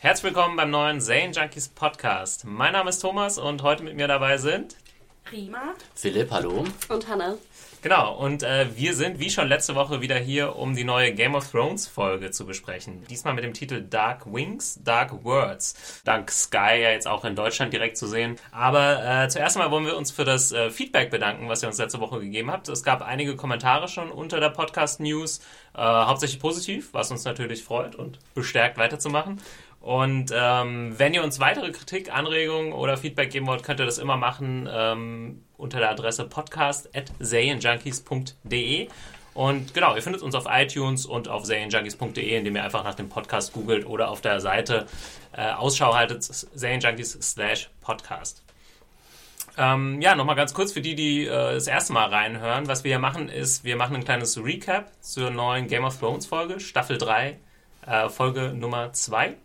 Herzlich willkommen beim neuen Zane Junkies Podcast. Mein Name ist Thomas und heute mit mir dabei sind. Prima. Philipp, hallo. Und Hannah. Genau, und äh, wir sind wie schon letzte Woche wieder hier, um die neue Game of Thrones Folge zu besprechen. Diesmal mit dem Titel Dark Wings, Dark Words. Dank Sky ja jetzt auch in Deutschland direkt zu sehen. Aber äh, zuerst einmal wollen wir uns für das äh, Feedback bedanken, was ihr uns letzte Woche gegeben habt. Es gab einige Kommentare schon unter der Podcast News, äh, hauptsächlich positiv, was uns natürlich freut und bestärkt weiterzumachen. Und ähm, wenn ihr uns weitere Kritik, Anregungen oder Feedback geben wollt, könnt ihr das immer machen ähm, unter der Adresse podcast.serienjunkies.de. Und genau, ihr findet uns auf iTunes und auf serienjunkies.de, indem ihr einfach nach dem Podcast googelt oder auf der Seite äh, Ausschau haltet, serienjunkies slash podcast. Ähm, ja, nochmal ganz kurz für die, die äh, das erste Mal reinhören. Was wir hier machen, ist, wir machen ein kleines Recap zur neuen Game of Thrones Folge, Staffel 3, äh, Folge Nummer 2.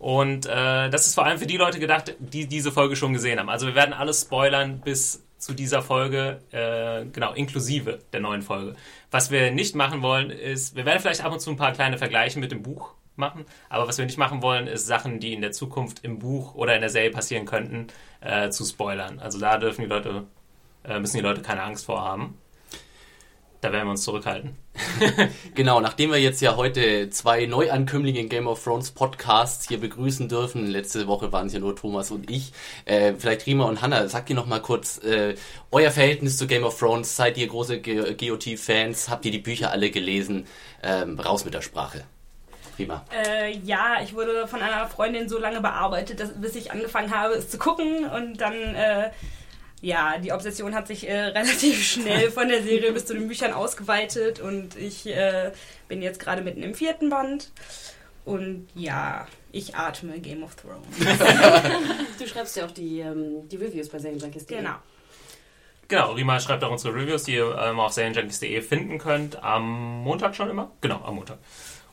Und äh, das ist vor allem für die Leute gedacht, die diese Folge schon gesehen haben. Also wir werden alles spoilern bis zu dieser Folge, äh, genau, inklusive der neuen Folge. Was wir nicht machen wollen, ist, wir werden vielleicht ab und zu ein paar kleine Vergleiche mit dem Buch machen, aber was wir nicht machen wollen, ist Sachen, die in der Zukunft im Buch oder in der Serie passieren könnten, äh, zu spoilern. Also da dürfen die Leute, äh, müssen die Leute keine Angst vor haben. Da werden wir uns zurückhalten. Genau, nachdem wir jetzt ja heute zwei Neuankömmlinge in Game of Thrones Podcasts hier begrüßen dürfen, letzte Woche waren es ja nur Thomas und ich, äh, vielleicht Rima und Hanna, sagt ihr noch mal kurz äh, euer Verhältnis zu Game of Thrones, seid ihr große GOT-Fans, habt ihr die Bücher alle gelesen, ähm, raus mit der Sprache. Rima. Äh, ja, ich wurde von einer Freundin so lange bearbeitet, dass, bis ich angefangen habe, es zu gucken. Und dann, äh, ja, die Obsession hat sich äh, relativ schnell von der Serie bis zu den Büchern ausgeweitet. Und ich äh, bin jetzt gerade mitten im vierten Band. Und ja, ich atme Game of Thrones. Du schreibst ja auch die, ähm, die Reviews bei Serienjunkies.de. genau. Genau, Rima schreibt auch unsere Reviews, die ihr ähm, auf serienjunkies.de finden könnt. Am Montag schon immer? Genau, am Montag.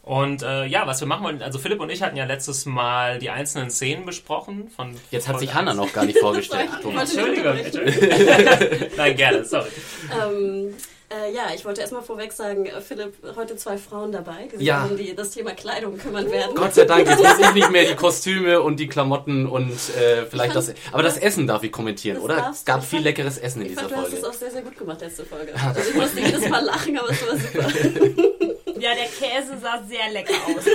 Und äh, ja, was wir machen wollen, also Philipp und ich hatten ja letztes Mal die einzelnen Szenen besprochen. Von Jetzt hat Folge sich Hanna 1. noch gar nicht vorgestellt. Thomas. Entschuldigung, Entschuldigung. Nein, gerne, sorry. Ähm, äh, ja, ich wollte erstmal vorweg sagen, äh, Philipp, heute zwei Frauen dabei, die sich Ja. um die, das Thema Kleidung kümmern werden. Gott sei Dank, jetzt muss ich nicht mehr die Kostüme und die Klamotten und äh, vielleicht das. Aber das Essen darf ich kommentieren, oder? Es gab viel fand- leckeres Essen in ich dieser fand, du hast es Folge. auch sehr, sehr gut gemacht, letzte Folge. Also ich musste jedes Mal lachen, aber es war super. Ja, der Käse sah sehr lecker aus.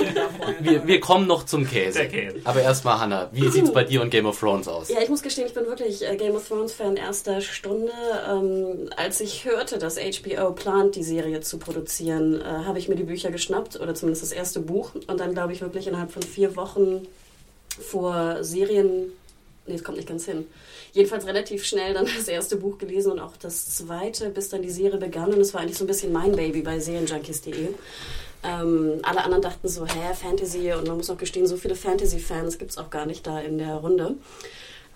Wir, wir kommen noch zum Käse. Der Käse. Aber erstmal, Hanna, wie sieht's bei dir und Game of Thrones aus? Ja, ich muss gestehen, ich bin wirklich äh, Game of Thrones Fan erster Stunde. Ähm, als ich hörte, dass HBO plant, die Serie zu produzieren, äh, habe ich mir die Bücher geschnappt oder zumindest das erste Buch und dann glaube ich wirklich innerhalb von vier Wochen vor Serien, nee, es kommt nicht ganz hin. Jedenfalls relativ schnell dann das erste Buch gelesen und auch das zweite, bis dann die Serie begann und es war eigentlich so ein bisschen mein Baby bei Serienjunkies.de. Ähm, alle anderen dachten so, hä, Fantasy und man muss auch gestehen, so viele Fantasy-Fans gibt es auch gar nicht da in der Runde.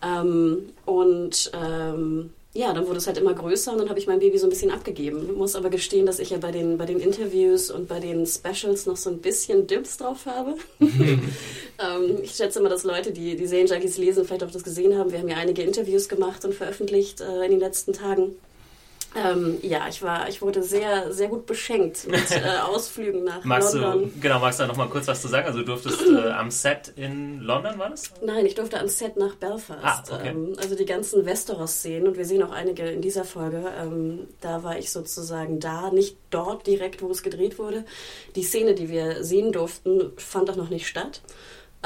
Ähm, und ähm, ja, dann wurde es halt immer größer und dann habe ich mein Baby so ein bisschen abgegeben. Muss aber gestehen, dass ich ja bei den, bei den Interviews und bei den Specials noch so ein bisschen Dips drauf habe. ähm, ich schätze mal, dass Leute, die die Serienjunkies lesen, vielleicht auch das gesehen haben. Wir haben ja einige Interviews gemacht und veröffentlicht äh, in den letzten Tagen. Ähm, ja, ich war, ich wurde sehr, sehr gut beschenkt mit äh, Ausflügen nach Magst London. du, genau, magst du da noch mal kurz was zu sagen? Also du durftest äh, am Set in London, war das? Nein, ich durfte ans Set nach Belfast. Ah, okay. ähm, also die ganzen Westeros-Szenen und wir sehen auch einige in dieser Folge. Ähm, da war ich sozusagen da, nicht dort direkt, wo es gedreht wurde. Die Szene, die wir sehen durften, fand auch noch nicht statt.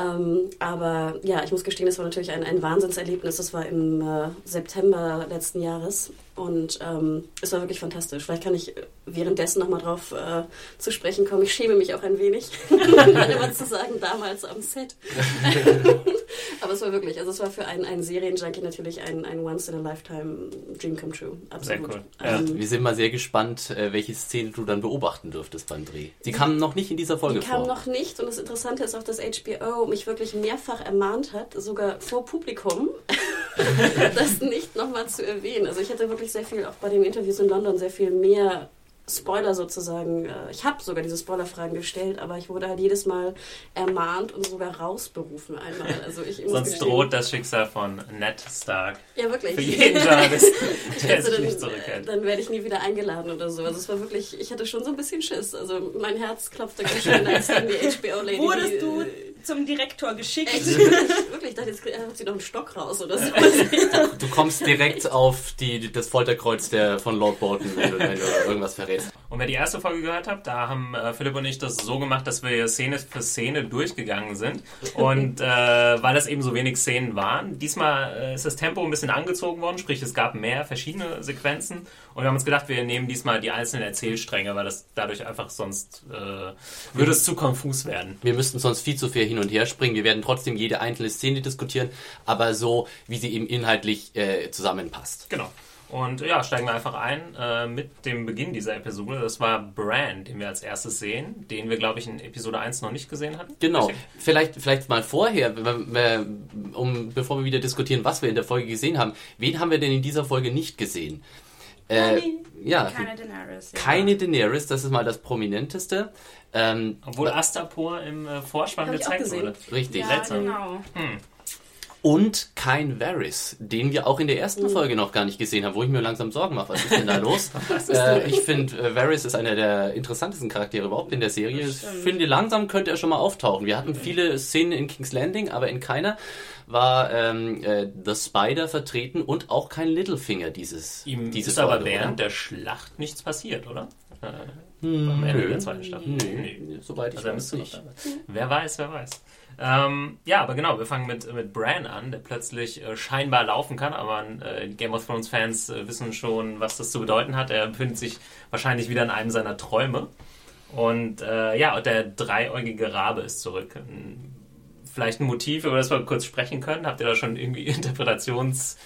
Ähm, aber ja, ich muss gestehen, es war natürlich ein, ein Wahnsinnserlebnis. Das war im äh, September letzten Jahres und ähm, es war wirklich fantastisch. Vielleicht kann ich währenddessen nochmal drauf äh, zu sprechen kommen. Ich schäme mich auch ein wenig, immer zu sagen, damals am Set. aber es war wirklich, also es war für einen, einen Serienjunkie natürlich ein, ein Once-in-a-Lifetime Dream come true. Absolut. Sehr cool. Ja. Ähm, Wir sind mal sehr gespannt, äh, welche Szene du dann beobachten dürftest beim Dreh. Sie kam noch nicht in dieser Folge Die kam vor. noch nicht und das Interessante ist auch, dass HBO mich wirklich mehrfach ermahnt hat, sogar vor Publikum, das nicht nochmal zu erwähnen. Also ich hatte wirklich sehr viel, auch bei den Interviews in London, sehr viel mehr Spoiler sozusagen. Äh, Ich habe sogar diese Spoilerfragen gestellt, aber ich wurde halt jedes Mal ermahnt und sogar rausberufen einmal. Also ich muss Sonst gestehen- droht das Schicksal von Ned Stark. ja wirklich. Für jeden Journalist, der Also sich nicht dann, zurückhält. dann werde ich nie wieder eingeladen oder so. Also es war wirklich, ich hatte schon so ein bisschen Schiss. Also mein Herz klopfte ganz schön, als dann die HBO-Lady... Wurdest du zum Direktor geschickt? Echt? wirklich, ich dachte, jetzt hat sie noch einen Stock raus oder so. Du kommst direkt auf die, das Folterkreuz der, von Lord Bolton, wenn du, wenn du irgendwas verrätst. Und wer die erste Folge gehört hat, da haben äh, Philipp und ich das so gemacht, dass wir Szene für Szene durchgegangen sind. Und äh, weil es eben so wenig Szenen waren, diesmal äh, ist das Tempo ein bisschen angezogen worden, sprich es gab mehr verschiedene Sequenzen. Und wir haben uns gedacht, wir nehmen diesmal die einzelnen Erzählstränge, weil das dadurch einfach sonst äh, würde es zu konfus werden. Wir müssten sonst viel zu viel hin und her springen. Wir werden trotzdem jede einzelne Szene diskutieren, aber so, wie sie eben inhaltlich äh, zusammenpasst. Genau. Und ja, steigen wir einfach ein äh, mit dem Beginn dieser Episode. Das war Bran, den wir als erstes sehen, den wir, glaube ich, in Episode 1 noch nicht gesehen hatten. Genau. Vielleicht, vielleicht mal vorher, um, bevor wir wieder diskutieren, was wir in der Folge gesehen haben. Wen haben wir denn in dieser Folge nicht gesehen? Äh, ja, Keine Daenerys. Ja. keine Daenerys, das ist mal das Prominenteste. Ähm, Obwohl Astapor im äh, Vorspann gezeigt wurde. richtig. Ja, Seltsam. genau. Und kein Varys, den wir auch in der ersten Folge noch gar nicht gesehen haben, wo ich mir langsam Sorgen mache. Was ist denn da los? äh, ich finde, äh, Varys ist einer der interessantesten Charaktere überhaupt in der Serie. Ich finde, langsam könnte er schon mal auftauchen. Wir hatten viele Szenen in King's Landing, aber in keiner war ähm, äh, The Spider vertreten und auch kein Littlefinger dieses, Ihm diese ist aber Folge, während oder? der Schlacht nichts passiert, oder? Äh, am Ende der zweiten Staffel. Nö, soweit ich Also weiß nicht. Wer weiß, wer weiß. Ähm, ja, aber genau, wir fangen mit, mit Bran an, der plötzlich äh, scheinbar laufen kann, aber äh, Game of Thrones Fans äh, wissen schon, was das zu bedeuten hat. Er befindet sich wahrscheinlich wieder in einem seiner Träume. Und äh, ja, und der dreieugige Rabe ist zurück. Ähm, Vielleicht ein Motiv, über das wir kurz sprechen können. Habt ihr da schon irgendwie Interpretations...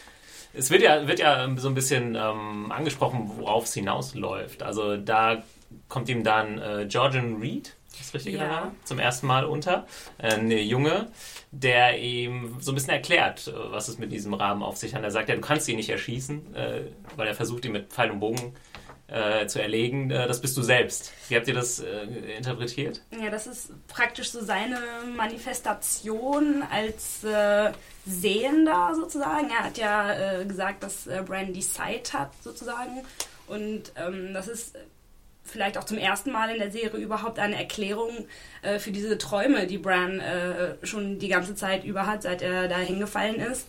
Es wird ja, wird ja so ein bisschen ähm, angesprochen, worauf es hinausläuft. Also da kommt ihm dann äh, Georgian Reed, ist das richtig Ja. Name? zum ersten Mal unter. Äh, Eine Junge, der ihm so ein bisschen erklärt, äh, was es mit diesem Raben auf sich hat. Er sagt ja, du kannst ihn nicht erschießen, äh, weil er versucht, ihn mit Pfeil und Bogen äh, zu erlegen. Äh, das bist du selbst. Wie habt ihr das äh, interpretiert? Ja, das ist praktisch so seine Manifestation als äh, Sehender sozusagen. Er hat ja äh, gesagt, dass äh, Bran die Sight hat sozusagen. Und ähm, das ist vielleicht auch zum ersten Mal in der Serie überhaupt eine Erklärung für diese Träume, die Bran schon die ganze Zeit über hat, seit er da hingefallen ist.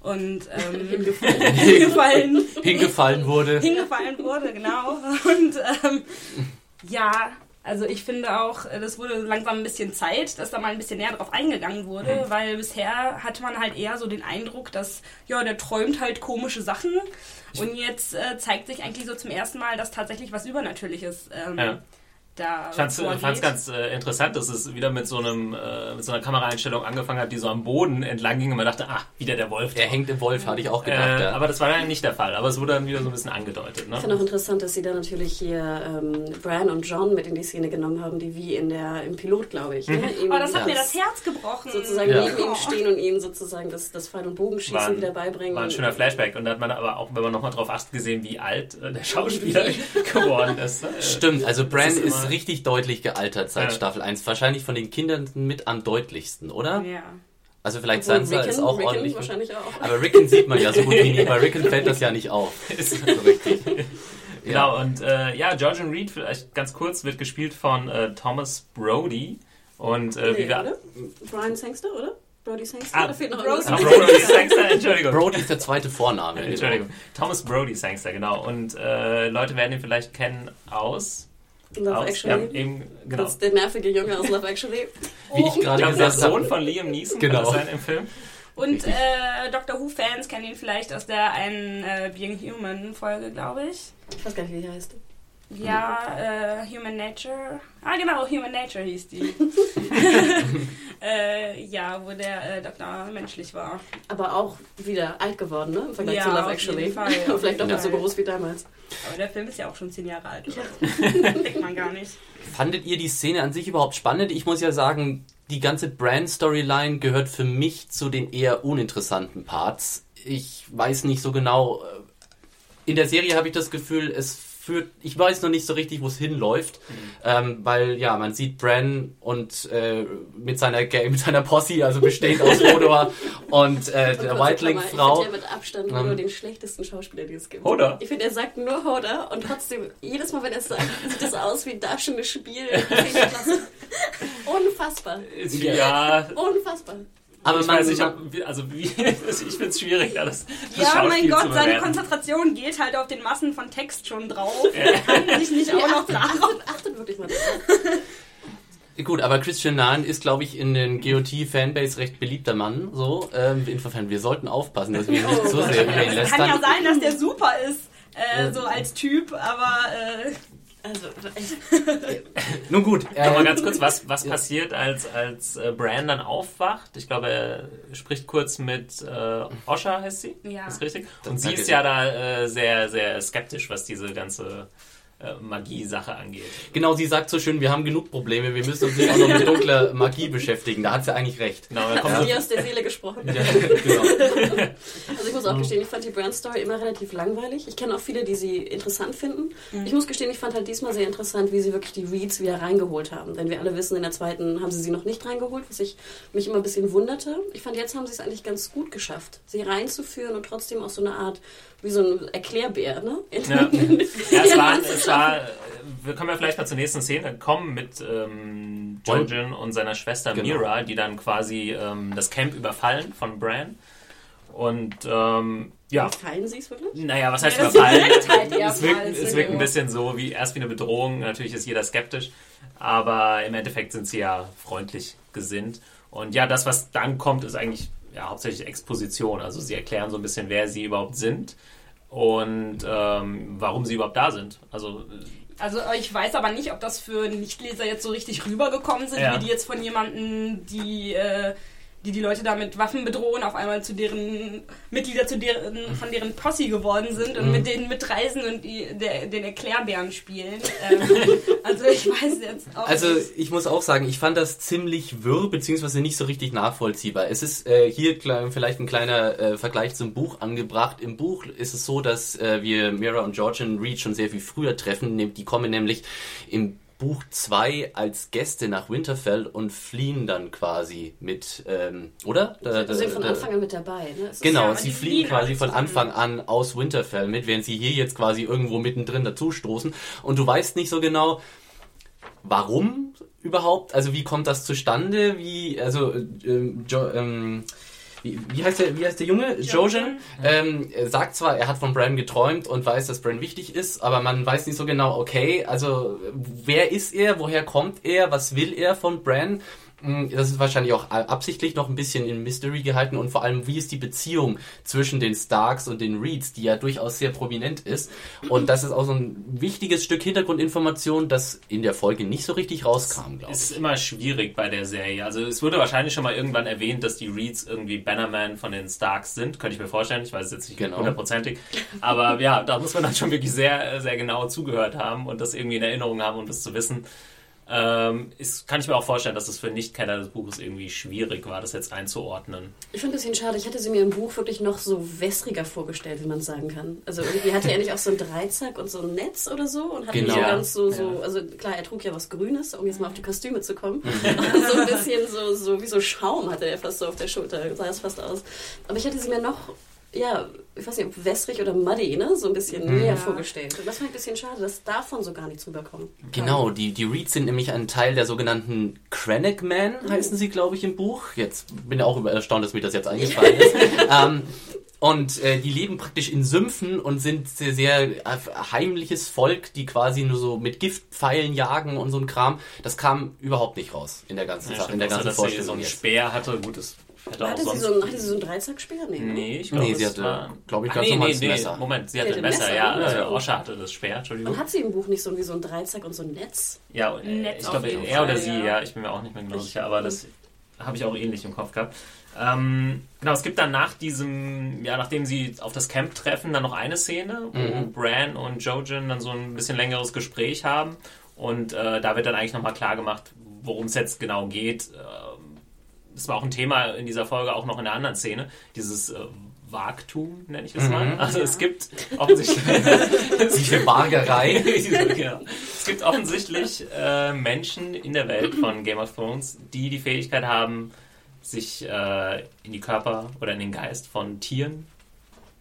Und ähm, hingefallen. Hingefallen wurde. hingefallen wurde, genau. Und ähm, ja, also ich finde auch, das wurde langsam ein bisschen Zeit, dass da mal ein bisschen näher drauf eingegangen wurde, Mhm. weil bisher hatte man halt eher so den Eindruck, dass, ja, der träumt halt komische Sachen. Und jetzt äh, zeigt sich eigentlich so zum ersten Mal, dass tatsächlich was Übernatürliches ähm, Ja. Da Ich fand's, vorgeht. fand's ganz äh, interessant, dass es wieder mit so einem äh, mit so einer Kameraeinstellung angefangen hat, die so am Boden entlang ging und man dachte, ah, wieder der Wolf. Er drauf. hängt im Wolf, hatte ich auch gedacht. äh, ja. Aber das war dann nicht der Fall. Aber es wurde dann wieder so ein bisschen angedeutet. Ne? Ich finde auch interessant, dass sie da natürlich hier ähm, Bran und John mit in die Szene genommen haben, die wie in der, im Pilot, glaube ich. Ne? Ihm Oh, das hat Ja. mir das Herz gebrochen. sozusagen Ja. neben ihm stehen und ihm sozusagen das, das Pfeil- und Bogenschießen War wieder beibringen. War ein schöner Flashback. Und da hat man aber auch, wenn man nochmal drauf acht gesehen, wie alt äh, der Schauspieler geworden ist. ne? Stimmt, also Bran ist ist, immer- richtig deutlich gealtert seit Ja. Staffel 1. Wahrscheinlich von den Kindern mit am deutlichkeit, oder? Ja. Also vielleicht Obwohl Sansa Rickon- ist auch Rickon ordentlich. wahrscheinlich auch. Aber Rickon sieht man ja so gut wie nie. Bei Rickon fällt das ja nicht auf. Ist- So richtig. Genau, und äh, ja, Georgian Reed, vielleicht ganz kurz, wird gespielt von äh, Thomas Brody. Und äh, wie Nee, wir. oder? Brian Sangster, oder? Brody Sangster? Ah, da fehlt noch Brody. Ah, Brody Sangster, Entschuldigung. Brody ist der zweite Vorname. Entschuldigung. Thomas Brody Sangster, genau. Und äh, Leute werden ihn vielleicht kennen aus. Love aus Actually. Ja, eben, genau. Das ist der nervige Junge aus Love Actually. Wie ich gerade glaube, der gesagt Sohn habe. von Liam Neeson Genau. kann das sein im Film. Und äh, Doctor Who-Fans kennen ihn vielleicht aus der einen äh, Being Human-Folge, glaube ich. Ich weiß gar nicht, wie die heißt. Ja, äh, Human Nature. Ah, genau, Human Nature hieß die. äh, ja, wo der äh, Doktor menschlich war. Aber auch wieder alt geworden, ne? Im Vergleich Ja, zu Love auf Actually. jeden Fall. Vielleicht doppelt Ja. so groß wie damals. Aber der Film ist ja auch schon zehn Jahre alt. Oder? Denkt man gar nicht. Fandet ihr die Szene an sich überhaupt spannend? Ich muss ja sagen, die ganze Brand-Storyline gehört für mich zu den eher uninteressanten Parts. Ich weiß nicht so genau. äh, In der Serie habe ich das Gefühl, es führt. Ich weiß noch nicht so richtig, wo es hinläuft, ähm, weil ja, man sieht Bran und äh, mit seiner mit seiner Posse, also bestehend aus Hodor und äh, der Kurze Whiteling-Frau. Ich finde mit Abstand Ähm. nur den schlechtesten Schauspieler, den es gibt. Hodor? Ich finde, er sagt nur Hodor und trotzdem, jedes Mal, wenn er es sagt, sieht das aus wie ein darstellendes Spiel. Unfassbar. Ja, Unfassbar. Aber ich man, weiß nicht, ob, also wie, ich finde es schwierig, da das, das Ja, mein Gott, zu seine. Konzentration geht halt auf den Massen von Text schon drauf. Er kann sich nicht auch noch darauf. Achtet, achtet wirklich mal drauf. Gut, aber Christian Nahn ist, glaube ich, in den GOT-Fanbase recht beliebter Mann. So, ähm, insofern, wir sollten aufpassen, dass wir ihn nicht so sehr Es kann ja sein, dass der super ist, äh, so als Typ, aber äh, Also. Nun gut, Nochmal äh, ganz kurz, was, was passiert, als, als äh, Bran dann aufwacht? Ich glaube, er spricht kurz mit äh, Osha, heißt sie? Ja. Ist richtig? Das Und sie ist ja da äh, sehr, sehr skeptisch, was diese ganze äh, Magie-Sache angeht. genau, sie sagt so schön, wir haben genug Probleme, wir müssen uns nicht auch noch mit dunkler Magie beschäftigen. Da hat sie eigentlich recht. Genau, da kommt sie aus der Seele gesprochen. Ja, genau. Also ich muss auch gestehen, ich fand die Brand-Story immer relativ langweilig. Ich kenne auch viele, die sie interessant finden. Mhm. Ich muss gestehen, ich fand halt diesmal sehr interessant, wie sie wirklich die Reads wieder reingeholt haben. Denn wir alle wissen, in der zweiten haben sie sie noch nicht reingeholt, was ich mich immer ein bisschen wunderte. Ich fand, jetzt haben sie es eigentlich ganz gut geschafft, sie reinzuführen und trotzdem auch so eine Art, wie so ein Erklärbär, ne? Ja. Ja, es war, es war, wir können ja vielleicht mal zur nächsten Szene kommen mit ähm, Jojen und seiner Schwester Genau. Mira, die dann quasi ähm, das Camp überfallen von Bran. Und ähm, ja, Fallen sie es wirklich? naja, was heißt Ja, überfallen? es wirkt, es wirkt ein bisschen so wie erst wie eine Bedrohung. Natürlich ist jeder skeptisch, aber im Endeffekt sind sie ja freundlich gesinnt. Und ja, das, was dann kommt, ist eigentlich ja, hauptsächlich Exposition. Also sie erklären so ein bisschen, wer sie überhaupt sind und ähm, warum sie überhaupt da sind. Also Also ich weiß aber nicht, ob das für Nichtleser jetzt so richtig rübergekommen sind, Ja. wie die jetzt von jemandem, die, äh, die die Leute da mit Waffen bedrohen, auf einmal zu deren Mitglieder zu deren, von deren Posse geworden sind und mit denen mitreisen und die, der, den Erklärbären spielen. Ähm, also ich weiß jetzt auch Also ich muss auch sagen, ich fand das ziemlich wirr, beziehungsweise nicht so richtig nachvollziehbar. Es ist äh, hier vielleicht ein kleiner äh, Vergleich zum Buch angebracht. Im Buch ist es so, dass äh, wir Mira und Georgian Reed schon sehr viel früher treffen. Nem- Die kommen nämlich im Buch 2 als Gäste nach Winterfell und fliehen dann quasi mit, ähm, oder? Da- Sie sind von da- Anfang an mit dabei. Ne? Genau, Ja, sie fliehen quasi von. Anfang an aus Winterfell mit, während sie hier jetzt quasi irgendwo mittendrin dazustoßen. Und du weißt nicht so genau, warum überhaupt, also wie kommt das zustande, wie, also, ähm, jo, ähm, wie, wie, heißt der, wie heißt der Junge? Jojen? Ähm, sagt zwar, er hat von Bran geträumt und weiß, dass Bran wichtig ist, aber man weiß nicht so genau, okay, also wer ist er, woher kommt er, was will er von Bran? Mm, Das ist wahrscheinlich auch absichtlich noch ein bisschen in Mystery gehalten und vor allem, wie ist die Beziehung zwischen den Starks und den Reeds, die ja durchaus sehr prominent ist. Und das ist auch so ein wichtiges Stück Hintergrundinformation, das in der Folge nicht so richtig rauskam, glaube ist ich. immer schwierig bei der Serie. Also es wurde wahrscheinlich schon mal irgendwann erwähnt, dass die Reeds irgendwie Bannerman von den Starks sind. Könnte ich mir vorstellen. Ich weiß es jetzt nicht Genau. hundertprozentig. Aber ja, da muss man dann schon wirklich sehr, sehr genau zugehört haben und das irgendwie in Erinnerung haben, um das zu wissen. Ähm, ist, kann ich mir auch vorstellen, dass es für Nichtkenner des Buches irgendwie schwierig war, das jetzt einzuordnen. Ich finde ein bisschen schade. Ich hätte sie mir im Buch wirklich noch so wässriger vorgestellt, wie man sagen kann. Also irgendwie hatte er nicht auch so einen Dreizack und so ein Netz oder so und hatte Genau. nicht so ganz so, so, Ja. also klar, er trug ja was Grünes, um jetzt mal auf die Kostüme zu kommen. Mhm. So ein bisschen so, so wie so Schaum hatte er fast so auf der Schulter, sah es fast aus. Aber ich hätte sie mir noch, ja, ich weiß nicht, ob wässrig oder muddy, ne, so ein bisschen Mhm. näher vorgestellt. Und das fand ich ein bisschen schade, dass davon so gar nichts rüberkommt. Genau, die, die Reeds sind nämlich ein Teil der sogenannten Krennic Men, heißen sie, glaube ich, im Buch. Jetzt bin ich auch erstaunt, dass mir das jetzt eingefallen ist. ähm, Und äh, die leben praktisch in Sümpfen und sind sehr, sehr heimliches Volk, die quasi nur so mit Giftpfeilen jagen und so ein Kram. Das kam überhaupt nicht raus in der ganzen Sache, in der ganzen dass sie so Vorstellung einen jetzt. Speer hatte. Gut, das hätte Hatte sie, so, ein- hatte sie so einen Dreizackspeer? Nee. ne? Nee, ich glaube, Nee, sie hatte, war... glaub ich, Ah, ganz nee, nee, normales nee, Messer. Moment, sie hatte hatte ein Messer, Messer, ja. ja. Äh, Osha hatte das Speer, Entschuldigung. Und hat sie im Buch nicht so wie so ein Dreizack und so ein Netz? Ja, äh, Netz ich glaube, er oder sie, ja. ja. ich bin mir auch nicht mehr genau sicher, aber das habe ich auch ähnlich im Kopf gehabt. Ähm, genau, es gibt dann nach diesem, ja, nachdem sie auf das Camp treffen, dann noch eine Szene, wo Mhm. Bran und Jojen dann so ein bisschen längeres Gespräch haben und äh, da wird dann eigentlich nochmal klar gemacht, worum es jetzt genau geht. Das war auch ein Thema in dieser Folge, auch noch in der anderen Szene, dieses äh, Wagtum, nenne ich das mal. Also es gibt offensichtlich Diese Bargerei. genau. Es gibt offensichtlich äh, Menschen in der Welt von Game of Thrones, die die Fähigkeit haben, sich äh, in die Körper oder in den Geist von Tieren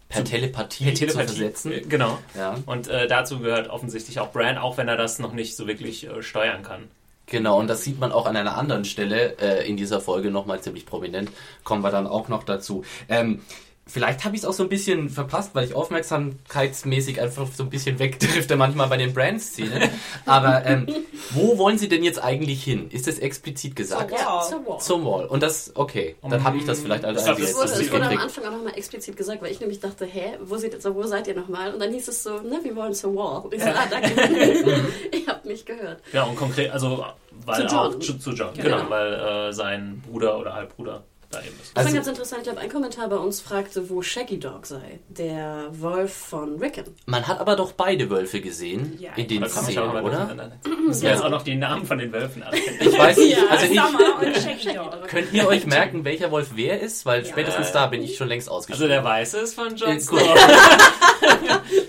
per Telepathie, per zu Telepathie versetzen. Äh, Genau. Ja. Und äh, dazu gehört offensichtlich auch Bran, auch wenn er das noch nicht so wirklich äh, steuern kann. Genau, und das sieht man auch an einer anderen Stelle äh, in dieser Folge nochmal ziemlich prominent. Kommen wir dann auch noch dazu. Ähm, vielleicht habe ich es auch so ein bisschen verpasst, weil ich aufmerksamkeitsmäßig einfach so ein bisschen wegdrifte manchmal bei den Brand-Szenen. Aber ähm, wo wollen sie denn jetzt eigentlich hin? Ist das explizit gesagt? Ja. Zur Wall. Zum Wall. Und das, okay, dann habe ich das vielleicht als einziger Es wurde, es wurde am. Anfang auch nochmal explizit gesagt, weil ich nämlich dachte, hä, wo seid, ihr, wo seid ihr nochmal? Und dann hieß es so, ne, wir wollen zur Wall. Und ich so, ah, danke. ich hab mich gehört. Ja, und konkret, also weil Zu Jon. auch zu, zu John, Genau. genau, weil äh, sein Bruder oder Halbbruder da eben ist. Das war Also- ganz interessant. Ich glaube, ein Kommentar bei uns fragte, wo Shaggy Dog sei. Der Wolf von Rickon. Man hat aber doch beide Wölfe gesehen Ja, in den Szenen, oder? Müssen wir jetzt auch noch die Namen von den Wölfen abkennen. Ich weiß nicht, also ich, könnt ihr euch merken, welcher Wolf wer ist? Weil spätestens da bin ich schon längst Also ausgeschrieben. der Weiße ist von Jon Äh, Snow.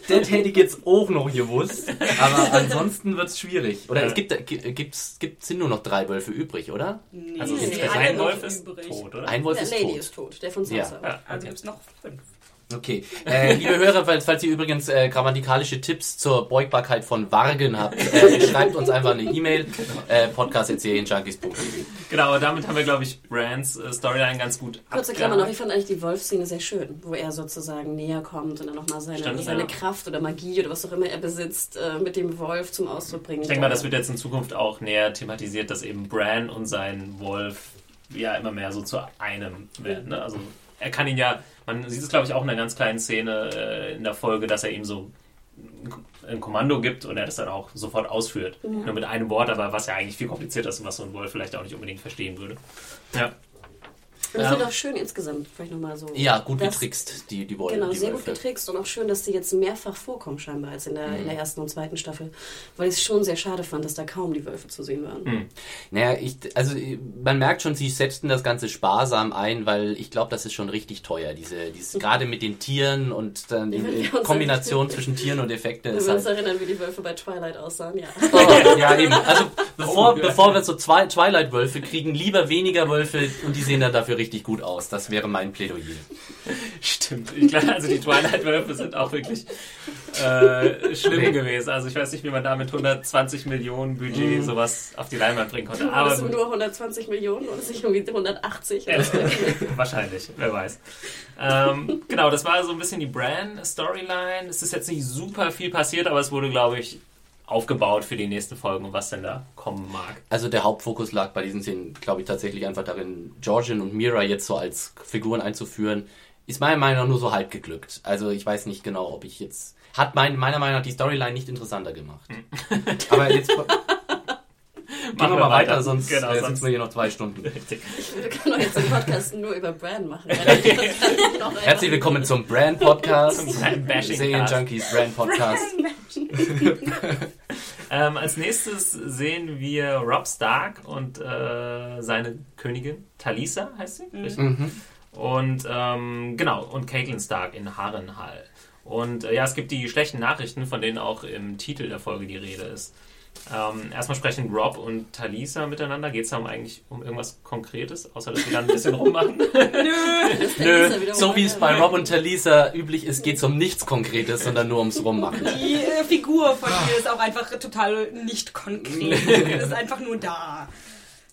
Das hätte ich jetzt auch noch gewusst. Aber ansonsten wird es schwierig. Oder Ja. es gibt, gibt's, gibt, sind nur noch drei Wölfe übrig, oder? Also Nee, nee, der alle ein Wolf ist übrig. tot, oder? Ein Wolf Der ist Lady tot. ist tot. Der von Ja. Sansa. Ja, Also okay. gibt es noch fünf. Okay. Äh, liebe Hörer, falls, falls ihr übrigens äh, grammatikalische Tipps zur Beugbarkeit von Wargen habt, äh, schreibt uns einfach eine E-Mail. Äh, podcast.serienjunkies.de Genau, aber damit haben wir, glaube ich, Brands äh, Storyline ganz gut Kurze Klammer noch, ich fand eigentlich die Wolf-Szene sehr schön, wo er sozusagen näher kommt und dann nochmal seine, Stimmt, seine ja. Kraft oder Magie oder was auch immer er besitzt, äh, mit dem Wolf zum Ausdruck bringen Ich denke mal, das wird jetzt in Zukunft auch näher thematisiert, dass eben Bran und sein Wolf ja immer mehr so zu einem werden. Ne? Also er kann ihn ja, man sieht es glaube ich auch in einer ganz kleinen Szene äh, in der Folge, dass er ihm so ein Kommando gibt und er das dann auch sofort ausführt. Nur mit einem Wort, aber was ja eigentlich viel komplizierter ist und was so ein Wolf vielleicht auch nicht unbedingt verstehen würde. Ja. Und ich Ja. finde auch schön insgesamt, vielleicht nochmal so. Ja, gut dass- getrickst, die, die, Wolf, Genau, die sehr gut Wölfe. getrickst und auch schön, dass die jetzt mehrfach vorkommen scheinbar als in der, in Mhm. der ersten und zweiten Staffel. Weil ich es schon sehr schade fand, dass da kaum die Wölfe zu sehen waren. Mhm. Naja, ich, also man merkt schon, sie setzten das Ganze sparsam ein, weil ich glaube, das ist schon richtig teuer. Diese, diese gerade mit den Tieren und dann die Kombination zwischen Tieren und Effekten Wenn ist wir uns halt. erinnern, wie die Wölfe bei Twilight aussahen, ja. Oh, ja, eben. Also bevor, Oh, ja. bevor wir so Twilight-Wölfe kriegen, lieber weniger Wölfe und die sehen dann dafür richtig gut aus. Das wäre mein Plädoyer. Stimmt. Ich glaube, also die Twilight-Wölfe sind auch wirklich äh, schlimm Nee. gewesen. Also ich weiß nicht, wie man da mit 120 Millionen Budget sowas auf die Leinwand bringen konnte. Aber gut. nur 120 Millionen oder nicht irgendwie 180? Ja, wahrscheinlich, wer weiß. Ähm, genau, das war so ein bisschen die Bran-Storyline. Es ist jetzt nicht super viel passiert, aber es wurde, glaube ich, aufgebaut für die nächsten Folgen und was denn da kommen mag. Also der Hauptfokus lag bei diesen Szenen, glaube ich, tatsächlich einfach darin, Georgian und Mira jetzt so als Figuren einzuführen. Ist meiner Meinung nach nur so halb geglückt. Also ich weiß nicht genau, ob ich jetzt... Hat mein, meiner Meinung nach die Storyline nicht interessanter gemacht. Aber jetzt... Gehen wir mal weiter, sonst Genau, äh, sonst sitzen wir hier noch zwei Stunden. richtig. Wir können doch jetzt den Podcast nur über Brand machen. Herzlich willkommen zum Brand Podcast. Zum Brand-Bashing-Cast. Serienjunkies Brand Podcast. Ähm, als nächstes sehen wir Rob Stark und äh, seine Königin Talisa, heißt sie? Richtig? Mhm. Und ähm, genau, und Caitlin Stark in Harrenhal. Und äh, ja, es gibt die schlechten Nachrichten, von denen auch im Titel der Folge die Rede ist. Ähm, erstmal sprechen Rob und Talisa miteinander. Geht es da um eigentlich um irgendwas Konkretes, außer dass sie dann ein bisschen rummachen? Nö, so wie es bei Rob und Talisa üblich ist, geht es um nichts Konkretes, sondern nur ums Rummachen. Die äh, Figur von ihr ist auch einfach total nicht konkret. ist einfach nur da.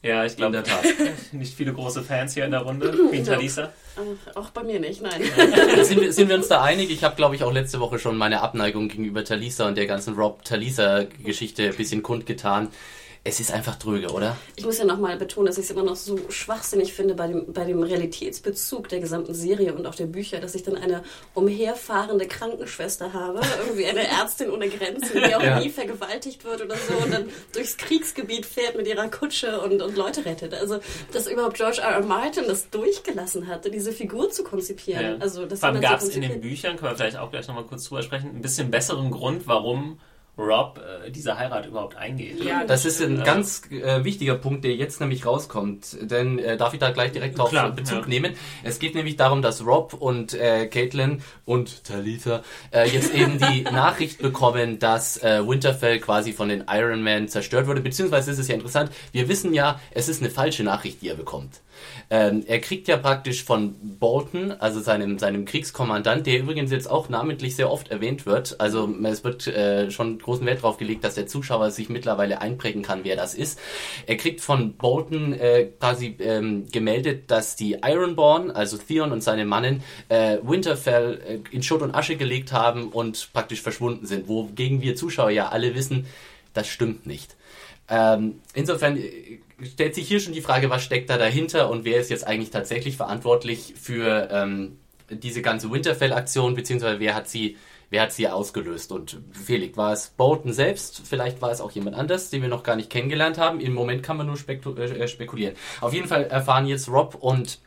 Ja, ich glaube, In der Tat. nicht viele große Fans hier in der Runde. Queen Talisa. Ach, auch bei mir nicht, nein. sind, wir, sind wir uns da einig? Ich habe, glaube ich, auch letzte Woche schon meine Abneigung gegenüber Talisa und der ganzen Rob Talisa-Geschichte ein bisschen kundgetan. Es ist einfach dröge, oder? Ich muss ja nochmal betonen, dass ich es immer noch so schwachsinnig finde bei dem, bei dem Realitätsbezug der gesamten Serie und auch der Bücher, dass ich dann eine umherfahrende Krankenschwester habe, irgendwie eine Ärztin ohne Grenzen, die auch Ja. nie vergewaltigt wird oder so und dann durchs Kriegsgebiet fährt mit ihrer Kutsche und, und Leute rettet. Also, dass überhaupt George R. R. Martin das durchgelassen hatte, diese Figur zu konzipieren. Also, das Vor allem jemand gab es in den. Büchern, können wir vielleicht auch gleich nochmal kurz drüber sprechen, ein bisschen besseren Grund, warum Rob äh, diese Heirat überhaupt eingeht. Ja, Das ist ein Ja. ganz äh, wichtiger Punkt, der jetzt nämlich rauskommt. Denn äh, darf ich da gleich direkt darauf Klar, Bezug ja. nehmen? Es geht nämlich darum, dass Rob und äh, Caitlin und Talitha äh, jetzt eben die Nachricht bekommen, dass äh, Winterfell quasi von den Iron Man zerstört wurde. Beziehungsweise ist es ja interessant, wir wissen ja, es ist eine falsche Nachricht, die er bekommt. Ähm, er kriegt ja praktisch von Bolton, also seinem, seinem Kriegskommandant, der übrigens jetzt auch namentlich sehr oft erwähnt wird. Also es wird äh, schon großen Wert drauf gelegt, dass der Zuschauer sich mittlerweile einprägen kann, wer das ist. Er kriegt von Bolton äh, quasi ähm, gemeldet, dass die Ironborn, also Theon und seine Mannen, äh, Winterfell äh, in Schutt und Asche gelegt haben und praktisch verschwunden sind. Wogegen wir Zuschauer ja alle wissen, das stimmt nicht. Ähm, insofern äh, stellt sich hier schon die Frage, was steckt da dahinter und wer ist jetzt eigentlich tatsächlich verantwortlich für ähm, diese ganze Winterfell-Aktion, beziehungsweise wer hat sie, wer hat sie ausgelöst? Und Felix, war es Bolton selbst? Vielleicht war es auch jemand anders, den wir noch gar nicht kennengelernt haben. Im Moment kann man nur spektu- äh, spekulieren. Auf jeden Fall erfahren jetzt Rob und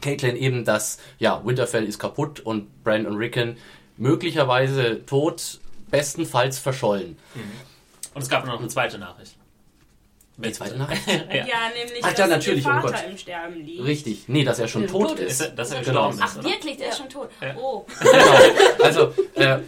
Caitlin eben, dass ja, Winterfell ist kaputt und Bran und Rickon möglicherweise tot, bestenfalls verschollen. Und es gab noch eine zweite Nachricht. Die zweite Nachricht? ja. Ja, nämlich, Ach dass ja, natürlich, ihr oh Vater Gott. im Sterben liegt. Richtig. Nee, dass er schon tot, tot ist. Ist dass er Genau. gestorben ist. Ach, oder? wirklich? Der ist schon tot. Oh. Genau. Also äh,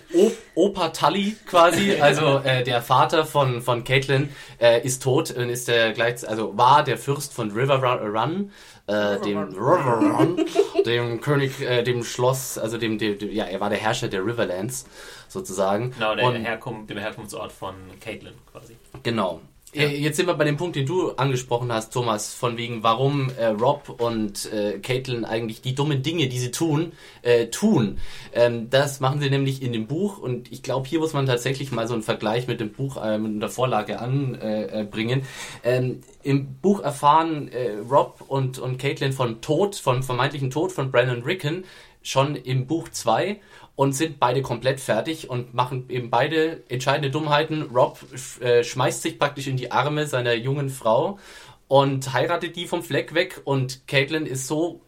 Opa Tully quasi, also äh, der Vater von von Caitlin äh, ist tot und ist der gleich, also war der Fürst von River Run, äh, dem River Run, dem König, äh, dem Schloss, also dem, dem, dem, ja, er war der Herrscher der Riverlands sozusagen. Genau, der Und- Herkunft, dem Herkunftsort von Caitlin quasi. Genau. Äh, Jetzt sind wir bei dem Punkt, den du angesprochen hast, Thomas, von wegen, warum äh, Rob und äh, Caitlin eigentlich die dummen Dinge, die sie tun, äh, tun. Ähm, das machen sie nämlich in dem Buch und ich glaube, hier muss man tatsächlich mal so einen Vergleich mit dem Buch, äh, mit der Vorlage anbringen. Äh, äh, ähm, Im Buch erfahren Rob und, und Caitlin von Tod, vom vermeintlichen Tod von Brandon Rickon schon im Buch 2 und sind beide komplett fertig und machen eben beide entscheidende Dummheiten. Rob äh, schmeißt sich praktisch in die Arme seiner jungen Frau und heiratet die vom Fleck weg und Caitlin ist so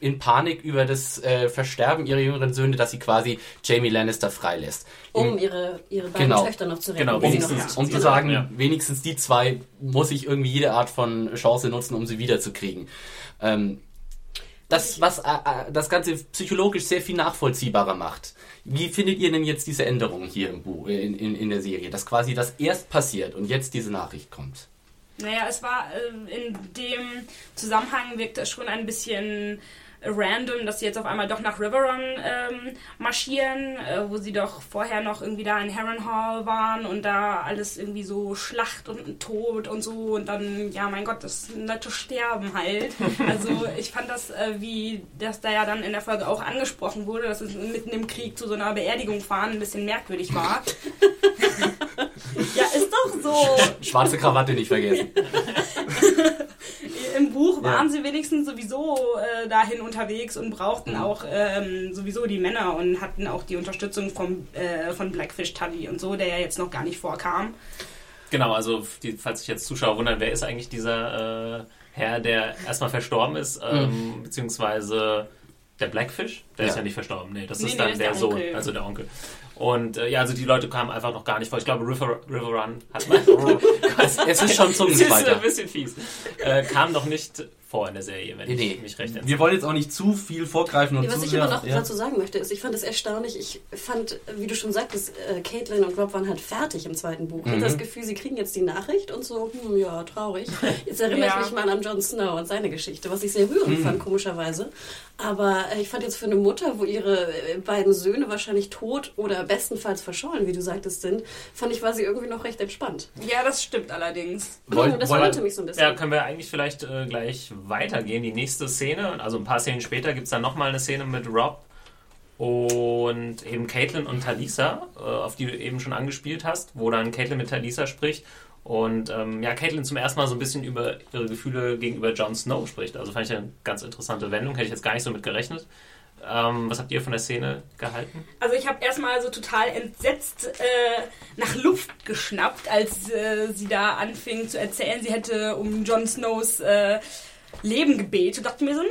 in Panik über das äh, Versterben ihrer jüngeren Söhne, dass sie quasi Jamie Lannister freilässt. Um Im- ihre, ihre beiden Genau. Töchter noch zu retten. Genau, wenigstens- noch um zu sagen, Ja. wenigstens die zwei muss ich irgendwie jede Art von Chance nutzen, um sie wiederzukriegen. Ähm, das, was äh, äh, das Ganze psychologisch sehr viel nachvollziehbarer macht. Wie findet ihr denn jetzt diese Änderung hier im Buch, äh, in, in, in der Serie, dass quasi das erst passiert und jetzt diese Nachricht kommt? Naja, es war äh, in dem Zusammenhang wirkt es schon ein bisschen random, dass sie jetzt auf einmal doch nach Riverrun ähm, marschieren, äh, wo sie doch vorher noch irgendwie da in Harrenhal waren und da alles irgendwie so Schlacht und Tod und so und dann, ja mein Gott, das nette Sterben halt. Also ich fand das, äh, wie das da ja dann in der Folge auch angesprochen wurde, dass es mitten im Krieg zu so einer Beerdigung fahren ein bisschen merkwürdig war. ja, ist doch so. Schwarze Krawatte nicht vergessen. Im Buch Ja. waren sie wenigstens sowieso äh, dahin unterwegs und brauchten auch ähm, sowieso die Männer und hatten auch die Unterstützung vom, äh, von Blackfish Tully und so, der ja jetzt noch gar nicht vorkam. Genau, also die, falls sich jetzt Zuschauer wundern, wer ist eigentlich dieser äh, Herr, der erstmal verstorben ist, ähm, beziehungsweise der Blackfish? Der ist Ja. ja nicht verstorben, nee, das Nee, ist nee, dann der, der Sohn, Onkel. also der Onkel. Und äh, ja, also die Leute kamen einfach noch gar nicht vor. Ich glaube, River, River Run hat man. Es, es ist schon Es ist ein bisschen fies. Äh, kam noch nicht vor in der Serie, wenn Nee, ich mich recht entsinne. wir wollen jetzt auch nicht zu viel vorgreifen und Ja, was zu ich sehr, aber noch ja. dazu sagen möchte, ist, ich fand es erstaunlich. Ich fand, wie du schon sagtest, äh, Caitlin und Rob waren halt fertig im zweiten Buch. Ich Mhm. hatte das Gefühl, sie kriegen jetzt die Nachricht und so, hm, ja, traurig. Jetzt erinnere Ja. ich mich mal an Jon Snow und seine Geschichte, was ich sehr rührend Mhm. fand, komischerweise. Aber äh, ich fand jetzt für eine Mutter, wo ihre äh, beiden Söhne wahrscheinlich tot oder bestenfalls verschollen, wie du sagtest, sind, fand ich, war sie irgendwie noch recht entspannt. Ja, das stimmt allerdings. Wollen- das wollen- verwirrte mich so ein bisschen. Ja, können wir eigentlich vielleicht äh, gleich weitergehen. Die nächste Szene, also ein paar Szenen später, gibt es dann nochmal eine Szene mit Rob und eben Caitlin und Talisa, äh, auf die du eben schon angespielt hast, wo dann Caitlin mit Talisa spricht und ähm, ja, Caitlin zum ersten Mal so ein bisschen über ihre Gefühle gegenüber Jon Snow spricht. Also fand ich eine ganz interessante Wendung, hätte ich jetzt gar nicht so mit gerechnet. Ähm, was habt ihr von der Szene gehalten? Also ich habe erstmal so total entsetzt äh, nach Luft geschnappt, als äh, sie da anfing zu erzählen, sie hätte um Jon Snows äh, Leben gebetet und dachte mir so, nee,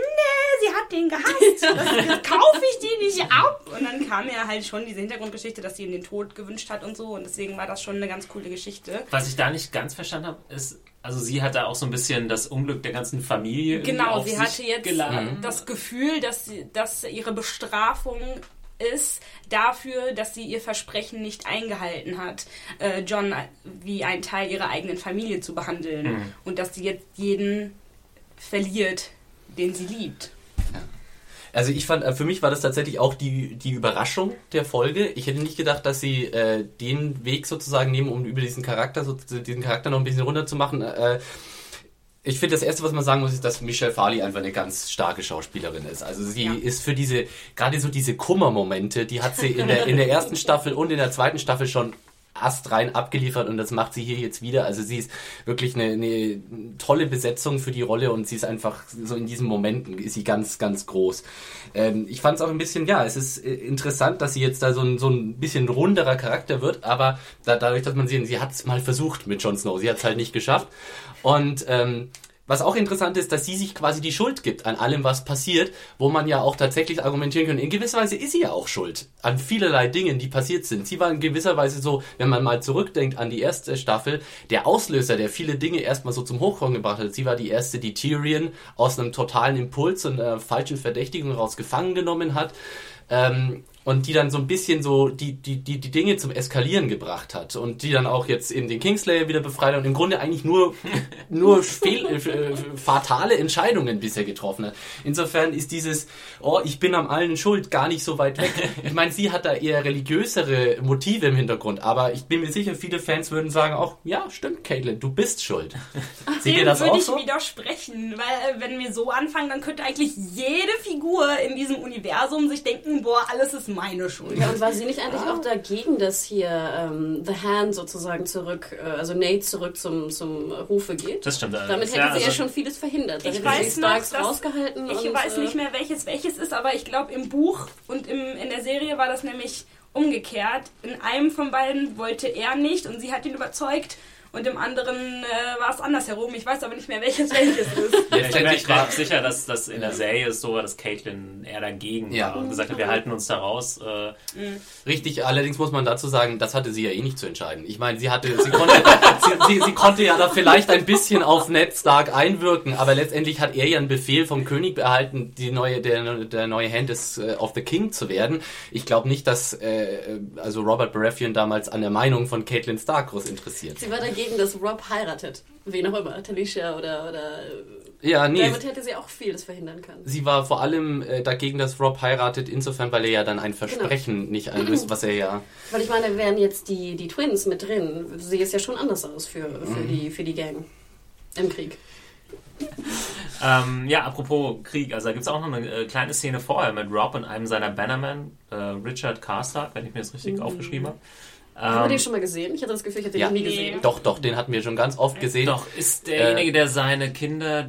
sie hat den gehasst, das kaufe ich die nicht ab. Und dann kam ja halt schon diese Hintergrundgeschichte, dass sie ihm den Tod gewünscht hat und so und deswegen war das schon eine ganz coole Geschichte. Was ich da nicht ganz verstanden habe, ist, also sie hat da auch so ein bisschen das Unglück der ganzen Familie. Genau, sie hatte jetzt geladen. das Gefühl, dass, sie, dass ihre Bestrafung ist dafür, dass sie ihr Versprechen nicht eingehalten hat, äh, John wie einen Teil ihrer eigenen Familie zu behandeln. Und dass sie jetzt jeden verliert, den sie liebt. Also ich fand, äh, für mich war das tatsächlich auch die, die Überraschung der Folge. Ich hätte nicht gedacht, dass sie äh, den Weg sozusagen nehmen, um über diesen Charakter, so, diesen Charakter noch ein bisschen runterzumachen. Äh, ich finde, das Erste, was man sagen muss, ist, dass Michelle Farley einfach eine ganz starke Schauspielerin ist. Also sie Ja. ist für diese, gerade so diese Kummermomente, die hat sie in der, in der ersten Staffel und in der zweiten Staffel schon astrein abgeliefert und das macht sie hier jetzt wieder. Also sie ist wirklich eine, eine tolle Besetzung für die Rolle und sie ist einfach so in diesen Momenten ist sie ganz, ganz groß. Ähm, ich fand es auch ein bisschen, ja, es ist äh, interessant, dass sie jetzt da so ein, so ein bisschen runderer Charakter wird, aber da, dadurch, dass man sehen, sie hat es mal versucht mit Jon Snow, sie hat es halt nicht geschafft. Und ähm, was auch interessant ist, dass sie sich quasi die Schuld gibt an allem, was passiert, wo man ja auch tatsächlich argumentieren kann. In gewisser Weise ist sie ja auch schuld an vielerlei Dingen, die passiert sind. Sie war in gewisser Weise so, wenn man mal zurückdenkt an die erste Staffel, der Auslöser, der viele Dinge erstmal so zum Hochkommen gebracht hat. Sie war die erste, die Tyrion aus einem totalen Impuls und einer falschen Verdächtigung raus gefangen genommen hat. Ähm, und die dann so ein bisschen so die, die, die, die Dinge zum Eskalieren gebracht hat und die dann auch jetzt in den Kingslayer wieder befreit und im Grunde eigentlich nur, nur fehl, äh, fatale Entscheidungen bisher getroffen hat. Insofern ist dieses, oh, ich bin am allen schuld, gar nicht so weit weg. Ich meine, sie hat da eher religiösere Motive im Hintergrund, aber ich bin mir sicher, viele Fans würden sagen auch, ja, stimmt, Caitlin, du bist schuld. Seht ihr das würde auch ich so? widersprechen, weil äh, wenn wir so anfangen, dann könnte eigentlich jede Figur in diesem Universum sich denken, boah, alles ist meine Schuld. Ja, und war sie nicht eigentlich auch dagegen, dass hier ähm, The Hand sozusagen zurück, äh, also Nate zurück zum, zum Rufe geht? Das stimmt. Damit hätte Ja, sie ja also- schon vieles verhindert. Ich weiß sie noch, dass- rausgehalten. Ich und, weiß äh, nicht mehr, welches welches ist, aber ich glaube im Buch und im, in der Serie war das nämlich umgekehrt. In einem von beiden wollte er nicht und sie hat ihn überzeugt und im anderen äh, war es andersherum. Ich weiß aber nicht mehr, welches welches ist. Ja, ich Letztendlich war war, sicher, dass das in der Serie ist so war, dass Caitlin eher dagegen Ja. war und gesagt hat, wir halten uns da raus. Äh, Richtig, allerdings muss man dazu sagen, das hatte sie ja eh nicht zu entscheiden. Ich meine, sie hatte, sie konnte, sie, sie, sie konnte ja da vielleicht ein bisschen auf Ned Stark einwirken, aber letztendlich hat er ja einen Befehl vom König erhalten, die neue, der, der neue Hand des, äh, of the King zu werden. Ich glaube nicht, dass äh, also Robert Baratheon damals an der Meinung von Caitlin Stark groß interessiert. Sie war dagegen, dass Rob heiratet. Wen auch immer. Talisha oder, oder Ja, nee. damit hätte sie auch vieles verhindern können. Sie war vor allem äh, dagegen, dass Rob heiratet, insofern, weil er ja dann ein Versprechen nicht einlöst, was er ja Weil ich meine, wären jetzt die, die Twins mit drin, sehe es ja schon anders aus für, für, die, für die Gang im Krieg. ähm, ja, apropos Krieg, also da gibt es auch noch eine äh, kleine Szene vorher mit Rob und einem seiner Bannermen, äh, Richard Karstark, wenn ich mir das richtig aufgeschrieben habe. Haben wir Ähm, den schon mal gesehen? Ich hatte das Gefühl, ich hätte Ja. den nie gesehen. Doch, doch, den hatten wir schon ganz oft gesehen. Doch, ist derjenige, Äh, der seine Kinder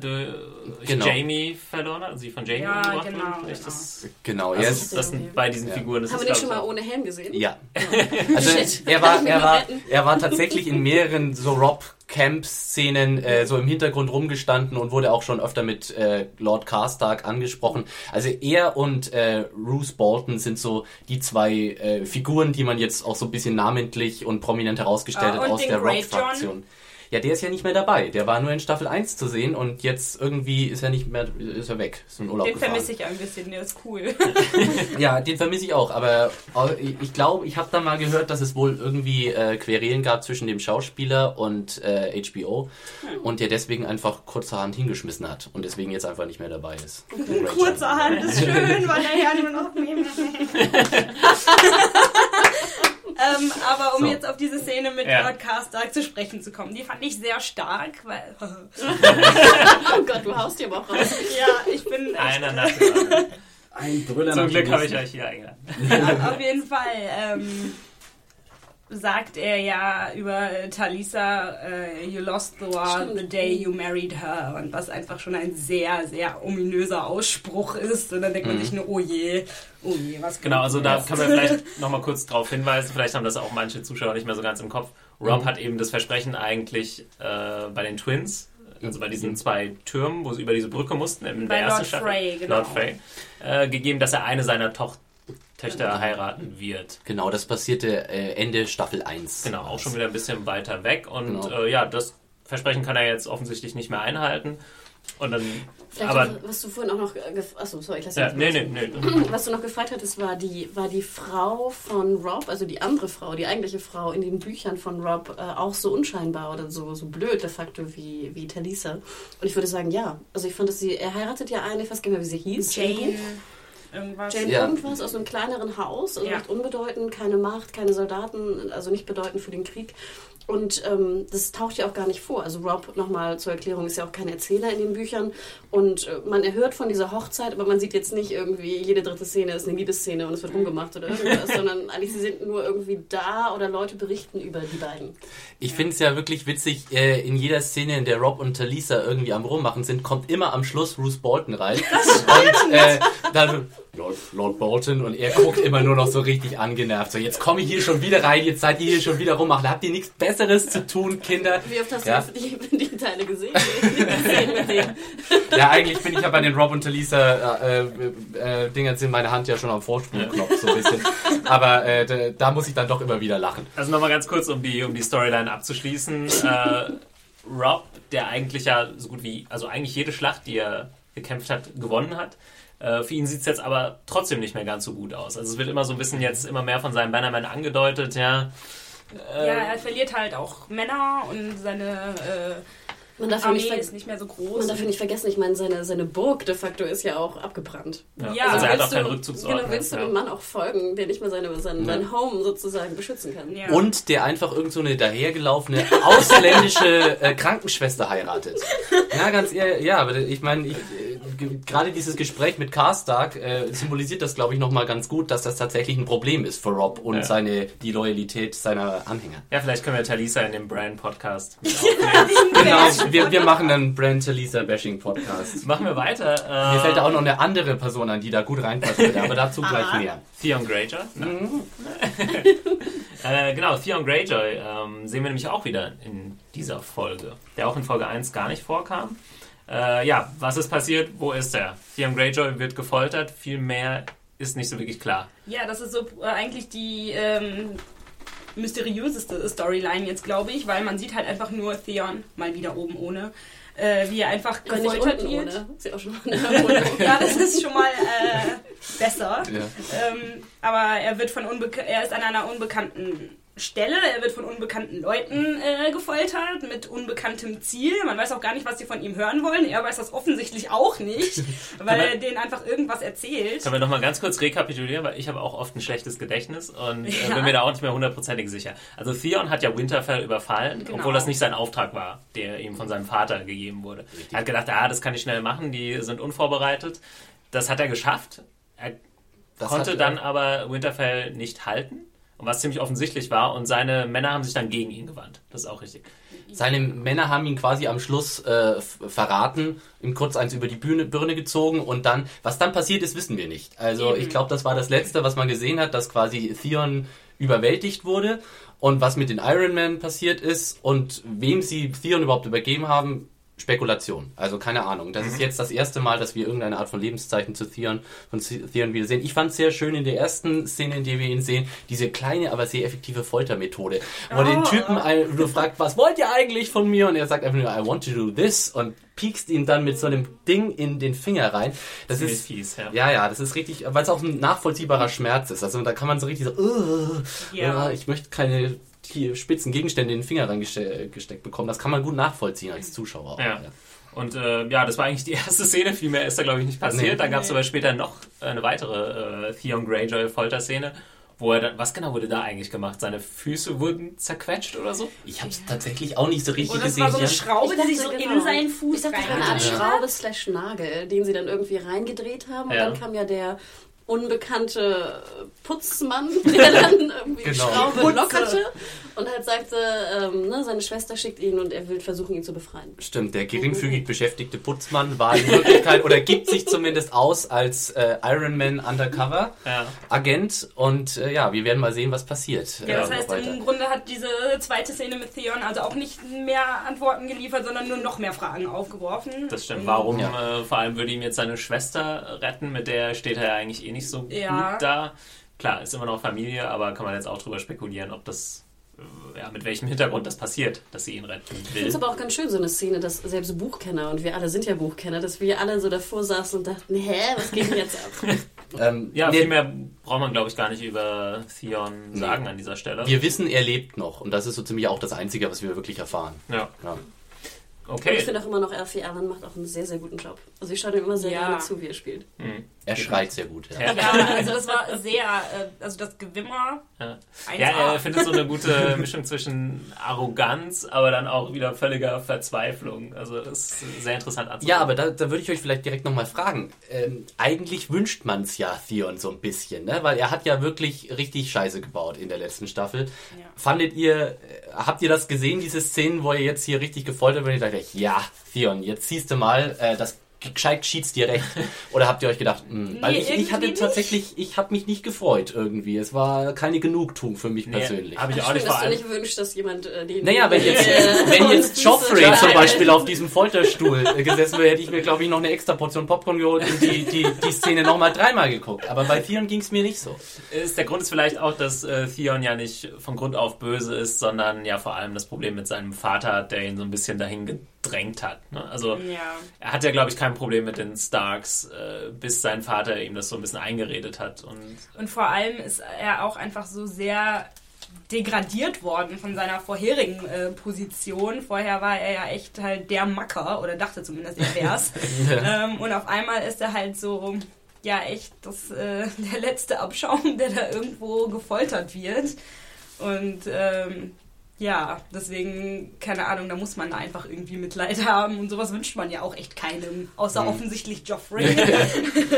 Genau. Jamie verloren hat, also sie von Jamie Ja, umgebracht genau. Vielleicht genau. Das, Genau, also er das, ist, das sind bei diesen Ja. Figuren. Das Haben ist, wir den schon mal ohne Helm gesehen? ja. Also er war, er war, er war tatsächlich in mehreren so Rob Camp Szenen äh, so im Hintergrund rumgestanden und wurde auch schon öfter mit äh, Lord Karstark angesprochen. Also er und äh, Bruce Bolton sind so die zwei äh, Figuren, die man jetzt auch so ein bisschen namentlich und prominent herausgestellt Ah, hat aus der Greyjohn? Ja, der ist ja nicht mehr dabei. Der war nur in Staffel 1 zu sehen und jetzt irgendwie ist er nicht mehr, ist er weg. Ist in Urlaub Den gefahren. vermisse ich ein bisschen, der ist cool. Ja, den vermisse ich auch, aber ich glaube, ich habe da mal gehört, dass es wohl irgendwie äh, Querelen gab zwischen dem Schauspieler und äh, HBO und der deswegen einfach kurzerhand hingeschmissen hat und deswegen jetzt einfach nicht mehr dabei ist. Kurzerhand ist schön, weil er ja nur noch ähm, aber um So. jetzt auf diese Szene mit Ja. Lord Karstark zu sprechen zu kommen, die fand ich sehr stark, weil Oh Gott, du haust dir aber auch raus. ja, ich bin Einer nach dem anderen. Ein Brüller Zum Glück habe ich euch hier eingeladen. auf jeden Fall ähm, sagt er ja über äh, Talisa, äh, you lost the war the day you married her. Und was einfach schon ein sehr, sehr ominöser Ausspruch ist. Und dann denkt man sich nur, oh je, oh je, was Genau, also da kann man vielleicht nochmal kurz drauf hinweisen, vielleicht haben das auch manche Zuschauer nicht mehr so ganz im Kopf. Rob hat eben das Versprechen eigentlich äh, bei den Twins, also bei diesen zwei Türmen, wo sie über diese Brücke mussten, in Bei der ersten Lord Staffel, Frey, genau. Lord Frey, äh, gegeben, dass er eine seiner Toch Töchter heiraten wird. Genau, das passierte äh, Ende Staffel 1. Genau, auch schon wieder ein bisschen weiter weg und Genau. äh, ja, das Versprechen kann er jetzt offensichtlich nicht mehr einhalten. Und dann, Vielleicht aber, auch, was du vorhin auch noch. Achso, sorry, ich lasse ja, nee, nee, nee. Was du noch gefragt hattest, war die, war die Frau von Rob, also die andere Frau, die eigentliche Frau in den Büchern von Rob, äh, auch so unscheinbar oder so, so blöd de facto wie, wie Talisa. Und ich würde sagen, ja. Also ich fand, dass sie, er heiratet ja eine, ich weiß gar nicht mehr, wie sie hieß. Jane, irgendwas. Jane Ja. irgendwas aus einem kleineren Haus, also Ja. recht unbedeutend, keine Macht, keine Soldaten, also nicht bedeutend für den Krieg. Und ähm, das taucht ja auch gar nicht vor. Also Rob, nochmal zur Erklärung, ist ja auch kein Erzähler in den Büchern. Und äh, man erhört von dieser Hochzeit, aber man sieht jetzt nicht irgendwie, jede dritte Szene ist eine Liebesszene und es wird rumgemacht oder irgendwas, sondern eigentlich sie sind nur irgendwie da oder Leute berichten über die beiden. Ich finde es ja wirklich witzig, äh, in jeder Szene, in der Rob und Talisa irgendwie am Rummachen sind, kommt immer am Schluss Bruce Bolton rein. und äh, dann Lord, Lord Bolton und er guckt immer nur noch so richtig angenervt. So, jetzt komme ich hier schon wieder rein, jetzt seid ihr hier schon wieder rummachen. Habt ihr nichts Besseres zu tun, Kinder? Wie oft hast Ja. du die, die Teile gesehen? Ja, eigentlich bin ich ja bei den Rob und Talisa äh, äh, äh, Dingern sind meine Hand ja schon am Vorsprungknopf so ein bisschen. Aber äh, da, da muss ich dann doch immer wieder lachen. Also nochmal ganz kurz, um die, um die Storyline abzuschließen. Äh, Rob, der eigentlich ja so gut wie, also eigentlich jede Schlacht, die er gekämpft hat, gewonnen hat. Äh, für ihn sieht es jetzt aber trotzdem nicht mehr ganz so gut aus. Also es wird immer so ein bisschen jetzt immer mehr von seinem Bannerman angedeutet, ja. Ja, er verliert halt auch Männer und seine Man äh, darf, Armee nicht ist nicht mehr so man groß. darf ja nicht vergessen, ich meine, seine, seine Burg de facto ist ja auch abgebrannt. ja. Ja, also er hat willst auch keinen du- Rückzugsort Genau, mehr. willst du ja. einem Mann auch folgen, der nicht mal seine, sein, sein Home sozusagen beschützen kann? Ja. Und der einfach irgend so eine dahergelaufene ausländische äh, Krankenschwester heiratet. Ja, ganz ehrlich, ja, aber ich meine, ich, äh, gerade dieses Gespräch mit Karstark äh, symbolisiert das, glaube ich, nochmal ganz gut, dass das tatsächlich ein Problem ist für Rob und Ja. seine, die Loyalität seiner Anhänger. Ja, vielleicht können wir Talisa in dem Brand-Podcast. Genau, wir, wir machen einen Brand Lisa Bashing Podcast. Machen wir weiter. Äh, Mir fällt da auch noch eine andere Person an, die da gut reinpassen würde, aber dazu gleich mehr. Theon Greyjoy. Nein. äh, genau, Theon Greyjoy ähm, sehen wir nämlich auch wieder in dieser Folge, der auch in Folge 1 gar nicht vorkam. Äh, ja, was ist passiert? Wo ist er? Theon Greyjoy wird gefoltert, viel mehr ist nicht so wirklich klar. Ja, das ist so äh, eigentlich die ähm, mysteriöseste Storyline jetzt, glaube ich, weil man sieht halt einfach nur Theon mal wieder oben ohne, äh, wie er einfach gefoltert wird. ohne. Ist ja auch schon mal eine Erholung. Ja, das ist schon mal äh, besser. Ja. Ähm, aber er wird von unbeka er ist an einer unbekannten Stelle, er wird von unbekannten Leuten äh, gefoltert, mit unbekanntem Ziel. Man weiß auch gar nicht, was sie von ihm hören wollen. Er weiß das offensichtlich auch nicht, weil er denen einfach irgendwas erzählt. Können wir nochmal ganz kurz rekapitulieren, weil ich habe auch oft ein schlechtes Gedächtnis und äh, Ja. bin mir da auch nicht mehr hundertprozentig sicher. Also Theon hat ja Winterfell überfallen, Genau. obwohl das nicht sein Auftrag war, der ihm von seinem Vater gegeben wurde. Er hat gedacht, ah, das kann ich schnell machen, die sind unvorbereitet. Das hat er geschafft. Er Das konnte dann aber Winterfell nicht halten. Und was ziemlich offensichtlich war, und seine Männer haben sich dann gegen ihn gewandt. Das ist auch richtig. Seine Männer haben ihn quasi am Schluss äh, verraten, ihm kurz eins über die Bühne, Birne gezogen und dann, was dann passiert ist, wissen wir nicht. Also ich glaube, das war das Letzte, was man gesehen hat, dass quasi Theon überwältigt wurde und was mit den Iron Man passiert ist und wem sie Theon überhaupt übergeben haben, Spekulation. Also keine Ahnung. Das ist jetzt das erste Mal, dass wir irgendeine Art von Lebenszeichen zu Theon, von Theon wieder sehen. Ich fand es sehr schön in der ersten Szene, in der wir ihn sehen, diese kleine, aber sehr effektive Foltermethode. Wo oh. den Typen du fragst, was wollt ihr eigentlich von mir? Und er sagt einfach nur, I want to do this und piekst ihn dann mit so einem Ding in den Finger rein. Das Ziemlich ist fies, ja. ja, ja, das ist richtig, weil es auch ein nachvollziehbarer Schmerz ist. Also da kann man so richtig so, uh, Ja. uh, ich möchte keine die spitzen Gegenstände in den Finger reingesteckt bekommen. Das kann man gut nachvollziehen als Zuschauer. auch, Ja. Und äh, ja, das war eigentlich die erste Szene. Viel mehr ist da, glaube ich, nicht passiert. Nee. Dann gab es aber später noch eine weitere äh, Theon Greyjoy-Folterszene, wo er dann, was genau wurde da eigentlich gemacht? Seine Füße wurden zerquetscht oder so? Ich habe es tatsächlich auch nicht so richtig Und das gesehen. war so eine. Schraube, die sich so genau. in seinen Fuß Ich dachte, das war eine Art rein. Schraube slash Nagel, den sie dann irgendwie reingedreht haben. Und Ja. dann kam ja der unbekannte Putzmann, der dann irgendwie Genau. die Schraube lockerte und halt sagte, ähm, ne, seine Schwester schickt ihn und er will versuchen, ihn zu befreien. Stimmt, der geringfügig beschäftigte Putzmann war in Wirklichkeit oder gibt sich zumindest aus als äh, Iron Man Undercover Ja. Agent und äh, ja, wir werden mal sehen, was passiert. Ja, das äh, heißt, weiter. im Grunde hat diese zweite Szene mit Theon also auch nicht mehr Antworten geliefert, sondern nur noch mehr Fragen aufgeworfen. Das stimmt. Warum? Ja. Äh, vor allem würde ihm jetzt seine Schwester retten, mit der steht er ja eigentlich eh nicht so Ja. gut da. Klar, ist immer noch Familie, aber kann man jetzt auch drüber spekulieren, ob das, äh, ja, mit welchem Hintergrund das passiert, dass sie ihn retten Ich finde will. es aber auch ganz schön, so eine Szene, dass selbst Buchkenner, und wir alle sind ja Buchkenner, dass wir alle so davor saßen und dachten, hä, was geht denn jetzt ab? Ähm, Ja, nee, viel mehr braucht man, glaube ich, gar nicht über Theon sagen an dieser Stelle. wir wissen, er lebt noch und das ist so ziemlich auch das Einzige, was wir wirklich erfahren. ja, Ja. Und okay. ich finde auch immer noch, Alfie Allen macht auch einen sehr, sehr guten Job. Also ich schaue ihm immer sehr Ja. gerne zu, wie er spielt. Er schreit sehr gut. Ja. Ja. Also das war sehr, äh, also das Gewimmer. Ja. 1A. Ja, er findet so eine gute Mischung zwischen Arroganz, aber dann auch wieder völliger Verzweiflung. Also das ist sehr interessant anzusehen. Ja, aber da, da würde ich euch vielleicht direkt nochmal fragen. Ähm, eigentlich wünscht man es ja Theon so ein bisschen, ne? weil er hat ja wirklich richtig Scheiße gebaut in der letzten Staffel. Ja. Fandet ihr, äh, habt ihr das gesehen, diese Szenen, wo er jetzt hier richtig gefoltert wird? Dachtet, ja, Theon, jetzt siehst du mal, äh, das gescheit cheats dir recht. Oder habt ihr euch gedacht, mh, weil Nee, ich, ich hatte tatsächlich, ich habe mich nicht gefreut irgendwie. Es war keine Genugtuung für mich Nee, persönlich. habe ich auch Schön, nicht vor dass du nicht wünschst, dass jemand äh, den... Naja, wenn jetzt, wenn jetzt Joffrey zum Beispiel auf diesem Folterstuhl äh, gesessen wäre, hätte ich mir, glaube ich, noch eine extra Portion Popcorn geholt und die, die, die Szene nochmal dreimal geguckt. Aber bei Theon ging es mir nicht so. Ist, der Grund ist vielleicht auch, dass äh, Theon ja nicht von Grund auf böse ist, sondern ja vor allem das Problem mit seinem Vater hat, der ihn so ein bisschen dahin gedrängt hat. Ne? Also Ja. er hat ja, glaube ich, kein Problem mit den Starks, äh, bis sein Vater ihm das so ein bisschen eingeredet hat. Und Und vor allem ist er auch einfach so sehr degradiert worden von seiner vorherigen äh, Position. Vorher war er ja echt halt der Macker oder dachte zumindest, er wär's. ähm, und auf einmal ist er halt so, ja echt das, äh, der letzte Abschaum, der da irgendwo gefoltert wird. Und ähm, ja, deswegen, keine Ahnung, da muss man da einfach irgendwie Mitleid haben und sowas wünscht man ja auch echt keinem, außer offensichtlich Joffrey.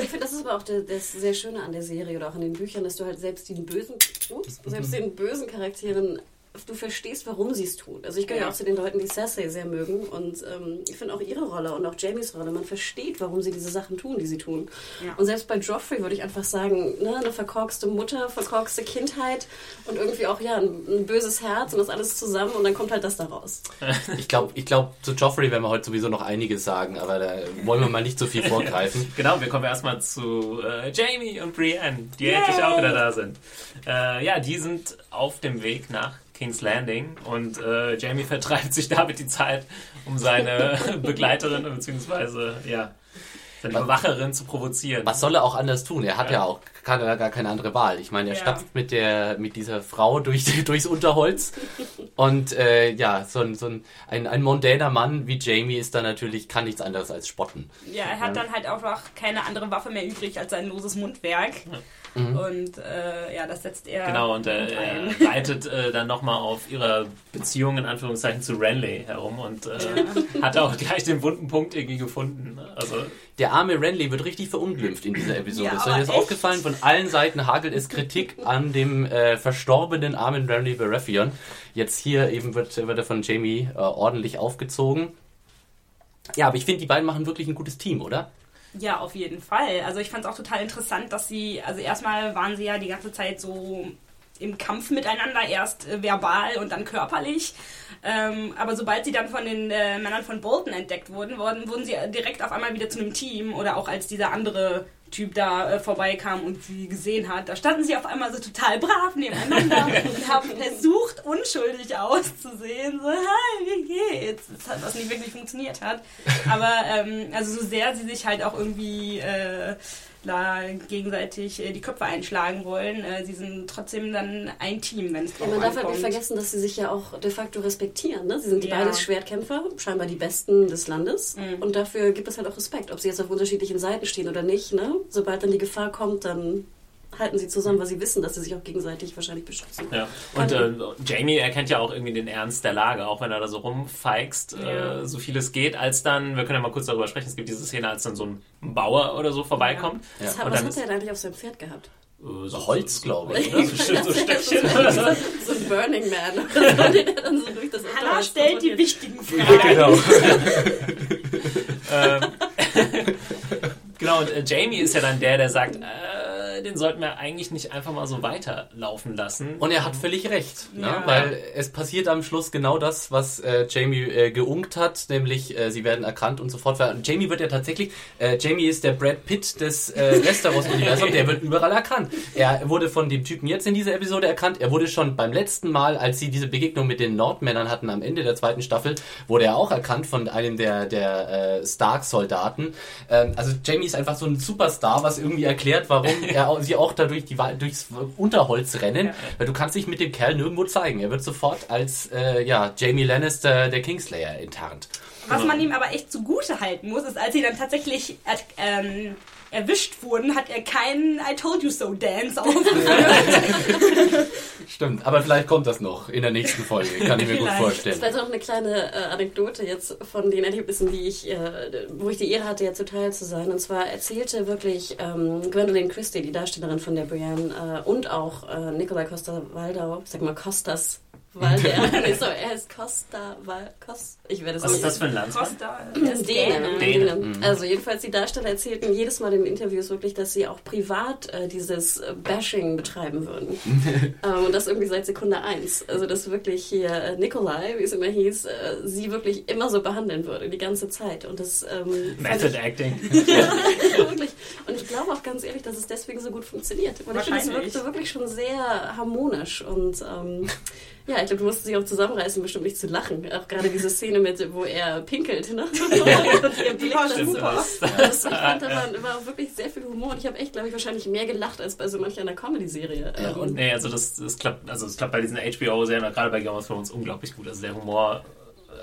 Ich finde, das ist aber auch der, das sehr Schöne an der Serie oder auch an den Büchern, dass du halt selbst den bösen, ups, selbst den bösen Charakteren, du verstehst, warum sie es tun. Also ich gehöre ja. Auch zu den Leuten, die Cersei sehr mögen und ähm, ich finde auch ihre Rolle und auch Jamies Rolle, man versteht, warum sie diese Sachen tun, die sie tun. Ja. Und selbst bei Joffrey würde ich einfach sagen, ne, eine verkorkste Mutter, verkorkste Kindheit und irgendwie auch ja ein, ein böses Herz und das alles zusammen und dann kommt halt das da raus. Ich glaube, ich glaub, zu Joffrey werden wir heute sowieso noch einiges sagen, aber da wollen wir mal nicht so viel vorgreifen. genau, wir kommen erstmal zu äh, Jamie und Brienne, die endlich auch wieder da sind. Äh, ja, die sind auf dem Weg nach King's Landing und äh, Jamie vertreibt sich damit die Zeit, um seine Begleiterin bzw. ja, seine Bewacherin zu provozieren. Was soll er auch anders tun? Er hat ja, Ja. auch kann, er gar keine andere Wahl. Ich meine, er Ja. stapft mit der mit dieser Frau durch, durchs Unterholz und äh, ja, so ein, so ein, ein, ein mondäner Mann wie Jamie ist da natürlich, kann nichts anderes als spotten. Ja, er hat dann halt einfach keine andere Waffe mehr übrig als sein loses Mundwerk. Und äh, ja, das setzt er. Genau, und äh, ein. er reitet äh, dann nochmal auf ihrer Beziehung in Anführungszeichen zu Renly herum und äh, hat auch gleich den wunden Punkt irgendwie gefunden. Also Der arme Renly wird richtig verunglimpft in dieser Episode. Ja, ist euch das echt? aufgefallen? Von allen Seiten hagelt es Kritik an dem äh, verstorbenen armen Renly Baratheon. Jetzt hier eben wird, wird er von Jamie äh, ordentlich aufgezogen. Ja, aber ich finde, die beiden machen wirklich ein gutes Team, oder? Ja, auf jeden Fall. Also ich fand es auch total interessant, dass sie, also erstmal waren sie ja die ganze Zeit so im Kampf miteinander, erst äh, verbal und dann körperlich. Ähm, aber sobald sie dann von den äh, Männern von Bolton entdeckt wurden, wurden, wurden sie direkt auf einmal wieder zu einem Team oder auch als dieser andere Typ da äh, vorbeikam und sie gesehen hat, da standen sie auf einmal so total brav nebeneinander und haben versucht, unschuldig auszusehen. So, hi, wie geht's? Das hat, was nicht wirklich funktioniert hat. Aber ähm, also so sehr sie sich halt auch irgendwie äh, da gegenseitig äh, die Köpfe einschlagen wollen, äh, sie sind trotzdem dann ein Team, wenn es Ja, man darf halt nicht vergessen, dass sie sich ja auch de facto respektieren. Ne? Sie sind Ja. beides Schwertkämpfer, scheinbar die Besten des Landes. Mhm. Und dafür gibt es halt auch Respekt, ob sie jetzt auf unterschiedlichen Seiten stehen oder nicht. Ne? Sobald dann die Gefahr kommt, dann halten sie zusammen, weil sie wissen, dass sie sich auch gegenseitig wahrscheinlich beschützen. Ja. Und äh, Jamie erkennt ja auch irgendwie den Ernst der Lage, auch wenn er da so rumfeigst, Ja. äh, so viel es geht, als dann, wir können ja mal kurz darüber sprechen, es gibt diese Szene, als dann so ein Bauer oder so vorbeikommt. Was, Und was dann hat er denn eigentlich auf seinem Pferd gehabt? äh, So Holz, glaube ich. oder? So, so Stöckchen so, oder so. so ein Burning Man. so, den dann so durch das Hannah stellt die wichtigen Fragen. Genau. ähm, genau, und äh, Jamie ist ja dann der, der sagt, äh, den sollten wir eigentlich nicht einfach mal so weiterlaufen lassen. Und er hat völlig recht, ne? Ja. weil es passiert am Schluss genau das, was äh, Jamie äh, geunkt hat, nämlich äh, sie werden erkannt und sofort. ver- Und Jamie wird ja tatsächlich, äh, Jamie ist der Brad Pitt des äh, Westeros-Universums, der wird überall erkannt. Er wurde von dem Typen jetzt in dieser Episode erkannt, er wurde schon beim letzten Mal, als sie diese Begegnung mit den Nordmännern hatten am Ende der zweiten Staffel, wurde er auch erkannt von einem der, der äh, Stark-Soldaten. Ähm, also Jamie ist einfach so ein Superstar, was irgendwie erklärt, warum er auch, sie auch dadurch die, durchs Unterholz rennen, weil du kannst dich mit dem Kerl nirgendwo zeigen. Er wird sofort als äh, ja, Jamie Lannister, der Kingslayer, enttarnt. Was man ihm aber echt zugute halten muss, ist, als sie dann tatsächlich äh, ähm, erwischt wurden, hat er keinen I told you so Dance aufgeführt. Stimmt, aber vielleicht kommt das noch in der nächsten Folge, kann ich mir gut Vielleicht. vorstellen. Vielleicht auch eine kleine äh, Anekdote jetzt von den Erlebnissen, die ich, äh, wo ich die Ehre hatte, jetzt zuteil zu sein. Und zwar erzählte wirklich ähm, Gwendolyn Christie, die Darstellerin von der Brienne, äh, und auch äh, Nikolai Costa-Waldau, ich sag mal Costas Waldau, nee, sorry, er ist Costa Val Cos, ich werde es Was ist das für ein Landsmann? Costa, das ist Däne. Däne. Däne. Also jedenfalls die Darsteller erzählten jedes Mal in Interviews wirklich, dass sie auch privat äh, dieses äh, Bashing betreiben würden. ähm, und das irgendwie seit Sekunde eins. Also dass wirklich hier äh, Nikolai, wie es immer hieß, äh, sie wirklich immer so behandeln würde, die ganze Zeit. Und das ähm, Method Acting. ja, wirklich. Und ich glaube auch ganz ehrlich, dass es deswegen so gut funktioniert. Weil ich finde, es wirkte wirklich schon sehr harmonisch. Und ähm, ja, ich glaube, du musst dich auch zusammenreißen, bestimmt nicht zu lachen. Auch gerade diese Szene mit, wo er pinkelt. Ne? und Blick war super. Das, ich fand, da war, war wirklich sehr viel Humor. Und ich habe echt, glaube ich, wahrscheinlich mehr gelacht als bei so manch einer Comedy-Serie. Ähm, Und nee, also das, das klappt, also es klappt bei diesen HBO-Serien, gerade bei Game of Thrones, unglaublich gut. Also der Humor,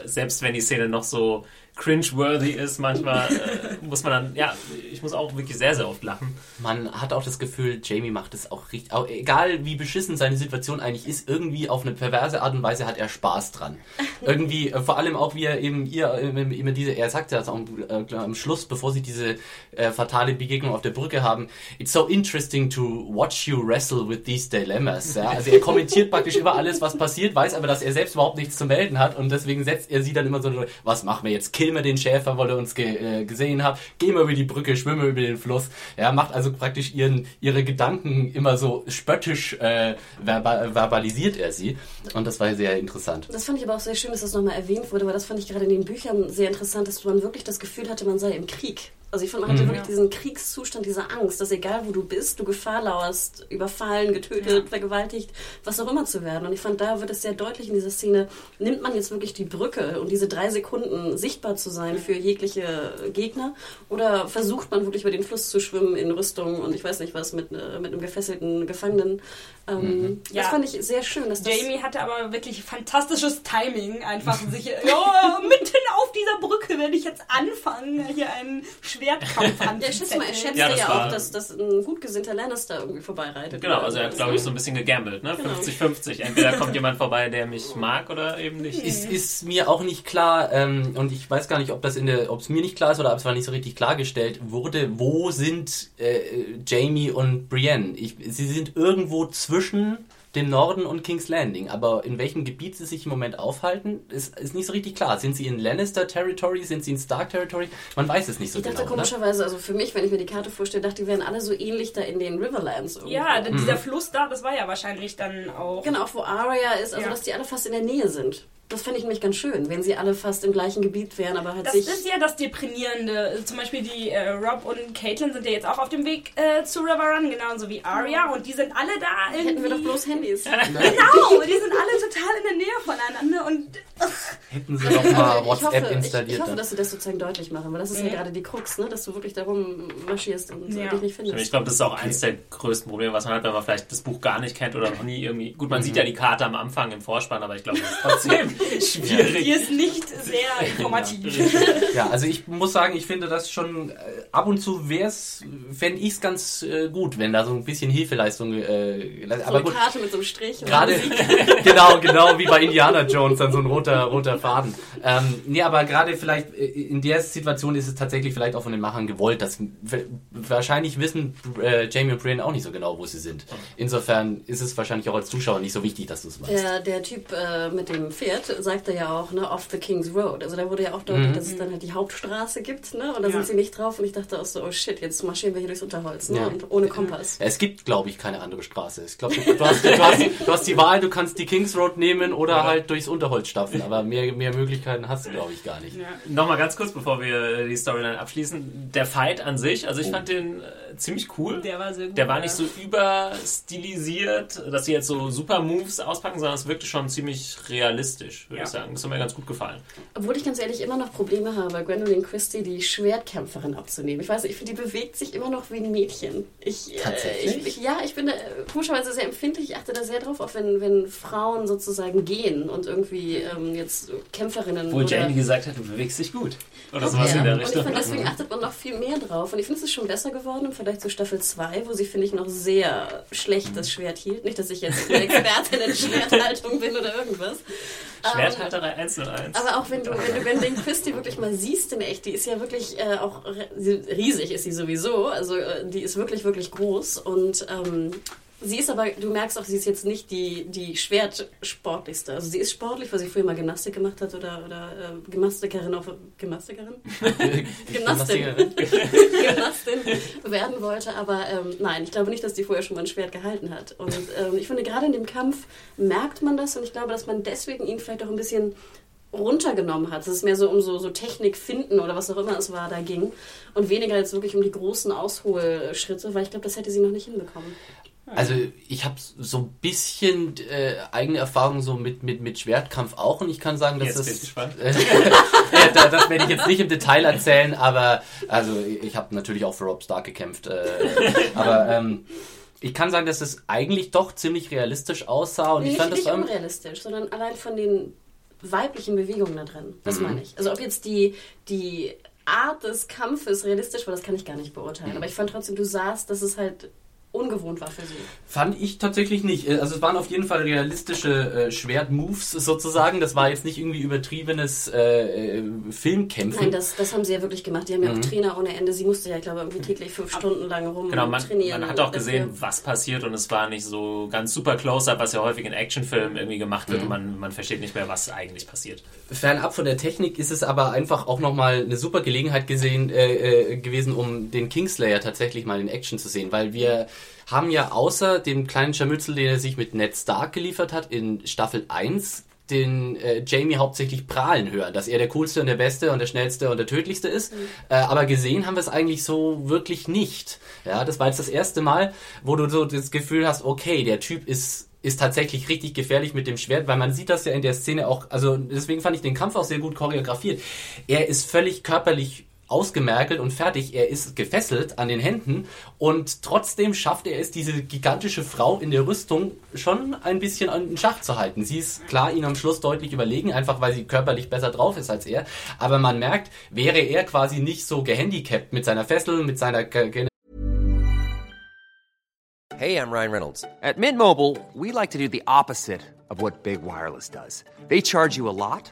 äh, selbst wenn die Szene noch so cringe-worthy ist, manchmal äh, muss man dann, ja, ich muss auch wirklich sehr, sehr oft lachen. Man hat auch das Gefühl, Jamie macht es auch richtig, auch, egal wie beschissen seine Situation eigentlich ist, irgendwie auf eine perverse Art und Weise hat er Spaß dran. irgendwie, äh, vor allem auch wie er eben ihr, äh, immer diese, er sagt ja das auch äh, am Schluss, bevor sie diese äh, fatale Begegnung auf der Brücke haben, it's so interesting to watch you wrestle with these dilemmas. Ja? Also er kommentiert praktisch immer alles, was passiert, weiß aber, dass er selbst überhaupt nichts zu melden hat und deswegen setzt er sie dann immer so, was machen wir jetzt? Killen wir den Schäfer, weil er uns ge äh, gesehen hat? Gehen wir über die Brücke, schwimmen wir über den Fluss. Ja, macht also praktisch ihren, ihre Gedanken immer so spöttisch äh, verba verbalisiert er sie und das war sehr interessant. Das fand ich aber auch sehr schön, dass das nochmal erwähnt wurde, weil das fand ich gerade in den Büchern sehr interessant, dass man wirklich das Gefühl hatte, man sei im Krieg. Also ich fand, man hatte wirklich diesen Kriegszustand, diese Angst, dass egal wo du bist, du Gefahr lauerst, überfallen, getötet, vergewaltigt, was auch immer zu werden. Und ich fand, da wird es sehr deutlich in dieser Szene, nimmt man jetzt wirklich die Brücke und diese drei Sekunden sichtbar zu sein für jegliche Gegner oder versucht man wirklich über den Fluss zu schwimmen in Rüstung und ich weiß nicht was mit, äh, mit einem gefesselten Gefangenen. Ähm, Ja. Das fand ich sehr schön. Dass das Jamie hatte aber wirklich fantastisches Timing, einfach sich, ja, mitten auf dieser Brücke werde ich jetzt anfangen, hier einen Schwertkampf Ja, ich schätze mal, er schätzte Ja, ja, auch, dass, dass ein gut gesinnter Lannister irgendwie vorbeireitet. Genau, also er hat, glaube ich, so. ein bisschen gegambelt, ne? Genau. 50-50. Entweder kommt jemand vorbei, der mich mag oder eben nicht. Ist, ist mir auch nicht klar, ähm, und ich weiß gar nicht, ob das in der, ob es mir nicht klar ist oder ob es war nicht so richtig klargestellt wurde, wo sind äh, Jamie und Brienne? Ich, sie sind irgendwo zwischen den Norden und King's Landing. Aber in welchem Gebiet sie sich im Moment aufhalten, ist, ist nicht so richtig klar. Sind sie in Lannister Territory? Sind sie in Stark Territory? Man weiß es nicht so Ich dachte genau. ne? komischerweise, also für mich, wenn ich mir die Karte vorstelle, dachte ich, die wären alle so ähnlich da in den Riverlands. Irgendwo. Ja, d- Mhm. dieser Fluss da, das war ja wahrscheinlich dann auch. Genau, auch wo Arya ist, also Ja. dass die alle fast in der Nähe sind. Das fände ich nämlich ganz schön, wenn sie alle fast im gleichen Gebiet wären, aber halt Das sich... ist ja das Deprimierende. Zum Beispiel die äh, Rob und Caitlin sind ja jetzt auch auf dem Weg äh, zu River Run, genauso wie Arya. Und die sind alle da irgendwie. Hätten wir doch bloß Handys. Genau, die sind alle total in der Nähe voneinander und Hätten sie doch mal Also ich WhatsApp hoffe, installiert. Ich, ich hoffe, dass sie das sozusagen deutlich machen, weil das ist ja, gerade die Krux, ne? dass du wirklich darum marschierst und Ja. dich nicht findest. Ich glaube, das ist auch eins der größten Probleme, was man hat, wenn man vielleicht das Buch gar nicht kennt oder noch nie irgendwie. Gut, man sieht ja die Karte am Anfang im Vorspann, aber ich glaube, das ist trotzdem schwierig. die ist nicht sehr informativ. Ja, also ich muss sagen, ich finde das schon äh, ab und zu wär's, fände ich es ganz äh, gut, wenn da so ein bisschen Hilfeleistung. Äh, so aber eine gut, Karte mit so einem Strich. gerade genau, genau wie bei Indiana Jones dann so ein roter roter Faden. Ähm, nee, aber gerade vielleicht äh, in der Situation ist es tatsächlich vielleicht auch von den Machern gewollt, dass wahrscheinlich wissen äh, Jamie und Brian auch nicht so genau, wo sie sind. Insofern ist es wahrscheinlich auch als Zuschauer nicht so wichtig, dass du es weißt. Der, der Typ äh, mit dem Pferd sagte ja auch, ne, off the King's Road. Also da wurde ja auch deutlich, Mhm. dass es dann halt die Hauptstraße gibt, ne? Und da Ja. sind sie nicht drauf und ich dachte auch so, oh shit, jetzt marschieren wir hier durchs Unterholz, ne? Ja. Und ohne Kompass. Es gibt, glaube ich, keine andere Straße. Ich glaube, du, du, hast, du, hast, du hast die Wahl, du kannst die Kings Road nehmen oder halt durchs Unterholz stapfen, aber mehr, mehr Möglichkeiten hast du, glaube ich, gar nicht. Nochmal ganz kurz, bevor wir die Storyline abschließen. Der Fight an sich, also ich fand den äh, ziemlich cool. Der war sehr gut. Der war nicht so überstilisiert, dass sie jetzt so super Moves auspacken, sondern es wirkte schon ziemlich realistisch, würde Ja. ich sagen. Das hat mir ganz gut gefallen. Obwohl ich ganz ehrlich immer noch Probleme habe, Gwendolyn Christie die Schwertkämpferin abzunehmen. Ich weiß nicht, ich finde, die bewegt sich immer noch wie ein Mädchen. Ich, äh, Tatsächlich? ich, ich, ja, ich bin da, äh, komischerweise sehr empfindlich. Ich achte da sehr drauf, auch wenn, wenn Frauen sozusagen gehen und irgendwie ähm, jetzt Kämpferinnen oder Jamie gesagt hat, du bewegst dich gut. Oder Okay, sowas in der Und ich Richtung. finde, deswegen achtet man noch viel mehr drauf. Und ich finde, es ist schon besser geworden im Vergleich zu Staffel 2, wo sie, finde ich, noch sehr schlecht das Schwert hielt. Nicht, dass ich jetzt eine Expertin in Schwerthaltung bin oder irgendwas. Schwerthalterei 101. Aber auch wenn du, wenn du Gwendolyn Christie wirklich mal siehst in echt, die ist ja wirklich äh, auch riesig ist sie sowieso. Also äh, die ist wirklich, wirklich groß. Und ähm, sie ist aber, du merkst auch, sie ist jetzt nicht die, die Schwertsportlichste. Also sie ist sportlich, weil sie früher mal Gymnastik gemacht hat oder, oder äh, Gymnastikerin auf Gymnastikerin? Gymnastin. Gymnastin werden wollte, aber ähm, nein, ich glaube nicht, dass die vorher schon mal ein Schwert gehalten hat. Und ähm, ich finde, gerade in dem Kampf merkt man das und ich glaube, dass man deswegen ihn vielleicht auch ein bisschen runtergenommen hat. Dass es mehr so um so, so Technik finden oder was auch immer es war, da ging. Und weniger jetzt wirklich um die großen Ausholschritte, weil ich glaube, das hätte sie noch nicht hinbekommen. Also ich habe so ein bisschen äh, eigene Erfahrung so mit, mit, mit Schwertkampf auch und ich kann sagen, dass Jetzt das... bin ich gespannt. ja, da- das werde ich jetzt nicht im Detail erzählen, aber also ich habe natürlich auch für Rob Stark gekämpft. Äh, aber ähm, ich kann sagen, dass es eigentlich doch ziemlich realistisch aussah und Nee, ich nicht, fand das nicht war, unrealistisch, sondern allein von den weiblichen Bewegungen da drin. Das Mhm. meine ich. Also ob jetzt die, die Art des Kampfes realistisch war, das kann ich gar nicht beurteilen. Aber ich fand trotzdem, du sahst, dass es halt ungewohnt war für sie. Fand ich tatsächlich nicht. Äh, Also es waren auf jeden Fall realistische äh, Schwertmoves sozusagen. Das war jetzt nicht irgendwie übertriebenes äh, äh, Filmkämpfen. Nein, das, das haben sie ja wirklich gemacht. Die haben ja auch Trainer ohne Ende. Sie musste ja, ich glaube, irgendwie täglich fünf Stunden lang rum Genau, man, trainieren. man hat auch dafür. gesehen, was passiert und es war nicht so ganz super close-up, was ja häufig in Actionfilmen irgendwie gemacht wird und man, man versteht nicht mehr, was eigentlich passiert. Fernab von der Technik ist es aber einfach auch nochmal eine super Gelegenheit gesehen, äh, äh, gewesen, um den Kingslayer tatsächlich mal in Action zu sehen, weil wir haben ja außer dem kleinen Scharmützel, den er sich mit Ned Stark geliefert hat in Staffel 1, den äh, Jamie hauptsächlich prahlen hören, dass er der coolste und der beste und der schnellste und der tödlichste ist. Äh, aber gesehen haben wir es eigentlich so wirklich nicht. Ja, das war jetzt das erste Mal, wo du so das Gefühl hast, okay, der Typ ist ist tatsächlich richtig gefährlich mit dem Schwert, weil man sieht das ja in der Szene auch, also deswegen fand ich den Kampf auch sehr gut choreografiert. Er ist völlig körperlich ausgemergelt und fertig. Er ist gefesselt an den Händen und trotzdem schafft er es, diese gigantische Frau in der Rüstung schon ein bisschen an den Schach zu halten. Sie ist klar ihm am Schluss deutlich überlegen, einfach weil sie körperlich besser drauf ist als er. Aber man merkt, wäre er quasi nicht so gehandicapt mit seiner Fessel, mit seiner Hey, I'm Ryan Reynolds. At Mint Mobile, we like to do the opposite of what Big Wireless does. They charge you a lot,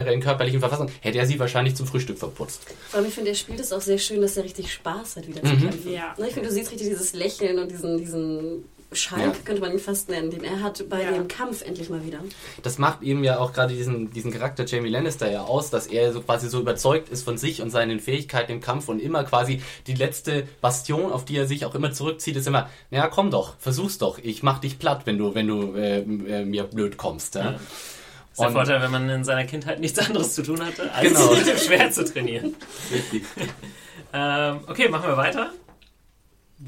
in körperlichen Verfassung, hätte er sie wahrscheinlich zum Frühstück verputzt. Vor allem, ich finde, er spielt es auch sehr schön, dass er richtig Spaß hat, wieder zu kämpfen. Ja. Ne, Ich finde, du siehst richtig dieses Lächeln und diesen, diesen Schalk, Ja. könnte man ihn fast nennen, den er hat bei Ja. dem Kampf endlich mal wieder. Das macht eben ja auch gerade diesen, diesen Charakter Jamie Lannister ja aus, dass er so quasi so überzeugt ist von sich und seinen Fähigkeiten im Kampf und immer quasi die letzte Bastion, auf die er sich auch immer zurückzieht, ist immer, naja, komm doch, versuch's doch, ich mach dich platt, wenn du, wenn du äh, äh, mir blöd kommst. Ja? Das ist der Vorteil, wenn man in seiner Kindheit nichts anderes zu tun hatte, als Genau. mit dem Schwert zu trainieren. Richtig. Ähm, okay, machen wir weiter.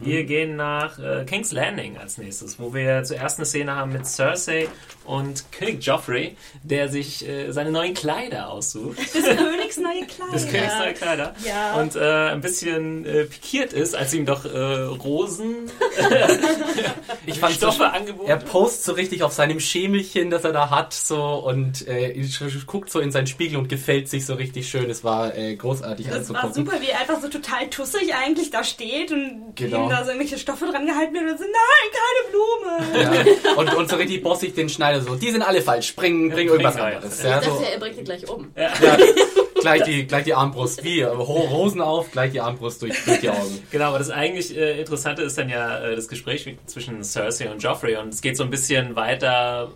Wir gehen nach äh, King's Landing als nächstes, wo wir zuerst eine Szene haben mit Cersei und König Joffrey, der sich äh, seine neuen Kleider aussucht. Des Königs neue Kleider. Das Königs neue Kleider. Ja. Und äh, ein bisschen äh, pikiert ist, als ihm doch äh, Rosen Ich fand so, Stoffe angeboten er post so richtig auf seinem Schemelchen, das er da hat, so und äh, guckt so in seinen Spiegel und gefällt sich so richtig schön. Es war äh, großartig Das war anzugucken. super, wie er einfach so total tussig eigentlich da steht und Genau. Ihm da so irgendwelche Stoffe dran gehalten werden und so, nein, keine Blume. Ja. Und, und so richtig bossig den Schneider so, die sind alle falsch, bring, bring irgendwas anderes. Ja, Ich so, dachte, er bringt ihn gleich um. ja, gleich, die, gleich die Armbrust, wie, Ho- Hosen auf, gleich die Armbrust durch, durch die Augen. Genau, aber das eigentlich äh, Interessante ist dann ja äh, das Gespräch zwischen Cersei und Joffrey und es geht so ein bisschen weiter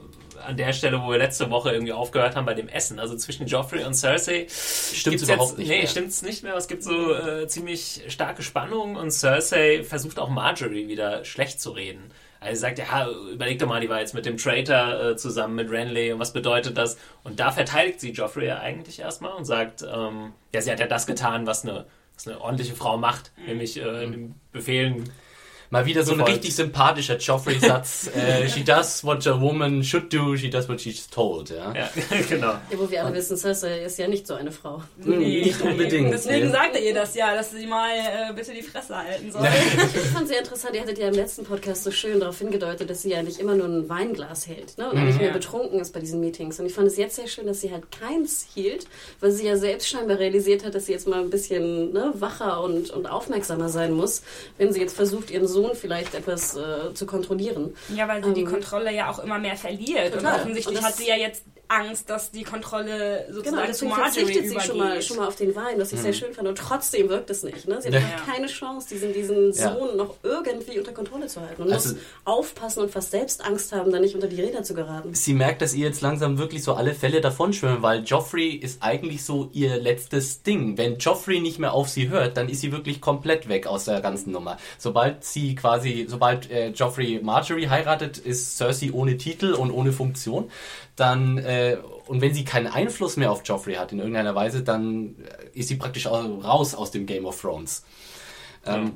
an der Stelle, wo wir letzte Woche irgendwie aufgehört haben bei dem Essen. Also zwischen Joffrey und Cersei Stimmt's gibt's überhaupt jetzt, nicht Nee, mehr. stimmt's nicht mehr. Es gibt so äh, ziemlich starke Spannungen und Cersei versucht auch Marjorie wieder schlecht zu reden. Also sie sagt, ja, überleg doch mal, die war jetzt mit dem Traitor äh, zusammen mit Renly und was bedeutet das? Und da verteidigt sie Joffrey ja eigentlich erstmal und sagt, ähm, ja, sie hat ja das getan, was eine, was eine ordentliche Frau macht, nämlich äh, den Befehlen Mal wieder so ein richtig sympathischer Joffrey-Satz. äh, she does what a woman should do, she does what she's told. Ja? Ja, genau. Ja, wo wir alle wissen, Cersei ist ja nicht so eine Frau. Hm, Nicht unbedingt. Deswegen nee. sagt er ihr das ja, dass sie mal äh, bitte die Fresse halten soll. Ich fand sehr interessant, ihr hattet ja im letzten Podcast so schön darauf hingedeutet, dass sie ja nicht immer nur ein Weinglas hält ne? und nicht mehr betrunken ist bei diesen Meetings. Und ich fand es jetzt sehr schön, dass sie halt keins hielt, weil sie ja selbst scheinbar realisiert hat, dass sie jetzt mal ein bisschen ne, wacher und, und aufmerksamer sein muss, wenn sie jetzt versucht, ihren Sohn vielleicht etwas äh, zu kontrollieren. Ja, weil sie die Ähm, Kontrolle ja auch immer mehr verliert. Total. Und offensichtlich Und hat sie ja jetzt Angst, dass die Kontrolle Genau, sozusagen zu deswegen Marjorie verzichtet sie schon mal, schon mal auf den Wein, was ich sehr schön fand. Und trotzdem wirkt es nicht. Ne? Sie hat Ja. keine Chance, diesen, diesen Ja. Sohn noch irgendwie unter Kontrolle zu halten. Und Also- muss aufpassen und fast selbst Angst haben, da nicht unter die Räder zu geraten. Sie merkt, dass ihr jetzt langsam wirklich so alle Fälle davonschwimmen, weil Joffrey ist eigentlich so ihr letztes Ding. Wenn Joffrey nicht mehr auf sie hört, dann ist sie wirklich komplett weg aus der ganzen Nummer. Sobald sie quasi, sobald äh, Joffrey Marjorie heiratet, ist Cersei ohne Titel und ohne Funktion. Dann, äh, und wenn sie keinen Einfluss mehr auf Joffrey hat in irgendeiner Weise, dann äh, ist sie praktisch au- raus aus dem Game of Thrones. Ähm,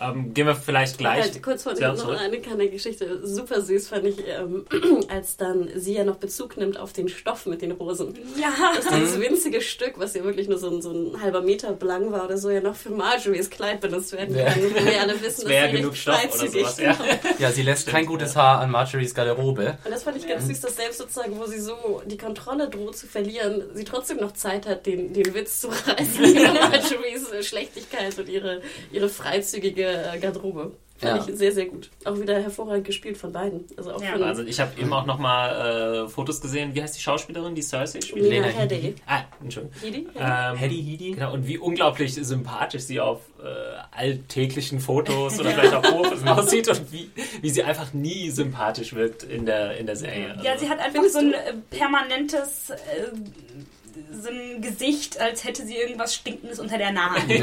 Ähm, gehen wir vielleicht gleich. Halt, kurz vor Ja, noch eine kleine Geschichte. Super süß fand ich, ähm, als dann sie ja noch Bezug nimmt auf den Stoff mit den Rosen. Ja, Dass dieses winzige Stück, was ja wirklich nur so ein, so ein halber Meter lang war oder so, ja noch für Marjorie's Kleid benutzt werden Ja. kann. Wo wir alle wissen, wäre sie genug Stoff oder sowas. Ja. ja, sie lässt kein gutes Haar an Marjories Garderobe. Und das fand ich ganz süß, dass selbst sozusagen, wo sie so die Kontrolle droht zu verlieren, sie trotzdem noch Zeit hat, den, den Witz zu reißen über Marjorie's Schlechtigkeit und ihre, ihre freizügige äh, Garderobe. Fand Ja. ich sehr, sehr gut. Auch wieder hervorragend gespielt von beiden. Also auch Ja, von Also ich habe eben auch nochmal äh, Fotos gesehen. Wie heißt die Schauspielerin, die Cersei spielt? Lena Lena Headey. Ah, Entschuldigung. Headey? Ähm, Hedy Hedy? Genau, und wie unglaublich sympathisch sie auf äh, alltäglichen Fotos oder vielleicht auch Fotos aussieht und wie, wie sie einfach nie sympathisch wirkt in der, in der Serie. ja, Also, sie hat einfach Findest so ein du? äh, permanentes äh, so ein Gesicht, als hätte sie irgendwas Stinkendes unter der Nase.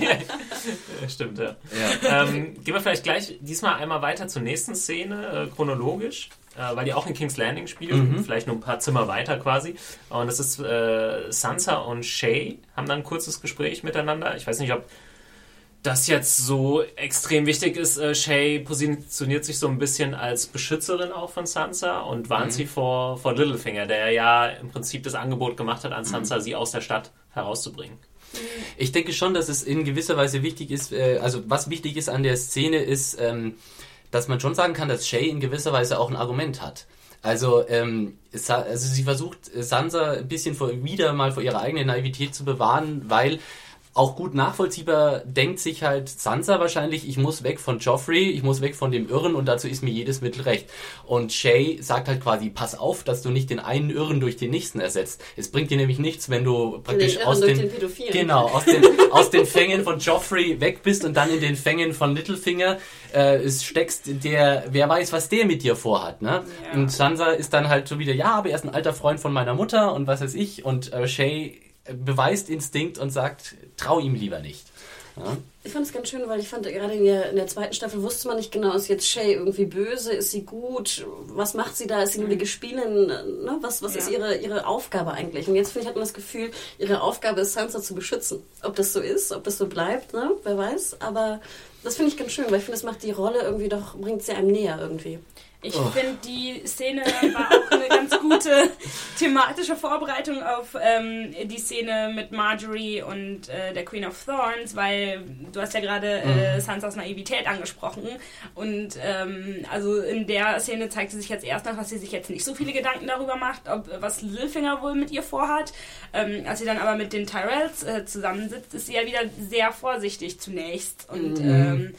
Ja. stimmt, ja. Ja. ähm, gehen wir vielleicht gleich diesmal einmal weiter zur nächsten Szene, äh, chronologisch, äh, weil die auch in King's Landing spielt, Mhm. vielleicht nur ein paar Zimmer weiter quasi. Und das ist äh, Sansa und Shay haben dann ein kurzes Gespräch miteinander. Ich weiß nicht, ob das jetzt so extrem wichtig ist. Äh, Shay positioniert sich so ein bisschen als Beschützerin auch von Sansa und warnt Mhm. sie vor, vor Littlefinger, der ja im Prinzip das Angebot gemacht hat, an Mhm. Sansa sie aus der Stadt herauszubringen. Ich denke schon, dass es in gewisser Weise wichtig ist, äh, also was wichtig ist an der Szene ist, ähm, dass man schon sagen kann, dass Shay in gewisser Weise auch ein Argument hat. Also, ähm, also sie versucht Sansa ein bisschen vor, wieder mal vor ihrer eigenen Naivität zu bewahren, weil auch gut nachvollziehbar denkt sich halt Sansa wahrscheinlich, ich muss weg von Joffrey, ich muss weg von dem Irren und dazu ist mir jedes Mittel recht. Und Shay sagt halt quasi, pass auf, dass du nicht den einen Irren durch den nächsten ersetzt. Es bringt dir nämlich nichts, wenn du praktisch Irren aus den, den genau, aus den, aus den Fängen von Joffrey weg bist und dann in den Fängen von Littlefinger äh, es steckst, der, wer weiß, was der mit dir vorhat, ne? Ja. Und Sansa ist dann halt so wieder, ja, aber er ist ein alter Freund von meiner Mutter und was weiß ich und äh, Shay beweist Instinkt und sagt, trau ihm lieber nicht. Ja? Ich fand es ganz schön, weil ich fand, gerade in der, in der zweiten Staffel wusste man nicht genau, ist jetzt Shay irgendwie böse, ist sie gut, was macht sie da, ist sie nur die Gespielin, ne? was, was Ja. ist ihre, ihre Aufgabe eigentlich? Und jetzt finde ich, hat man das Gefühl, ihre Aufgabe ist, Sansa zu beschützen. Ob das so ist, ob das so bleibt, ne? wer weiß, aber das finde ich ganz schön, weil ich finde, das macht die Rolle irgendwie doch, bringt sie einem näher irgendwie. Ich Oh. finde, die Szene war auch eine ganz gute thematische Vorbereitung auf ähm, die Szene mit Marjorie und äh, der Queen of Thorns, weil du hast ja gerade Mhm. äh, Sansas Naivität angesprochen und ähm, also in der Szene zeigt sie sich jetzt erst noch, dass sie sich jetzt nicht so viele Gedanken darüber macht, ob was Littlefinger wohl mit ihr vorhat. Ähm, als sie dann aber mit den Tyrells äh, zusammensitzt, ist sie ja wieder sehr vorsichtig zunächst und bewahrt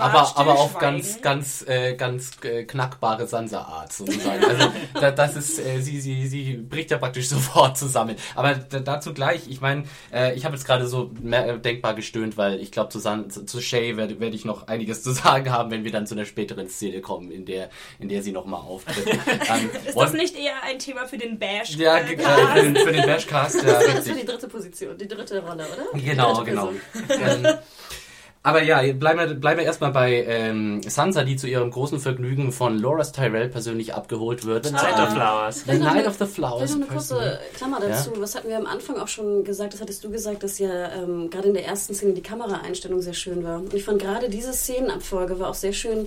Aber, aber Stillschweigen. ganz, ganz, äh, ganz äh, knackbare Sansa-Art sozusagen. Also da, das ist, äh, sie, sie, sie bricht ja praktisch sofort zusammen. Aber da, dazu gleich, ich meine, äh, ich habe jetzt gerade so mehr, äh, denkbar gestöhnt, weil ich glaube, zu, San- zu, Shay werde werd ich noch einiges zu sagen haben, wenn wir dann zu einer späteren Szene kommen, in der, in der sie nochmal auftritt. Ähm, Ist das nicht eher ein Thema für den Bash? Ja, äh, für den, für den Bashcast, ja, Das wäre richtig. die dritte Position, die dritte Rolle, oder? Genau, dritte genau. Ähm, aber ja, bleiben wir, bleiben wir erstmal bei ähm, Sansa, die zu ihrem großen Vergnügen von Loras Tyrell persönlich abgeholt wird. Night of Flowers. The Night eine- of the Flowers. Vielleicht noch eine kurze. Klammer dazu. Was hatten wir am Anfang auch schon gesagt? Das hattest du gesagt, dass ja ähm, gerade in der ersten Szene die Kameraeinstellung sehr schön war. Und ich fand gerade diese Szenenabfolge war auch sehr schön,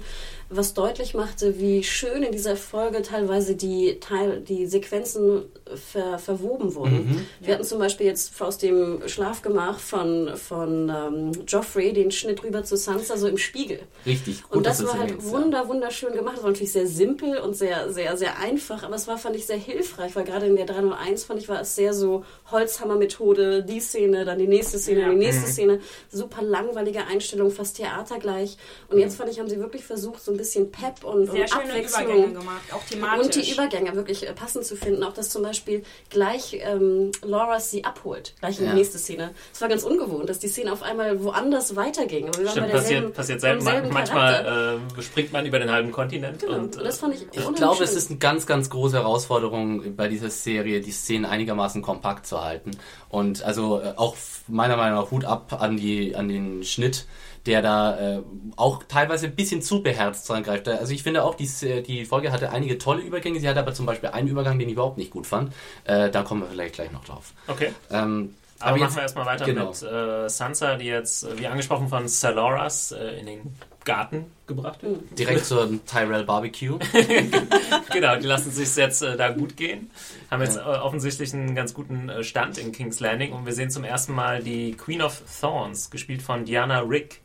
was deutlich machte, wie schön in dieser Folge teilweise die, Teil, die Sequenzen ver, verwoben wurden. Wir hatten zum Beispiel jetzt aus dem Schlafgemach von, von ähm, Joffrey den Schnitt rüber zu Sansa so im Spiegel. Richtig. Gut, Und das war halt ja. wunder, wunderschön gemacht. Das war natürlich sehr simpel und sehr, sehr, sehr einfach, aber es war, fand ich, sehr hilfreich, weil gerade in der 301, fand ich, war es sehr so Holzhammer-Methode, die Szene, dann die nächste Szene, Ja. die nächste Szene. Super langweilige Einstellung, fast theatergleich. Und jetzt fand ich, haben sie wirklich versucht, so ein bisschen Pep und, Sehr und schöne Abwechslung. Übergänge gemacht, auch thematisch. Und die Übergänge wirklich äh, passend zu finden. Auch dass zum Beispiel gleich ähm, Laura sie abholt, gleich in Ja. die nächste Szene. Es war ganz ungewohnt, dass die Szene auf einmal woanders weiterging. Aber wir waren Stimmt, passiert, passiert selten. Manchmal äh, springt man über den halben Kontinent. Genau, Und, und das fand ich Ich glaube, es ist eine ganz, ganz große Herausforderung bei dieser Serie, die Szenen einigermaßen kompakt zu halten. Und also äh, auch meiner Meinung nach Hut ab an die an den Schnitt, der da äh, auch teilweise ein bisschen zu beherzt dran greift. Also ich finde auch, die, S- die Folge hatte einige tolle Übergänge. Sie hatte aber zum Beispiel einen Übergang, den ich überhaupt nicht gut fand. Äh, da kommen wir vielleicht gleich noch drauf. okay. Ähm, Aber, machen jetzt- wir erstmal weiter genau. mit äh, Sansa, die jetzt, äh, wie angesprochen, von Saloras äh, in den Garten gebracht wird. Direkt zum Tyrell Barbecue. genau, die lassen sich jetzt äh, da gut gehen. Haben jetzt äh, offensichtlich einen ganz guten äh, Stand in King's Landing und wir sehen zum ersten Mal die Queen of Thorns, gespielt von Diana Rick.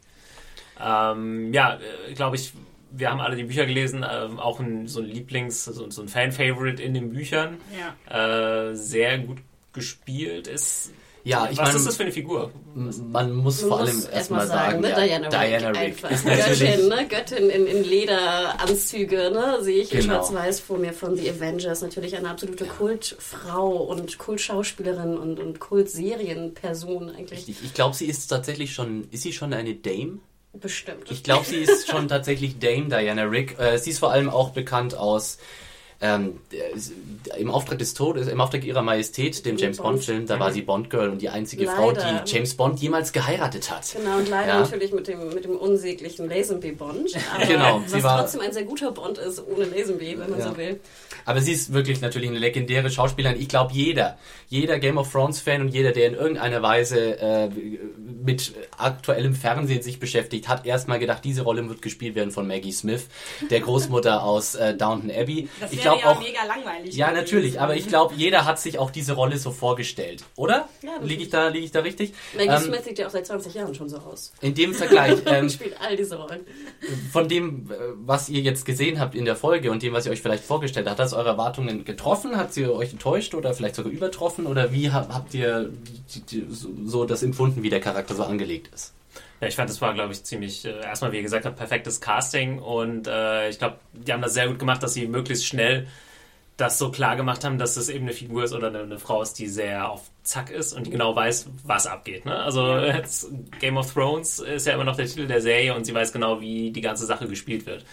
Ähm, ja, äh, glaube ich, wir haben alle die Bücher gelesen, ähm, auch ein, so ein Lieblings-, so, so ein Fan-Favorite in den Büchern. Ja. Äh, sehr gut gespielt ist. Ja, ich Was meine, ist das für eine Figur? man muss Man vor allem erst erstmal mal sagen, sagen, ne? ja, Diana, Diana Rick, ist Göttin, ne? Göttin in, in Lederanzüge, ne? sehe ich in Genau. Schwarz-Weiß vor mir von The Avengers. Natürlich eine absolute Kultfrau und Kultschauspielerin und, und Kultserienperson eigentlich. Richtig. Ich glaube, sie ist tatsächlich schon, ist sie schon eine Dame? Bestimmt. Ich glaube, sie ist schon tatsächlich Dame Diana Rick. Äh, sie ist vor allem auch bekannt aus ähm, äh, im Auftrag des Todes, im Auftrag ihrer Majestät, dem James Bond. Film, da war sie Bond Girl und die einzige Frau, Leider. die James Bond jemals geheiratet hat. Genau, und leider Ja. natürlich mit dem, mit dem unsäglichen Lazenby Bond. Aber Genau, sie was war- trotzdem ein sehr guter Bond ist, ohne Lazenby, wenn man Ja. so will. Aber sie ist wirklich natürlich eine legendäre Schauspielerin. Ich glaube, jeder, jeder Game of Thrones Fan und jeder, der in irgendeiner Weise äh, mit aktuellem Fernsehen sich beschäftigt, hat erstmal gedacht, diese Rolle wird gespielt werden von Maggie Smith, der Großmutter aus äh, Downton Abbey. Das ich wäre ja auch. mega langweilig. Ja, natürlich, aber ich glaube, jeder hat sich auch diese Rolle so vorgestellt, oder? Ja, das liege ich da, liege ich da richtig? Maggie Ähm, Smith sieht ja auch seit 20 Jahren schon so aus. in dem Vergleich, ähm, spielt all diese Rollen. von dem, äh, was ihr jetzt gesehen habt in der Folge und dem, was ihr euch vielleicht vorgestellt habt, hat das eure Erwartungen getroffen? Hat sie euch enttäuscht oder vielleicht sogar übertroffen? Oder wie ha- habt ihr so, das empfunden, wie der Charakter so angelegt ist? Ja, ich fand, das war, glaube ich, ziemlich, äh, erstmal, wie ihr gesagt habt, perfektes Casting und äh, ich glaube, die haben das sehr gut gemacht, dass sie möglichst schnell das so klar gemacht haben, dass das eben eine Figur ist oder eine, eine Frau ist, die sehr auf Zack ist und die genau weiß, was abgeht. Ne? Also Game of Thrones ist ja immer noch der Titel der Serie und sie weiß genau, wie die ganze Sache gespielt wird.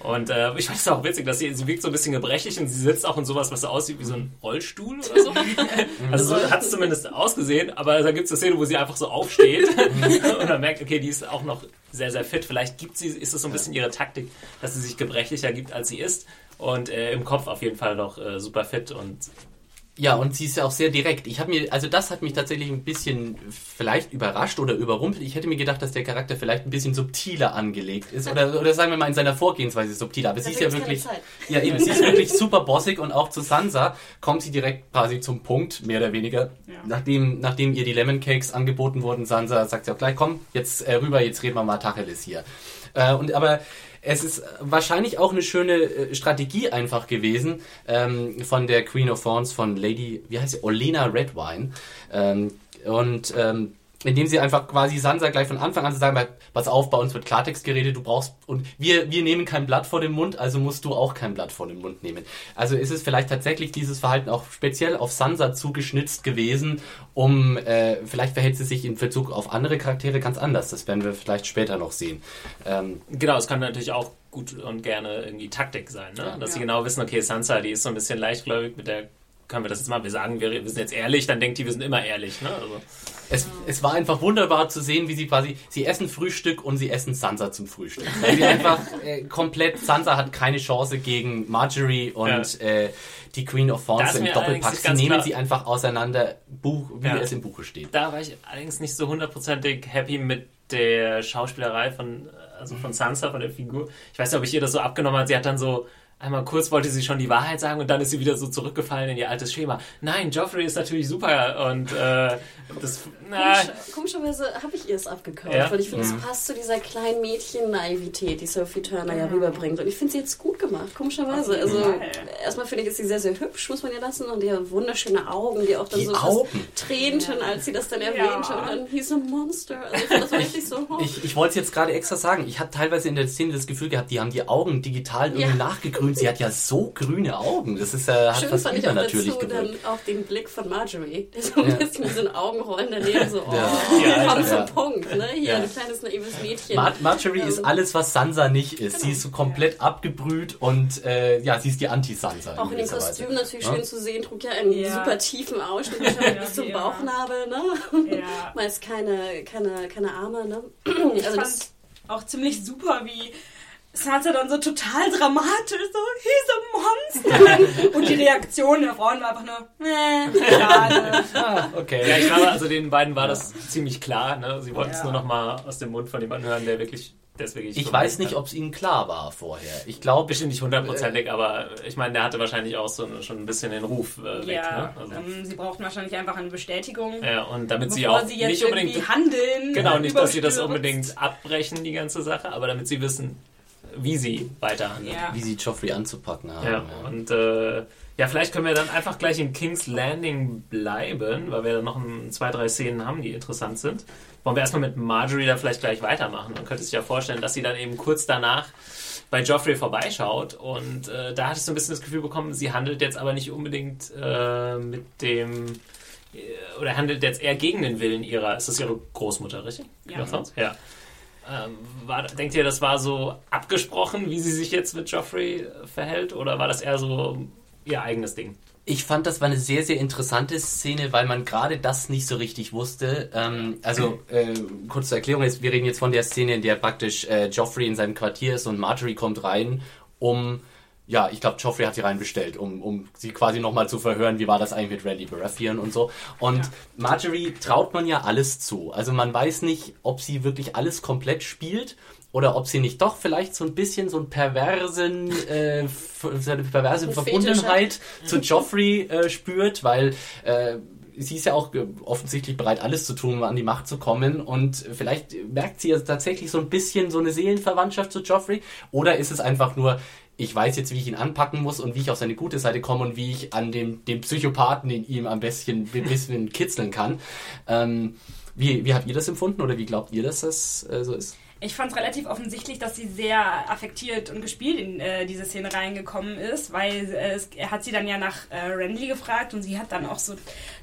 Und äh, ich fand es auch witzig, dass sie, sie wirkt so ein bisschen gebrechlich und sie sitzt auch in sowas, was so aussieht wie so ein Rollstuhl oder so. also so hat es zumindest ausgesehen, aber da gibt es eine Szene, wo sie einfach so aufsteht und man merkt, okay, die ist auch noch sehr, sehr fit. Vielleicht gibt sie, ist es so ein bisschen ihre Taktik, dass sie sich gebrechlicher gibt, als sie ist. Und äh, im Kopf auf jeden Fall noch äh, super fit und Ja, und sie ist ja auch sehr direkt. Ich habe mir, also das hat mich tatsächlich ein bisschen vielleicht überrascht oder überrumpelt. Ich hätte mir gedacht, dass der Charakter vielleicht ein bisschen subtiler angelegt ist oder, oder sagen wir mal in seiner Vorgehensweise subtiler. Aber sie ist ja wirklich, ja eben, sie ist wirklich super bossig und auch zu Sansa kommt sie direkt quasi zum Punkt, mehr oder weniger. Nachdem, nachdem ihr die Lemon Cakes angeboten wurden, Sansa sagt sie auch gleich, komm, jetzt äh, rüber, jetzt reden wir mal Tacheles hier. Äh, und aber es ist wahrscheinlich auch eine schöne äh, Strategie einfach gewesen ähm, von der Queen of Thorns, von Lady, wie heißt sie, Olena Redwine. Ähm, und ähm, indem sie einfach quasi Sansa gleich von Anfang an zu sagen, pass auf, bei uns wird Klartext geredet, du brauchst, und wir, wir nehmen kein Blatt vor den Mund, also musst du auch kein Blatt vor den Mund nehmen. Also ist es vielleicht tatsächlich dieses Verhalten auch speziell auf Sansa zugeschnitzt gewesen, um, äh, vielleicht verhält sie sich in Bezug auf andere Charaktere ganz anders, das werden wir vielleicht später noch sehen. Ähm, Genau, es kann natürlich auch gut und gerne irgendwie Taktik sein, ne? dass sie genau wissen, okay, Sansa, die ist so ein bisschen leichtgläubig, mit der können wir das jetzt mal, wir sagen, wir, wir sind jetzt ehrlich, dann denkt die, wir sind immer ehrlich. Ne? Also, Es, es war einfach wunderbar zu sehen, wie sie quasi, sie essen Frühstück und sie essen Sansa zum Frühstück. Weil sie einfach äh, komplett, Sansa hat keine Chance gegen Marjorie und äh, die Queen of Thorns im Doppelpack. Sie nehmen klar- sie einfach auseinander, Buch, wie Ja. es im Buche steht. da war ich allerdings nicht so hundertprozentig happy mit der Schauspielerei von, also von Sansa, von der Figur. Ich weiß nicht, ob ich ihr das so abgenommen habe. Sie hat dann so, einmal kurz wollte sie schon die Wahrheit sagen und dann ist sie wieder so zurückgefallen in ihr altes Schema. Nein, Joffrey ist natürlich super und äh, das, na, Komisch, komischerweise habe ich ihr es abgekauft, Ja? weil ich finde, es passt zu dieser kleinen Mädchen-Naivität, die Sophie Turner ja rüberbringt. Und ich finde sie jetzt gut gemacht, komischerweise. Also, erstmal finde ich, ist sie sehr, sehr hübsch, muss man ja lassen. Und die hat wunderschöne Augen, die auch dann Die so Augen? tränten, als sie das dann erwähnte. Und dann hieß a Monster. Also, das war richtig so. Ich, ich wollte es jetzt gerade extra sagen. Ich habe teilweise in der Szene das Gefühl gehabt, die haben die Augen digital irgendwie Ja. Nachgegrünt. Sie hat ja so grüne Augen. Das ist, äh, hat Schön fast fand ich auch übernatürlich dazu dann auch den Blick von Marjorie, der so ein bisschen mit so einen Augenrollen daneben so, oh, Ja, komm ja. zum Punkt, ne? Hier, Ja. ein kleines naives Mädchen. Mar Marjorie ist Ähm, alles, was Sansa nicht ist. Sie ist so komplett abgebrüht und äh, ja, sie ist die Anti-Sansa. Auch in dem gewisser Weise. Kostüm natürlich Ja? schön zu sehen, trug ja einen Ja. super tiefen Ausschnitt bis zum wie. Bauchnabel, ne? Ja. Meist keine, keine, keine Arme, ne? Ich Also fand das, auch ziemlich super, wie Sansa dann so total dramatisch so, he's a monster. Und die Reaktion der Frauen war einfach nur, äh, schade. Ah, okay. ja, ich glaube, also den beiden war das ziemlich klar. Ne? Sie wollten es Ja. nur noch mal aus dem Mund von jemandem hören, der wirklich, Ich weiß nicht, ob es ihnen klar war vorher. Ich glaube, Bestimmt nicht hundertprozentig, aber ich meine, der hatte wahrscheinlich auch so schon ein bisschen den Ruf äh, weg. Ja, Ne? Also, ähm, sie brauchten wahrscheinlich einfach eine Bestätigung. ja, und damit sie auch sie jetzt nicht irgendwie unbedingt handeln. Genau, äh, nicht, dass sie das unbedingt abbrechen, die ganze Sache, aber damit sie wissen, wie sie weiterhandeln. Ja. wie sie Joffrey anzupacken haben. Ja, ja. und äh, ja, vielleicht können wir dann einfach gleich in King's Landing bleiben, weil wir dann noch ein, zwei, drei Szenen haben, die interessant sind. Wollen wir erstmal mit Marjorie da vielleicht gleich weitermachen? Man könnte sich ja vorstellen, dass sie dann eben kurz danach bei Joffrey vorbeischaut und äh, da hatte ich so ein bisschen das Gefühl bekommen, sie handelt jetzt aber nicht unbedingt äh, mit dem äh, oder handelt jetzt eher gegen den Willen ihrer, ist das ihre Großmutter, richtig? Ja. Oder sonst? Ja. Ähm, war, denkt ihr, das war so abgesprochen, wie sie sich jetzt mit Joffrey äh, verhält? Oder war das eher so ihr eigenes Ding? Ich fand, das war eine sehr, sehr interessante Szene, weil man gerade das nicht so richtig wusste. Ähm, also, äh, kurz zur Erklärung, wir reden jetzt von der Szene, in der praktisch äh, Joffrey in seinem Quartier ist und Marjorie kommt rein, um ja, ich glaube, Joffrey hat sie reinbestellt, um, um sie quasi nochmal zu verhören, wie war das eigentlich mit Randy Baratheon und so. Und ja. Marjorie traut man ja alles zu. Also man weiß nicht, ob sie wirklich alles komplett spielt oder ob sie nicht doch vielleicht so ein bisschen so ein perversen, äh, so eine perverse Verbundenheit zu Joffrey äh, spürt, weil äh, sie ist ja auch offensichtlich bereit, alles zu tun, um an die Macht zu kommen. Und vielleicht merkt sie ja tatsächlich so ein bisschen so eine Seelenverwandtschaft zu Joffrey. Oder ist es einfach nur, ich weiß jetzt, wie ich ihn anpacken muss und wie ich auf seine gute Seite komme und wie ich an dem, dem Psychopathen in ihm am besten ein bisschen kitzeln kann. Ähm, wie, wie habt ihr das empfunden oder wie glaubt ihr, dass das äh, so ist? Ich fand es relativ offensichtlich, dass sie sehr affektiert und gespielt in äh, diese Szene reingekommen ist, weil äh, er hat sie dann ja nach äh, Randy gefragt und sie hat dann auch so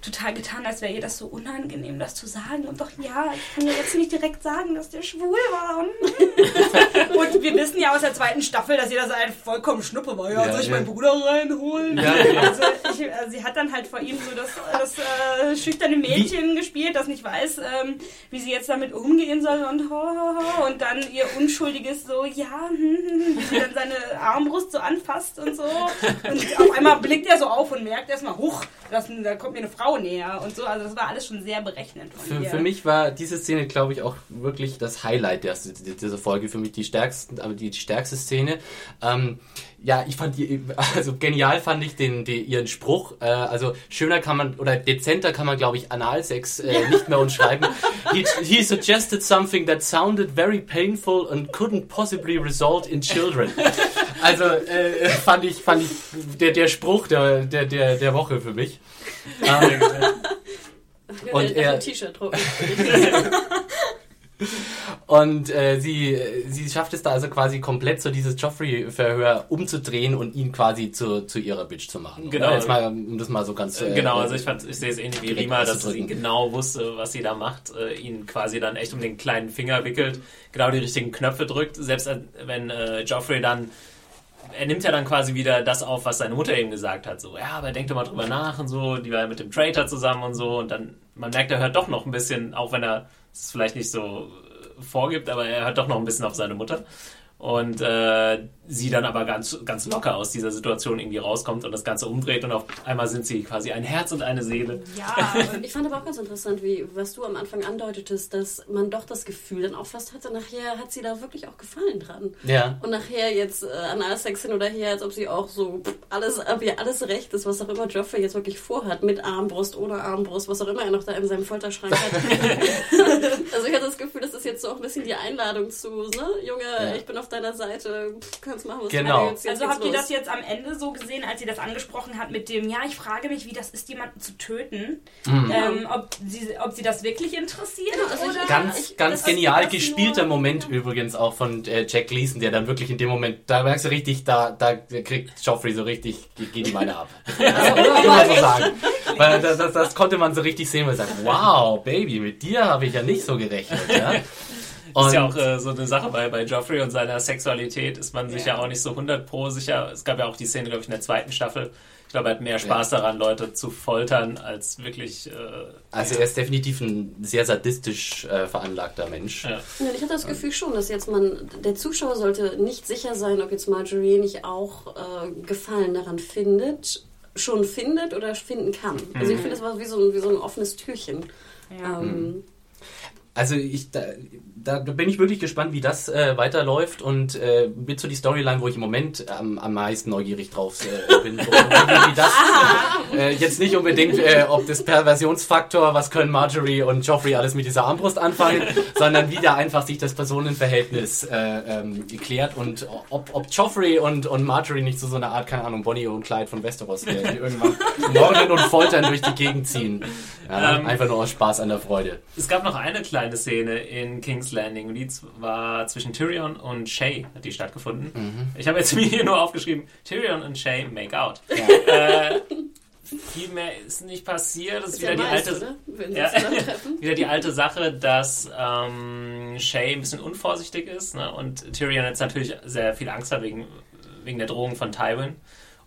total getan, als wäre ihr das so unangenehm, das zu sagen. Und doch, ja, ich kann ja jetzt nicht direkt sagen, dass der schwul war. und wir wissen ja aus der zweiten Staffel, dass sie das ein vollkommen Schnuppe war. Ja, ja soll ich ja. meinen Bruder reinholen? Ja, also ich, äh, sie hat dann halt vor ihm so das, das äh, schüchterne Mädchen wie? gespielt, das nicht weiß, ähm, wie sie jetzt damit umgehen soll und ho, ho, ho und dann ihr unschuldiges so, ja, hm, hm, hm, wie sie dann seine Armbrust so anfasst und so. Und auf einmal blickt er so auf und merkt erstmal, huch, das, da kommt mir eine Frau näher und so. Also das war alles schon sehr berechnend für. Für mich war diese Szene, glaube ich, auch wirklich das Highlight der, dieser Folge. Für mich die stärkste, die, die stärkste Szene. Ähm, ja, ich fand die, also genial fand ich den, den ihren Spruch. Äh, also schöner kann man oder dezenter kann man, glaube ich, Analsex äh, nicht mehr umschreiben. he, he suggested something that sounded very painful and couldn't possibly result in children. Also äh, fand ich, fand ich der, der Spruch der, der, der, der Woche für mich. Ähm, und er, T-Shirt drucken. Und äh, sie, sie schafft es da also quasi komplett so dieses Joffrey-Verhör umzudrehen und ihn quasi zu, zu ihrer Bitch zu machen. Genau. Jetzt mal, um das mal so ganz. Äh, genau, also ich, fand, ich sehe es ähnlich wie Rima, dass sie genau wusste, was sie da macht, äh, ihn quasi dann echt um den kleinen Finger wickelt, genau die richtigen Knöpfe drückt, selbst wenn äh, Joffrey dann er nimmt ja dann quasi wieder das auf, was seine Mutter eben gesagt hat. So, ja, aber denk doch mal drüber nach und so. Die war ja mit dem Traitor zusammen und so. Und dann, man merkt, er hört doch noch ein bisschen, auch wenn er es vielleicht nicht so vorgibt, aber er hört doch noch ein bisschen auf seine Mutter. Und äh, sie dann aber ganz, ganz locker aus dieser Situation irgendwie rauskommt und das Ganze umdreht und auf einmal sind sie quasi ein Herz und eine Seele. Ja, ich fand aber auch ganz interessant, wie was du am Anfang andeutetest, dass man doch das Gefühl dann auch fast hatte, nachher hat sie da wirklich auch Gefallen dran. Ja. Und nachher jetzt äh, Analsex hin oder her, als ob sie auch so alles, ob ihr alles recht ist, was auch immer Joffrey jetzt wirklich vorhat, mit Armbrust, ohne Armbrust, was auch immer er noch da in seinem Folterschrank hat. also ich hatte das Gefühl, das ist jetzt so auch ein bisschen die Einladung zu, ne, Junge, ja. ich bin auf deiner Seite, kannst machen, was genau. du willst. Also habt ihr das jetzt am Ende so gesehen, als sie das angesprochen hat mit dem, ja, ich frage mich, wie das ist, jemanden zu töten, mhm. ähm, ob, sie, ob sie das wirklich interessiert genau, also oder... Ganz, ich, ganz genial gespielter Moment ja. übrigens auch von äh, Jack Gleason, der dann wirklich in dem Moment, da merkst du richtig, da, da kriegt Joffrey so richtig, geht die meine ab. also, so sagen. Weil das, das, das, konnte man so richtig sehen, weil er sagt, wow, Baby, mit dir habe ich ja nicht so gerechnet. Ja? Und ist ja auch äh, so eine Sache bei, bei Joffrey und seiner Sexualität ist man sich ja. ja auch nicht so 100 pro sicher. Es gab ja auch die Szene, glaube ich, in der zweiten Staffel. Ich glaube, er hat mehr Spaß ja. daran, Leute zu foltern, als wirklich. Äh, also, er ist definitiv ein sehr sadistisch äh, veranlagter Mensch. Ja. ja. ich hatte das Gefühl schon, dass jetzt man. Der Zuschauer sollte nicht sicher sein, ob jetzt Marjorie nicht auch äh, Gefallen daran findet, schon findet oder finden kann. Also, ich mhm. finde, das war wie so, wie so ein offenes Türchen. Ja. Ähm, mhm. Also ich, da, da bin ich wirklich gespannt, wie das äh, weiterläuft und äh, mit so die Storyline, wo ich im Moment am, am meisten neugierig drauf äh, bin. Wo, wie das, äh, jetzt nicht unbedingt, äh, ob das Perversionsfaktor, was können Marjorie und Joffrey alles mit dieser Armbrust anfangen, sondern wie da einfach sich das Personenverhältnis äh, ähm, klärt und ob, ob Joffrey und, und Marjorie nicht zu so, so einer Art, keine Ahnung, Bonnie und Clyde von Westeros werden, die irgendwann morden und foltern durch die Gegend ziehen. Ja, ähm, einfach nur aus Spaß an der Freude. Es gab noch eine kleine kleine Szene in King's Landing und die war zwischen Tyrion und Shay hat die stattgefunden. Mhm. Ich habe jetzt mir hier nur aufgeschrieben, Tyrion und Shay make out. Ja. Äh, viel mehr ist nicht passiert. Das ist, wieder, die alte, ja, wieder die alte Sache, dass ähm, Shay ein bisschen unvorsichtig ist ne? und Tyrion jetzt natürlich sehr viel Angst hat wegen, wegen der Drohung von Tywin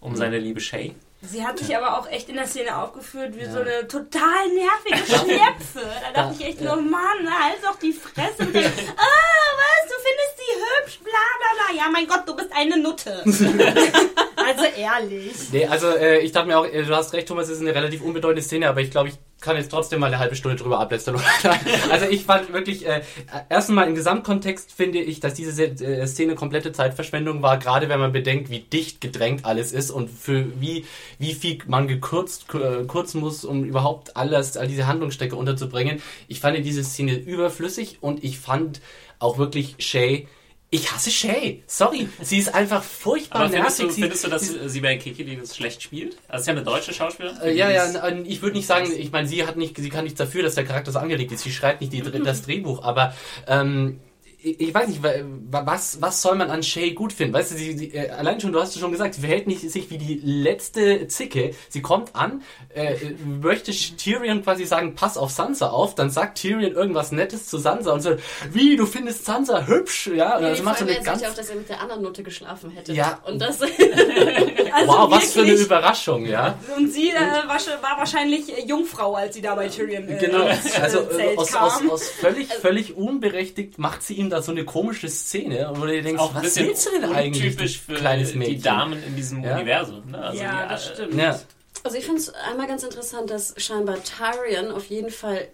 um mhm. seine liebe Shay. Sie hat sich aber auch echt in der Szene aufgeführt wie ja. so eine total nervige Schnepfe. Da dachte ich echt nur, Mann, halt doch die Fresse. Und dann, oh, was, du findest sie hübsch, bla bla bla. Ja, mein Gott, du bist eine Nutte. ehrlich. Nee, also äh, ich dachte mir auch, äh, du hast recht, Thomas, es ist eine relativ unbedeutende Szene, aber ich glaube, ich kann jetzt trotzdem mal eine halbe Stunde drüber ablästern. also ich fand wirklich, äh, erstmal im Gesamtkontext finde ich, dass diese Se- äh, Szene komplette Zeitverschwendung war, gerade wenn man bedenkt, wie dicht gedrängt alles ist und für wie, wie viel man gekürzt äh, kurzen muss, um überhaupt alles, all diese Handlungsstrecke unterzubringen. Ich fand diese Szene überflüssig und ich fand auch wirklich Shay ich hasse Shay. Sorry. Sie ist einfach furchtbar Aber findest nervig. du, findest du, dass sie- sie bei Kiki das schlecht spielt? Also, ist ja eine deutsche Schauspielerin. äh, ja, ja, ich würde nicht sagen, ich meine, sie hat nicht, sie kann nichts dafür, dass der Charakter so angelegt ist. Sie schreibt nicht die, das Drehbuch, aber ähm, ich ich weiß nicht, wa- was, was soll man an Shay gut finden? Weißt du, sie, sie, äh, allein schon, du hast es schon gesagt, sie verhält nicht sich wie die letzte Zicke. Sie kommt an, äh, möchte Tyrion quasi sagen, pass auf Sansa auf, dann sagt Tyrion irgendwas Nettes zu Sansa und so, wie, du findest Sansa hübsch, ja? Und Nee, also macht so eine er ganz, sich auch, dass er mit der anderen Nutte geschlafen hätte. Ja. Und das Also wow, was für eine. Überraschung, ja? Und sie äh, war, wahrscheinlich äh, Jungfrau, als sie da bei Tyrion äh, Genau, also äh, aus, aus, aus völlig, völlig unberechtigt macht sie ihm da so eine komische Szene, wo du dir denkst, auch ein was bisschen willst du denn eigentlich, untypisch du für kleines Mädchen? die Damen in diesem Ja. Universum. Ne? Also ja, die, das stimmt. Ja, Also ich finde es einmal ganz interessant, dass scheinbar Tyrion auf jeden Fall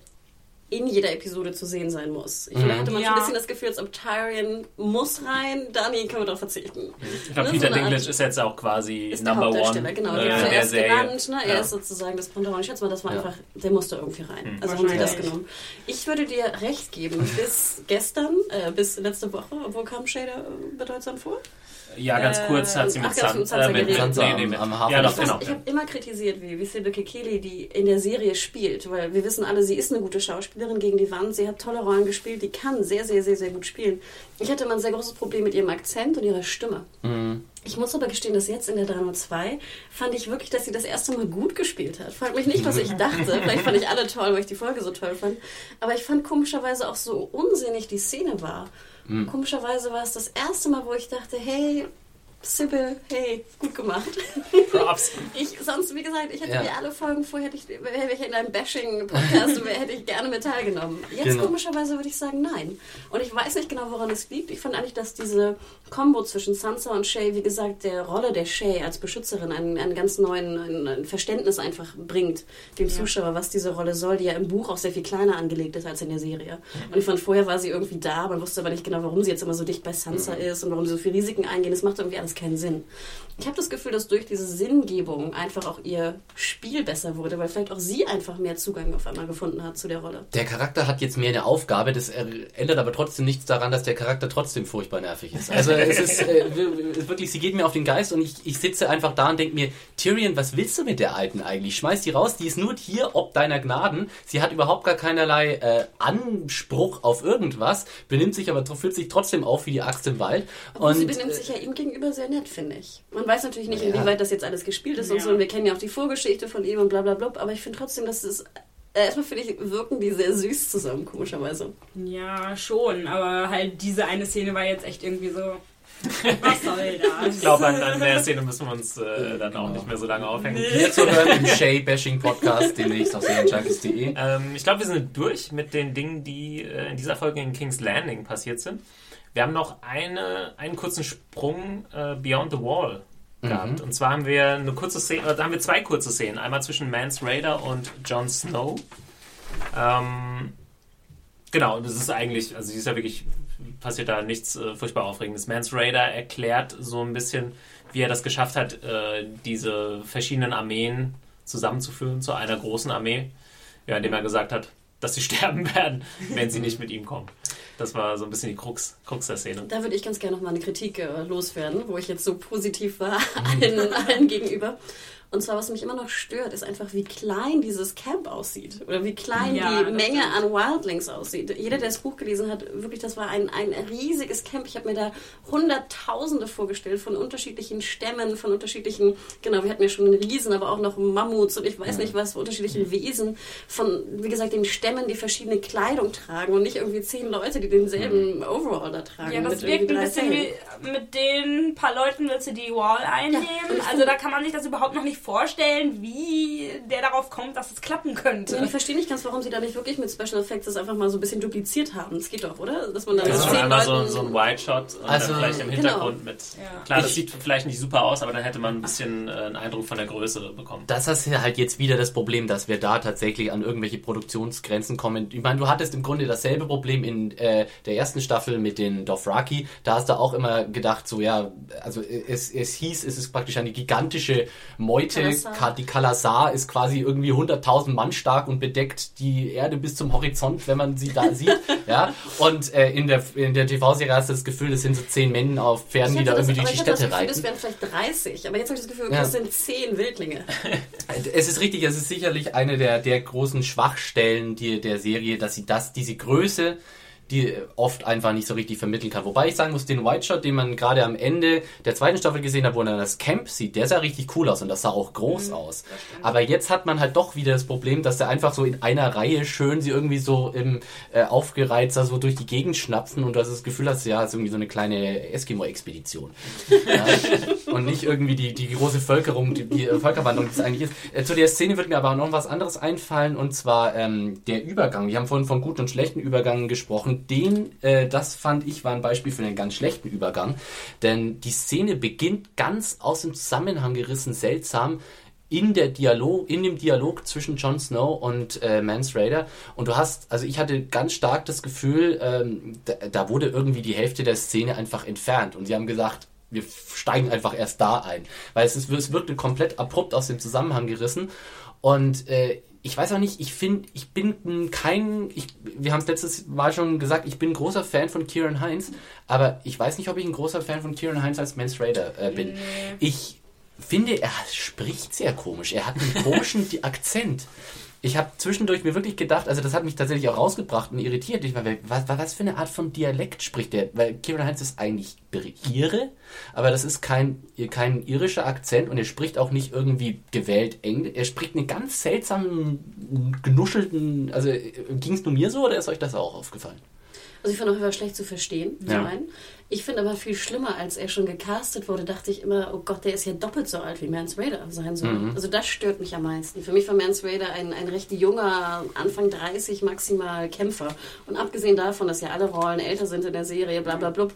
in jeder Episode zu sehen sein muss. Ich finde, Mhm. hatte man Ja. ein bisschen das Gefühl, als ob Tyrion muss rein, Dani können wir darauf verzichten. Ich glaube, Ne, Peter so Dinklage ist jetzt auch quasi Number One genau. äh, Der der zuerst Serie. genannt, ne? Er Ja. ist sozusagen das Pendant. Ich schätze mal, das war Ja. einfach, der musste irgendwie rein. Also haben sie das genommen. Ich würde dir recht geben, bis gestern, äh, bis letzte Woche, wo kam Shader äh, bedeutsam vor? Ja, ganz Äh, kurz hat sie mit Sansa äh, mit geredet. Sansa nee, nee, am- mit, am Hafen. Ja, doch, Ich genau. Ich habe immer kritisiert, wie, wie Sybil Kekili, die in der Serie spielt, weil wir wissen alle, sie ist eine gute Schauspielerin gegen die Wand, sie hat tolle Rollen gespielt, die kann sehr, sehr, sehr, sehr gut spielen. Ich hatte immer ein sehr großes Problem mit ihrem Akzent und ihrer Stimme. Ich muss aber gestehen, dass jetzt in der 302 fand ich wirklich, dass sie das erste Mal gut gespielt hat. Frag mich nicht, was ich dachte. Vielleicht fand ich alle toll, weil ich die Folge so toll fand. Aber ich fand komischerweise auch so unsinnig die Szene war. Komischerweise war es das erste Mal, wo ich dachte, hey, Sybil, hey, gut gemacht. Props. Ich, sonst, wie gesagt, ich hätte Ja. mir alle Folgen vorher, hätte ich, wäre ich in einem Bashing-Podcast, wäre- hätte ich gerne mit teilgenommen. Jetzt Genau. komischerweise würde ich sagen, nein. Und ich weiß nicht genau, woran es liegt. Ich fand eigentlich, dass diese Kombo zwischen Sansa und Shay, wie gesagt, der Rolle der Shay als Beschützerin einen, einen ganz neuen ein, ein Verständnis einfach bringt dem Zuschauer, was diese Rolle soll, die ja im Buch auch sehr viel kleiner angelegt ist als in der Serie. Und ich fand, vorher war sie irgendwie da, man wusste aber nicht genau, warum sie jetzt immer so dicht bei Sansa ist und warum sie so viel Risiken eingehen. Das macht irgendwie alles keinen Sinn. Ich habe das Gefühl, dass durch diese Sinngebung einfach auch ihr Spiel besser wurde, weil vielleicht auch sie einfach mehr Zugang auf einmal gefunden hat zu der Rolle. Der Charakter hat jetzt mehr eine Aufgabe, das er- ändert aber trotzdem nichts daran, dass der Charakter trotzdem furchtbar nervig ist. Also es ist äh, wirklich, sie geht mir auf den Geist und ich, ich sitze einfach da und denke mir, Tyrion, was willst du mit der Alten eigentlich? Schmeiß die raus, die ist nur hier ob deiner Gnaden. Sie hat überhaupt gar keinerlei äh, Anspruch auf irgendwas, benimmt sich aber fühlt sich trotzdem auf wie die Axt im Wald. Und sie benimmt äh, sich ja ihm gegenüber sehr nett, finde ich. Man weiß natürlich nicht, Ja. inwieweit das jetzt alles gespielt ist und Ja. so. Und wir kennen ja auch die Vorgeschichte von ihm und bla bla bla. Aber ich finde trotzdem, dass es. Äh, erstmal finde ich, wirken die sehr süß zusammen, komischerweise. Ja, schon, aber halt diese eine Szene war jetzt echt irgendwie so. Was soll das? Ich glaube, an, an der Szene müssen wir uns äh, dann auch nicht mehr so lange aufhängen. hier zu hören im Shay-Bashing-Podcast, demnächst auf serienjunkies.de. Ähm, ich glaube, wir sind durch mit den Dingen, die äh, in dieser Folge in King's Landing passiert sind. Wir haben noch eine, einen kurzen Sprung äh, Beyond the Wall gehabt. Und zwar haben wir eine kurze Szene, äh, da haben wir zwei kurze Szenen. Einmal zwischen Mance Raider und Jon Snow. Ähm, genau, und das ist eigentlich, also sie ist ja wirklich, passiert da nichts äh, furchtbar Aufregendes. Mance Raider erklärt so ein bisschen, wie er das geschafft hat, äh, diese verschiedenen Armeen zusammenzuführen zu einer großen Armee. Ja, indem er gesagt hat, dass sie sterben werden, wenn sie nicht mit ihm kommen. Das war so ein bisschen die Krux, Krux der Szene. Da würde ich ganz gerne noch mal eine Kritik äh, loswerden, wo ich jetzt so positiv war allen, allen gegenüber. Und zwar, was mich immer noch stört, ist einfach, wie klein dieses Camp aussieht. Oder wie klein Ja, die Menge stimmt. an Wildlings aussieht. Jeder, der das Buch gelesen hat, wirklich, das war ein, ein riesiges Camp. Ich habe mir da Hunderttausende vorgestellt von unterschiedlichen Stämmen, von unterschiedlichen, genau, wir hatten ja schon einen Riesen, aber auch noch Mammuts und ich weiß nicht was, von unterschiedlichen Wesen, von, wie gesagt, den Stämmen, die verschiedene Kleidung tragen und nicht irgendwie zehn Leute, die denselben Overall da tragen. Ja, das wirkt ein bisschen wie mit den paar Leuten willst du die Wall einnehmen. also da kann man sich das überhaupt noch nicht vorstellen, wie der darauf kommt, dass es klappen könnte. Ja, ich verstehe nicht ganz, warum sie da nicht wirklich mit Special Effects das einfach mal so ein bisschen dupliziert haben. Das geht doch, oder? Dass man da Das ist schon einmal so, so ein White Shot und Also, dann vielleicht im genau. Hintergrund mit. Ja. Klar, das sieht vielleicht nicht super aus, aber dann hätte man ein bisschen äh, einen Eindruck von der Größe bekommen. Das ist ja halt jetzt wieder das Problem, dass wir da tatsächlich an irgendwelche Produktionsgrenzen kommen. Ich meine, du hattest im Grunde dasselbe Problem in äh, der ersten Staffel mit den Dothraki. Da hast du auch immer gedacht, so ja, also es, es hieß, es ist praktisch eine gigantische Meute. Ka- Die Kalasar ist quasi irgendwie 100.000 Mann stark und bedeckt die Erde bis zum Horizont, wenn man sie da sieht. Ja, und äh, in der, in der TV-Serie hast du das Gefühl, es sind so zehn Männer auf Pferden, die da hatte das, irgendwie aber durch ich die hatte das Städte Gefühl, reiten. wären vielleicht 30. Aber jetzt habe ich das Gefühl, Ja. es sind 10 Wildlinge. Es ist richtig, es ist sicherlich eine der, der großen Schwachstellen die, der Serie, dass sie das, diese Größe, die oft einfach nicht so richtig vermitteln kann. Wobei ich sagen muss, den White Shot, den man gerade am Ende der zweiten Staffel gesehen hat, wo man das Camp sieht, der sah richtig cool aus und das sah auch groß aus. Aber jetzt hat man halt doch wieder das Problem, dass der einfach so in einer Reihe schön sie irgendwie so im äh, aufgereizt da so durch die Gegend schnapsen und du hast das Gefühl hast, ja, es ist irgendwie so eine kleine Eskimo-Expedition. Ja, und nicht irgendwie die, die große Völkerung, die, die äh, Völkerwanderung, die es eigentlich ist. Äh, zu der Szene wird mir aber noch was anderes einfallen und zwar ähm, der Übergang. Wir haben vorhin von guten und schlechten Übergängen gesprochen. Den, äh, das fand ich, war ein Beispiel für einen ganz schlechten Übergang, denn die Szene beginnt ganz aus dem Zusammenhang gerissen, seltsam in der Dialog, in dem Dialog zwischen Jon Snow und äh, Mance Raider. Und du hast, also ich hatte ganz stark das Gefühl, ähm, da, da wurde irgendwie die Hälfte der Szene einfach entfernt. Und sie haben gesagt, wir steigen einfach erst da ein. Weil es, ist, es wirkte komplett abrupt aus dem Zusammenhang gerissen. Und äh, ich weiß auch nicht, ich finde, ich bin kein, ich, wir haben es letztes Mal schon gesagt, ich bin ein großer Fan von Kieran Heinz, aber ich weiß nicht, ob ich ein großer Fan von Kieran Heinz als Mance Raider äh, bin. Ich finde, er spricht sehr komisch. Er hat einen komischen Akzent. Ich habe zwischendurch mir wirklich gedacht, also das hat mich tatsächlich auch rausgebracht und irritiert. Ich war, was, was für eine Art von Dialekt spricht der? Weil Kieran Heinz ist eigentlich Ire, aber das ist kein, kein irischer Akzent und er spricht auch nicht irgendwie gewählt Englisch. Er spricht einen ganz seltsamen, genuschelten, also ging es nur mir so oder ist euch das auch aufgefallen? Also ich fand auch, er war schlecht zu verstehen. Ja. zum einen. Ich finde aber viel schlimmer, als er schon gecastet wurde, dachte ich immer, oh Gott, der ist ja doppelt so alt wie Mance Raider sein soll. Mhm. Also das stört mich am meisten. Für mich war Mance Raider ein, ein recht junger, Anfang 30 maximal Kämpfer. Und abgesehen davon, dass ja alle Rollen älter sind in der Serie, bla bla blub,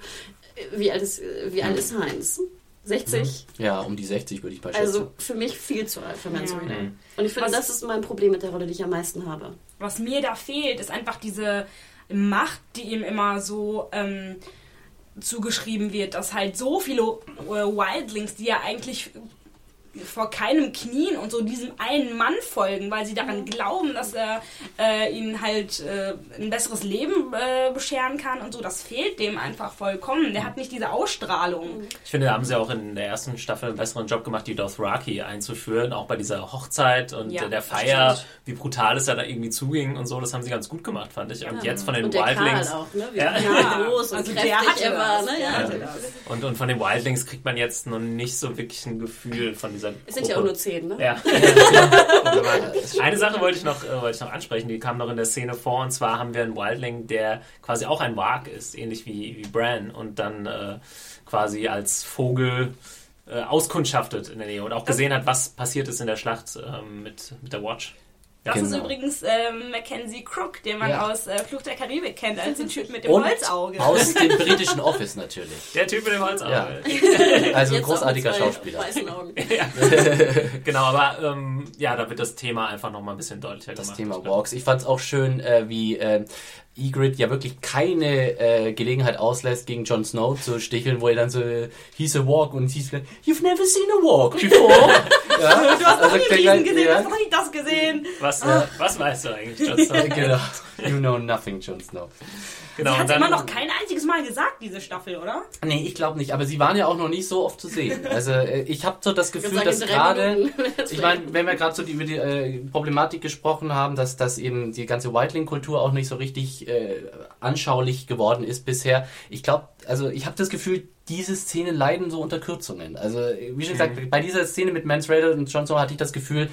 wie alt ist, wie alt ist Heinz? 60? Ja, um die 60 würde ich mal schätzen. Also für mich viel zu alt für Mance Ja. Raider. Und ich finde, Was- das ist mein Problem mit der Rolle, die ich am meisten habe. Was mir da fehlt, ist einfach diese Macht, die ihm immer so ähm, zugeschrieben wird, dass halt so viele äh, Wildlings, die ja eigentlich vor keinem Knien und so diesem einen Mann folgen, weil sie daran glauben, dass er äh, ihnen halt äh, ein besseres Leben äh, bescheren kann und so. Das fehlt dem einfach vollkommen. Der hat nicht diese Ausstrahlung. Ich finde, da haben sie auch in der ersten Staffel einen besseren Job gemacht, die Dothraki einzuführen, auch bei dieser Hochzeit und Ja, der Feier, stimmt. wie brutal es ja da irgendwie zuging und so. Das haben sie ganz gut gemacht, fand ich. Und jetzt von den Und der Wildlings. Karl auch, ne? Wie Ja. groß und Also kräftig der hatte er war. Ne? Ja. Und, und von den Wildlings kriegt man jetzt noch nicht so wirklich ein Gefühl von dieser. Es sind ja auch nur zehn, ne? Ja. Eine Sache wollte ich, noch, äh, wollte ich noch ansprechen, die kam noch in der Szene vor, und zwar haben wir einen Wildling, der quasi auch ein Warg ist, ähnlich wie, wie Bran, und dann äh, quasi als Vogel äh, auskundschaftet in der Nähe und auch gesehen hat, was passiert ist in der Schlacht ähm, mit, mit der Watch. Das ist Genau. übrigens ähm, Mackenzie Crook, den man Ja. aus äh, Fluch der Karibik kennt, als den Typ mit dem Und Holzauge. aus dem britischen Office natürlich. Der Typ mit dem Holzauge. Ja. Also auch großartiger Schauspieler. weißen Augen. Genau, aber ähm, ja, da wird das Thema einfach nochmal ein bisschen deutlicher Das gemacht. Thema Ich glaub. Walks. Ich fand es auch schön, äh, wie äh, Ygritte ja wirklich keine äh, Gelegenheit auslässt, gegen Jon Snow zu sticheln, wo er dann so, äh, he's a walk und he's like, you've never seen a walk before. ja, Du hast noch also, nie Riesen gesehen, du ja, hast noch nicht das gesehen. Was, äh, was weißt du eigentlich, Jon Snow? genau. You know nothing, Jon Snow. Genau, Sie hat dann, immer noch kein einziges Mal gesagt, diese Staffel, oder? Nee, ich glaube nicht, aber sie waren ja auch noch nicht so oft zu sehen. Also äh, ich habe so das Gefühl, dass gerade, ich meine, wenn wir gerade so die, über die äh, Problematik gesprochen haben, dass, dass eben die ganze Whiteling-Kultur auch nicht so richtig äh, anschaulich geworden ist bisher. Ich glaube, also ich habe das Gefühl, diese Szenen leiden so unter Kürzungen. Also wie schon gesagt, bei dieser Szene mit Mans Raider und Jon Snow hatte ich das Gefühl,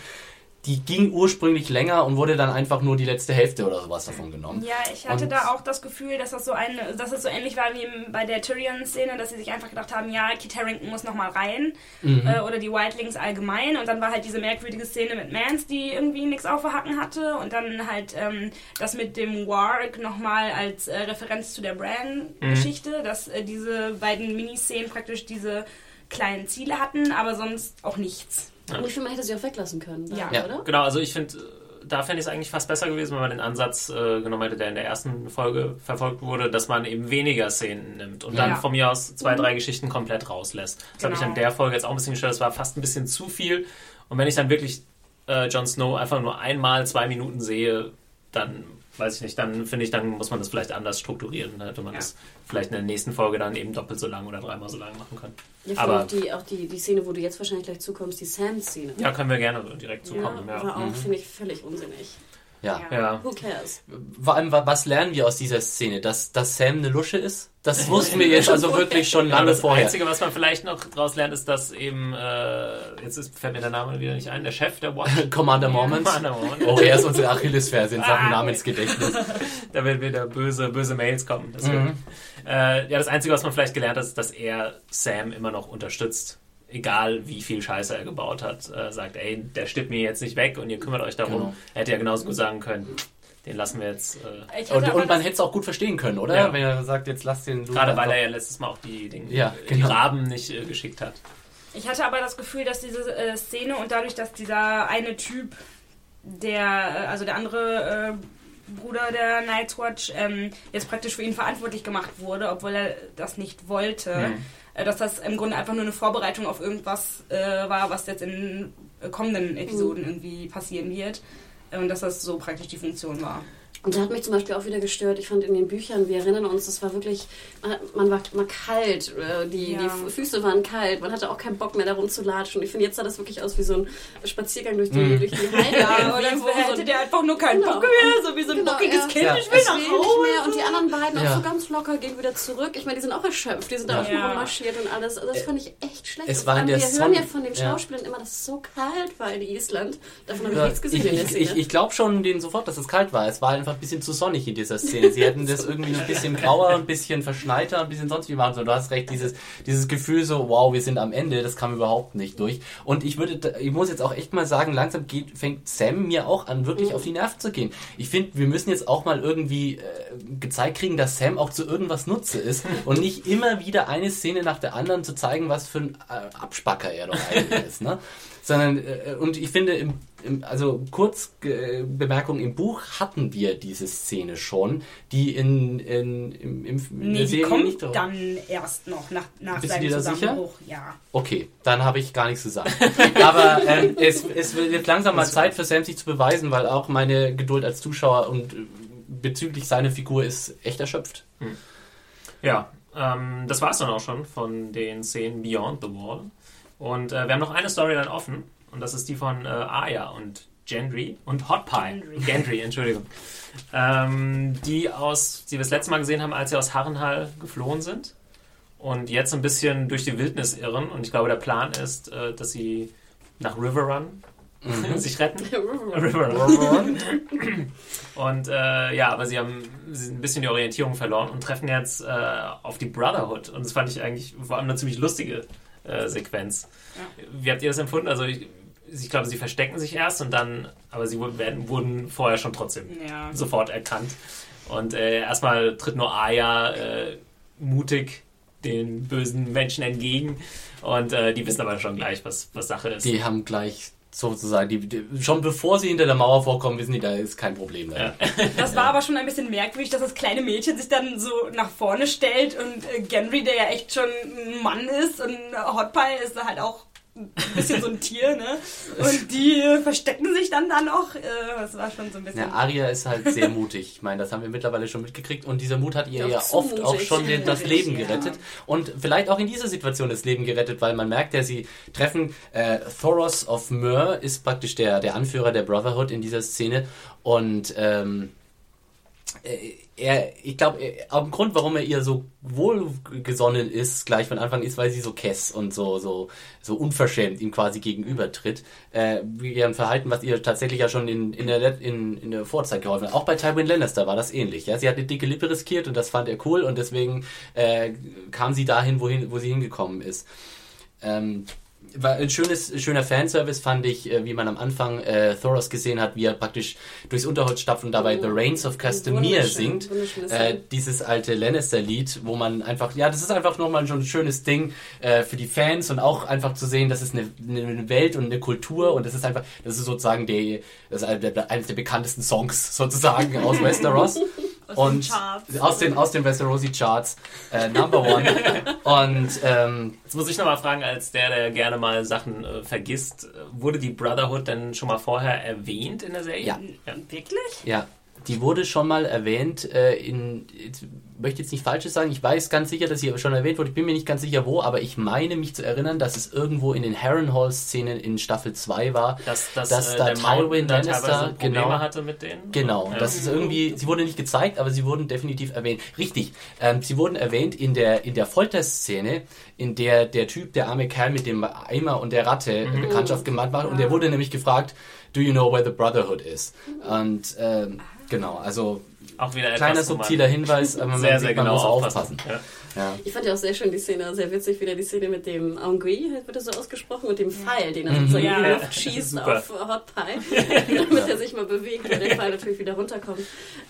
die ging ursprünglich länger und wurde dann einfach nur die letzte Hälfte oder sowas davon genommen. Ja, ich hatte Und- da auch das Gefühl, dass das so ein, dass es so ähnlich war wie bei der Tyrion-Szene, dass sie sich einfach gedacht haben, ja, Kit Harington muss noch mal rein Mhm. äh, oder die Wildlings allgemein und dann war halt diese merkwürdige Szene mit Mance, die irgendwie nichts auf der Hacken hatte und dann halt ähm, das mit dem Warg noch mal als äh, Referenz zu der Bran-Geschichte, dass äh, diese beiden Miniszenen praktisch diese kleinen Ziele hatten, aber sonst auch nichts. Und ich finde, man hätte sie auch weglassen können. Ja. da, Ja. oder? Genau, also ich finde, da fände ich es eigentlich fast besser gewesen, wenn man den Ansatz äh, genommen hätte, der in der ersten Folge verfolgt wurde, dass man eben weniger Szenen nimmt und dann Ja. von mir aus zwei, drei Geschichten komplett rauslässt. Das habe ich Genau. an der Folge jetzt auch ein bisschen gestört. Das war fast ein bisschen zu viel. Und wenn ich dann wirklich äh, Jon Snow einfach nur einmal zwei Minuten sehe, dann weiß ich nicht, dann finde ich, dann muss man das vielleicht anders strukturieren. Dann hätte man Ja. das vielleicht in der nächsten Folge dann eben doppelt so lang oder dreimal so lang machen können. Ja, Aber- auch, die, auch die, die Szene, wo du jetzt wahrscheinlich gleich zukommst, die Sam-Szene. Ja, können wir gerne direkt Ja, zukommen. Ja, war auch, Mhm. finde ich, völlig unsinnig. Ja. ja. Who cares? Vor allem, wa- was lernen wir aus dieser Szene? Dass, dass Sam eine Lusche ist? Das wussten wir jetzt also wirklich schon Ja, lange das vorher. Einzige, was man vielleicht noch daraus lernt, ist, dass eben, äh, jetzt ist, fällt mir der Name wieder nicht ein, der Chef der Watch. Commander Mormons. Commander Mormont. Oh, er ist unsere Achillesferse in Sachen Ah. Namensgedächtnis. Da werden wieder böse, böse Mails kommen. Mhm. Äh, ja, das Einzige, was man vielleicht gelernt hat, ist, dass er Sam immer noch unterstützt. Egal wie viel Scheiße er gebaut hat. Äh, sagt, ey, der stirbt mir jetzt nicht weg und ihr kümmert euch darum. Genau. Er hätte ja genauso gut sagen können, den lassen wir jetzt. Äh, Und, und man hätte es auch gut verstehen können, oder? Ja. Wenn er sagt, jetzt lass den... gerade weil er ja letztes Mal auch die, den, Ja, die genau. Raben nicht äh, geschickt hat. Ich hatte aber das Gefühl, dass diese äh, Szene und dadurch, dass dieser eine Typ, der, äh, also der andere äh, Bruder der Night's Watch, ähm, jetzt praktisch für ihn verantwortlich gemacht wurde, obwohl er das nicht wollte, äh, dass das im Grunde einfach nur eine Vorbereitung auf irgendwas äh, war, was jetzt in äh, kommenden Episoden irgendwie passieren wird. Äh, Und dass das so praktisch die Funktion war. Und da hat mich zum Beispiel auch wieder gestört. Ich fand in den Büchern, wir erinnern uns, das war wirklich, man, man war mal kalt, äh, die, Ja. die Füße waren kalt, man hatte auch keinen Bock mehr darum zu latschen. Ich finde, jetzt sah das wirklich aus wie so ein Spaziergang durch die, Mhm. durch die Heide. Ja, oder wo hätte so- der einfach nur keinen Genau. Bock mehr, so wie so ein Genau, bockiges ja. Kind, Ja. ich will nach will Hause. nicht mehr. Und die anderen beiden Ja. auch so ganz locker gehen wieder zurück. Ich meine, die sind auch erschöpft. Die sind da Ja. auch schon Ja. rummarschiert und alles. Also das fand ich echt schlecht. es war der wir Sonne- hören ja von den Ja. Schauspielern immer, dass es so kalt war in Island. Davon habe ich Ja, nichts gesehen ich in der ich, ich, ich glaube schon denen sofort, dass es kalt war. Es war einfach ein bisschen zu sonnig in dieser Szene. Sie hätten das irgendwie ein bisschen grauer, ein bisschen verschneiter, ein bisschen sonst wie machen sollen. Du hast recht, dieses, dieses Gefühl so, wow, wir sind am Ende, das kam überhaupt nicht durch. Und ich würde, ich muss jetzt auch echt mal sagen, langsam geht, fängt Sam mir auch an, wirklich auf die Nerven zu gehen. Ich finde, wir müssen jetzt auch mal irgendwie äh, gezeigt kriegen, dass Sam auch zu irgendwas Nutze ist und nicht immer wieder eine Szene nach der anderen zu zeigen, was für ein äh, Abspacker er doch eigentlich ist. Ne? Sondern, äh, und ich finde, im, im, also kurz äh, Bemerkung, im Buch hatten wir diese Szene schon, die in, in, im, im, in Nee, der die Serie kommt nicht dann erst noch nach, nach Bist du seinem dir da sicher? Zusammenbruch. Ja. Okay, dann habe ich gar nichts zu sagen. Aber ähm, es, es wird jetzt langsam mal Zeit für Sam sich zu beweisen, weil auch meine Geduld als Zuschauer und äh, bezüglich seiner Figur ist echt erschöpft. Ja, ähm, das war es dann auch schon von den Szenen Beyond the Wall. Und äh, wir haben noch eine Storyline offen und das ist die von äh, Aya und Gendry und Hot Pie. Gendry. Gendry, Entschuldigung. Ähm, die aus, die wir das letzte Mal gesehen haben, als sie aus Harrenhal geflohen sind und jetzt ein bisschen durch die Wildnis irren. Und ich glaube, der Plan ist, äh, dass sie nach Riverrun sich retten. Riverrun. Und äh, ja, aber sie haben sie sind ein bisschen die Orientierung verloren und treffen jetzt äh, auf die Brotherhood. Und das fand ich eigentlich vor allem eine ziemlich lustige äh, Sequenz. Wie habt ihr das empfunden? Also ich, ich glaube, sie verstecken sich erst und dann, aber sie wurden, werden, wurden vorher schon trotzdem Ja. sofort erkannt. Und äh, erstmal tritt nur Aya äh, mutig den bösen Menschen entgegen. Und äh, die wissen aber schon gleich, was, was Sache ist. Die haben gleich sozusagen, die, die, schon bevor sie hinter der Mauer vorkommen, wissen die, da ist kein Problem. Da. Ja. Das war aber schon ein bisschen merkwürdig, dass das kleine Mädchen sich dann so nach vorne stellt und äh, Genry, der ja echt schon ein Mann ist und Hot Pie ist halt auch ein bisschen so ein Tier, ne? Und die verstecken sich dann da noch. Äh, das war schon so ein bisschen. Ja, Aria ist halt sehr mutig. Ich meine, das haben wir mittlerweile schon mitgekriegt. Und dieser Mut hat ihr ja oft auch mutig. schon den, das Leben Ja. gerettet. Und vielleicht auch in dieser Situation das Leben gerettet, weil man merkt ja, sie treffen, äh, Thoros of Myr ist praktisch der, der Anführer der Brotherhood in dieser Szene. Und ähm, äh, er, ich glaube, auch ein Grund, warum er ihr so wohlgesonnen ist, gleich von Anfang ist, weil sie so kess und so, so, so unverschämt ihm quasi gegenübertritt. Äh, wie ihrem Verhalten, was ihr tatsächlich ja schon in, in, der, in, in der Vorzeit geholfen hat. Auch bei Tywin Lannister war das ähnlich. Ja? Sie hat eine dicke Lippe riskiert und das fand er cool und deswegen äh, kam sie dahin, wohin, wo sie hingekommen ist. Ähm, war ein schönes, schöner Fanservice, fand ich, äh, wie man am Anfang äh, Thoros gesehen hat, wie er praktisch durchs Unterholz stapft und dabei The Reigns of Castamere singt. Äh, dieses alte Lannister-Lied, wo man einfach, ja, das ist einfach nochmal schon ein schönes Ding äh, für die Fans und auch einfach zu sehen, das ist eine, eine Welt und eine Kultur und das ist einfach, das ist sozusagen die, das ist eines der bekanntesten Songs sozusagen aus Westeros. Aus und den aus den, aus den Westerosi Charts äh, Number One. und ähm, jetzt muss ich nochmal fragen, als der, der gerne mal Sachen äh, vergisst, wurde die Brotherhood denn schon mal vorher erwähnt in der Serie? Ja. ja. Wirklich? Ja. Die wurde schon mal erwähnt äh, in, ich möchte jetzt nicht Falsches sagen, ich weiß ganz sicher, dass sie schon erwähnt wurde, ich bin mir nicht ganz sicher wo, aber ich meine mich zu erinnern, dass es irgendwo in den Harrenhal-Szenen in Staffel 2 war, dass, dass, dass äh, da der Tywin Lannister genau hatte mit denen. Genau, ja. das ist irgendwie, sie wurde nicht gezeigt, aber sie wurden definitiv erwähnt. Richtig, ähm, sie wurden erwähnt in der, in der Folterszene, in der der Typ, der arme Kerl mit dem Eimer und der Ratte mhm. Bekanntschaft gemacht hat und der wurde nämlich gefragt, do you know where the Brotherhood is? Und ähm, Genau, also auch wieder kleiner subtiler Hinweis, aber man, sehr, sehr genau muss aufpassen. Ja. Ja. Ich fand ja auch sehr schön die Szene, sehr witzig wieder die Szene mit dem Angui, wird das so ausgesprochen, mit dem Pfeil, den er mhm. sozusagen in die Luft schießt auf Hot Pie, damit er sich mal bewegt, weil der Pfeil natürlich wieder runterkommt.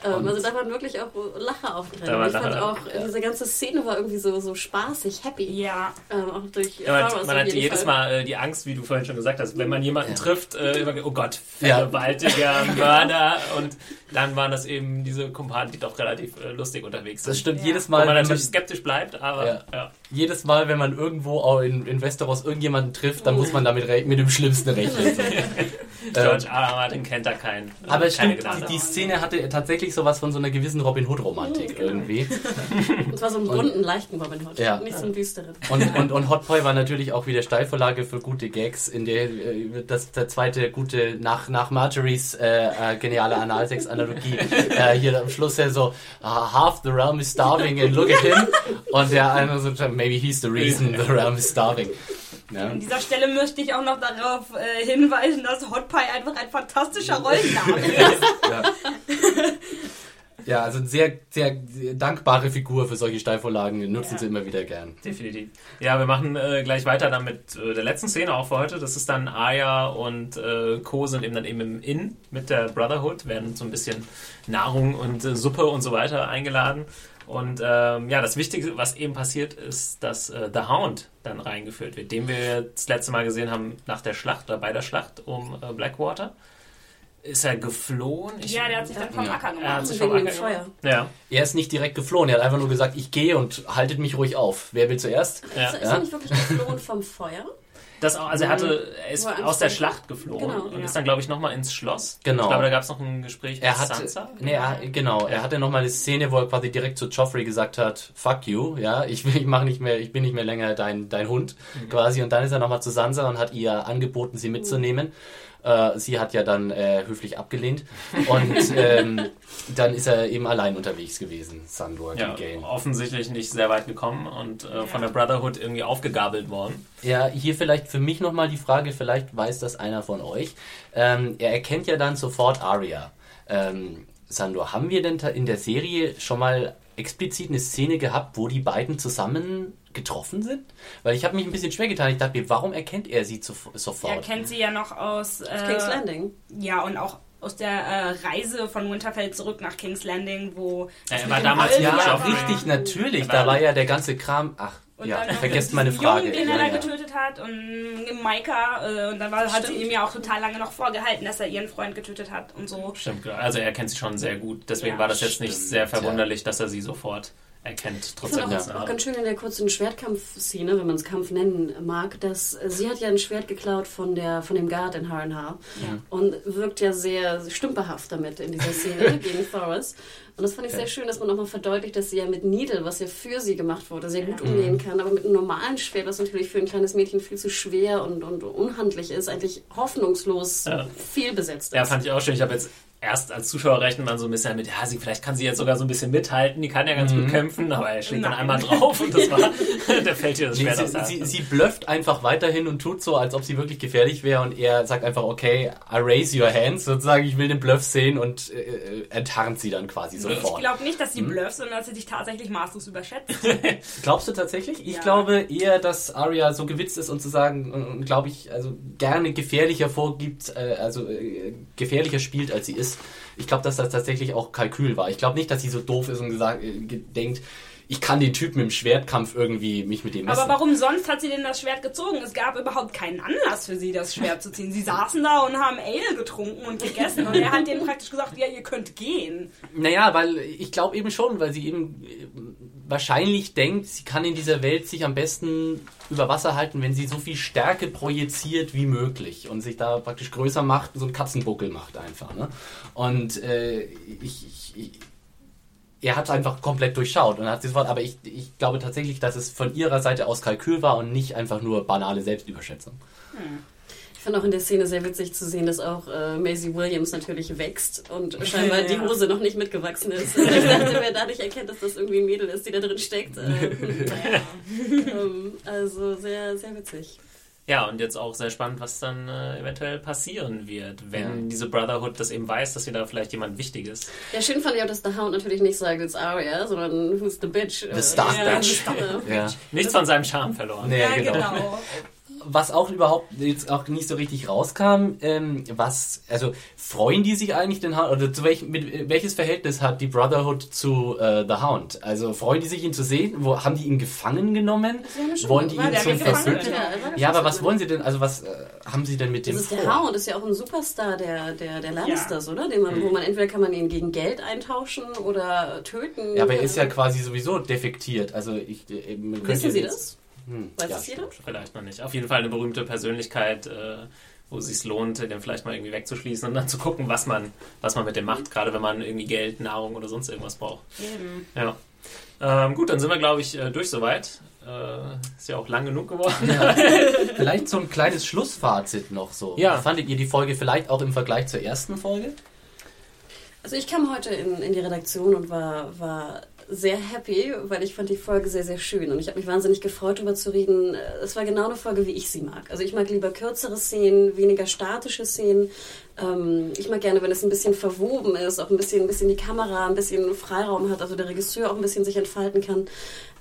Ähm, also da waren wirklich auch Lacher auch drin. ich fand auch, ja. diese ganze Szene war irgendwie so, so spaßig, happy. Ja. Ähm, auch durch ja, man, man hat jedes Fall. Mal äh, die Angst, wie du vorhin schon gesagt hast, wenn man jemanden trifft, äh, oh Gott, vergewaltiger Mörder und dann waren das eben diese Kumpanen, die doch relativ äh, lustig unterwegs sind. Das stimmt jedes Mal. Wo man natürlich skeptisch bleibt, aber ja. Ja. Jedes Mal, wenn man irgendwo auch in, in Westeros irgendjemanden trifft, dann muss man damit mit dem Schlimmsten rechnen. George R. R. Martin kennt da keinen. Aber es stimmt, die, die, Szene hatte tatsächlich sowas von so einer gewissen Robin Hood-Romantik genau. irgendwie. Und zwar so einen bunten, leichten Robin Hood, ja. nicht so einen düsteren. Und, und, und Hot Boy war natürlich auch wieder Steilvorlage für gute Gags, in der äh, das der zweite gute, nach, nach Marjories äh, äh, geniale Analsex-Analogie, äh, hier am Schluss ja so, uh, half the realm is starving and look at him. Und der einer so, maybe he's the reason the realm is starving. Ja. An dieser Stelle möchte ich auch noch darauf äh, hinweisen, dass Hot Pie einfach ein fantastischer Rollenname ist. ja. ja. also eine sehr, sehr dankbare Figur für solche Steilvorlagen, nutzen ja. sie immer wieder gern. Definitiv. Ja, wir machen äh, gleich weiter dann mit äh, der letzten Szene auch für heute. Das ist dann Aya und äh, Co. sind eben dann eben im Inn mit der Brotherhood, werden so ein bisschen Nahrung und äh, Suppe und so weiter eingeladen. Und ähm, ja, das Wichtige, was eben passiert, ist, dass äh, The Hound dann reingeführt wird, den wir das letzte Mal gesehen haben nach der Schlacht oder bei der Schlacht um äh, Blackwater. Ist er geflohen? Ich, ja, der hat sich dann vom Acker gemacht. Er hat sich vom Acker gemacht. Ja. Er ist nicht direkt geflohen, er hat einfach nur gesagt, ich gehe und haltet mich ruhig auf. Wer will zuerst? Ja. Ist, ist er nicht wirklich geflohen vom Feuer? Das, also er hatte, er ist aus der Schlacht geflohen genau, und ja. ist dann, glaube ich, nochmal ins Schloss. Genau. Ich glaube, da gab es noch ein Gespräch er mit hat, Sansa. Nee, er, genau. Er hatte nochmal eine Szene, wo er quasi direkt zu Joffrey gesagt hat, fuck you, ja, ich, ich mach nicht mehr, ich bin nicht mehr länger dein, dein Hund, mhm. quasi. Und dann ist er nochmal zu Sansa und hat ihr angeboten, sie mitzunehmen. Mhm. Äh, sie hat ja dann äh, höflich abgelehnt. Und ähm, dann ist er eben allein unterwegs gewesen, Sandor ja, Game. Offensichtlich nicht sehr weit gekommen und äh, von der Brotherhood irgendwie aufgegabelt worden. Ja, hier vielleicht für mich nochmal die Frage, vielleicht weiß das einer von euch. Ähm, er erkennt ja dann sofort Arya. Ähm, Sandor, haben wir denn in der Serie schon mal explizit eine Szene gehabt, wo die beiden zusammen getroffen sind? Weil ich habe mich ein bisschen schwer getan. Ich dachte mir, warum erkennt er sie zu, sofort? Er kennt sie ja noch aus, äh, King's Landing. Ja, und auch aus der äh, Reise von Winterfell zurück nach King's Landing, wo. Ja, er war damals ja, ja richtig, natürlich. Da war ja der ganze Kram. Ach, und ja, vergesst meine Frage. Jungen, den er ja, da getötet hat und Maika äh, und dann war, hat sie ihm ja auch total lange noch vorgehalten, dass er ihren Freund getötet hat und so. Stimmt, also er kennt sie schon sehr gut. Deswegen ja, war das jetzt stimmt, nicht sehr verwunderlich, dass er sie sofort erkennt. Trotzdem ich auch, auch ganz schön in der kurzen Schwertkampfszene, wenn man es Kampf nennen mag, dass sie hat ja ein Schwert geklaut von der von dem Guard in Harrenhal ja. und wirkt ja sehr stümperhaft damit in dieser Szene gegen Thoros. Und das fand ich sehr schön, dass man nochmal verdeutlicht, dass sie ja mit Needle, was ja für sie gemacht wurde, sehr gut umgehen kann, aber mit einem normalen Schwert, was natürlich für ein kleines Mädchen viel zu schwer und, und unhandlich ist, eigentlich hoffnungslos ja. viel besetzt ist. Ja, fand ich auch schön. Ich habe jetzt erst als Zuschauer rechnet man so ein bisschen mit, ja, sie, vielleicht kann sie jetzt sogar so ein bisschen mithalten, die kann ja ganz gut kämpfen, aber er schlägt dann einmal drauf und das war, der fällt ihr das Nee, Schwert sie, aus der sie, Hand. sie blufft einfach weiterhin und tut so, als ob sie wirklich gefährlich wäre und er sagt einfach, okay, I raise your hands, sozusagen, ich will den Bluff sehen und äh, enttarnt sie dann quasi Ich sofort. glaube nicht, dass sie blufft, sondern dass sie sich tatsächlich maßlos überschätzt. Glaubst du tatsächlich? Ich Ja. glaube eher, dass Arya so gewitzt ist und zu sagen, glaube ich, also gerne gefährlicher vorgibt, äh, also äh, gefährlicher spielt, als sie ist. Ich glaube, dass das tatsächlich auch Kalkül war. Ich glaube nicht, dass sie so doof ist und gesagt, äh, denkt, ich kann den Typen im Schwertkampf irgendwie mich mit dem messen. Aber warum sonst hat sie denn das Schwert gezogen? Es gab überhaupt keinen Anlass für sie, das Schwert zu ziehen. Sie saßen da und haben Ale getrunken und gegessen und er hat denen praktisch gesagt, ja, ihr könnt gehen. Naja, weil ich glaube eben schon, weil sie eben äh, wahrscheinlich denkt, sie kann in dieser Welt sich am besten über Wasser halten, wenn sie so viel Stärke projiziert wie möglich und sich da praktisch größer macht, so einen Katzenbuckel macht einfach. Ne? Und äh, ich, ich, ich, er hat es einfach komplett durchschaut und hat sofort, aber ich, ich glaube tatsächlich, dass es von ihrer Seite aus Kalkül war und nicht einfach nur banale Selbstüberschätzung. Ich fand auch in der Szene sehr witzig zu sehen, dass auch äh, Maisie Williams natürlich wächst und scheinbar die Hose noch nicht mitgewachsen ist. Und ich dachte, wer dadurch erkennt, dass das irgendwie ein Mädel ist, die da drin steckt. Äh, ähm, also sehr, sehr witzig. Ja, und jetzt auch sehr spannend, was dann äh, eventuell passieren wird, wenn diese Brotherhood das eben weiß, dass hier da vielleicht jemand Wichtiges. Ja, schön fand ich auch, dass The Hound natürlich nicht sagt, it's Arya, sondern who's the bitch. The Stark ja, Bitch. Ja. Ja. Nichts von seinem Charme verloren. Nee, Ja, genau. genau. Was auch überhaupt jetzt auch nicht so richtig rauskam, ähm, was, also freuen die sich eigentlich den Hound, oder zu welchem, mit, welches Verhältnis hat die Brotherhood zu äh, The Hound? Also freuen die sich ihn zu sehen? Wo, haben die ihn gefangen genommen? Wollen die ihn zum? Verbündeten? Ja, er Ja, aber was wollen sie denn, also was äh, haben sie denn mit dem Das ist vor? der Hound, ist ja auch ein Superstar der, der, der Lannisters, oder? Den man, Wo man entweder kann man ihn gegen Geld eintauschen oder töten. Ja, aber er ist ja quasi sowieso defektiert. Also ich, äh, man könnte Wissen Sie jetzt- das? Hm, Weiß ja, das jeder? Vielleicht noch nicht. Auf jeden Fall eine berühmte Persönlichkeit, äh, wo es sich lohnt, den vielleicht mal irgendwie wegzuschließen und dann zu gucken, was man, was man mit dem macht, gerade wenn man irgendwie Geld, Nahrung oder sonst irgendwas braucht. Ja. Ähm, gut, dann sind wir, glaube ich, äh, durch soweit. Äh, ist ja auch lang genug geworden. Vielleicht so ein kleines Schlussfazit noch so. Ja. Fandet ihr die Folge vielleicht auch im Vergleich zur ersten Folge? Also ich kam heute in, in die Redaktion und war, war sehr happy, weil ich fand die Folge sehr, sehr schön. Und ich habe mich wahnsinnig gefreut, darüber zu reden. Es war genau eine Folge, wie ich sie mag. Also ich mag lieber kürzere Szenen, weniger statische Szenen. Ähm, ich mag gerne, wenn es ein bisschen verwoben ist, auch ein bisschen, ein bisschen die Kamera, ein bisschen Freiraum hat, also der Regisseur auch ein bisschen sich entfalten kann.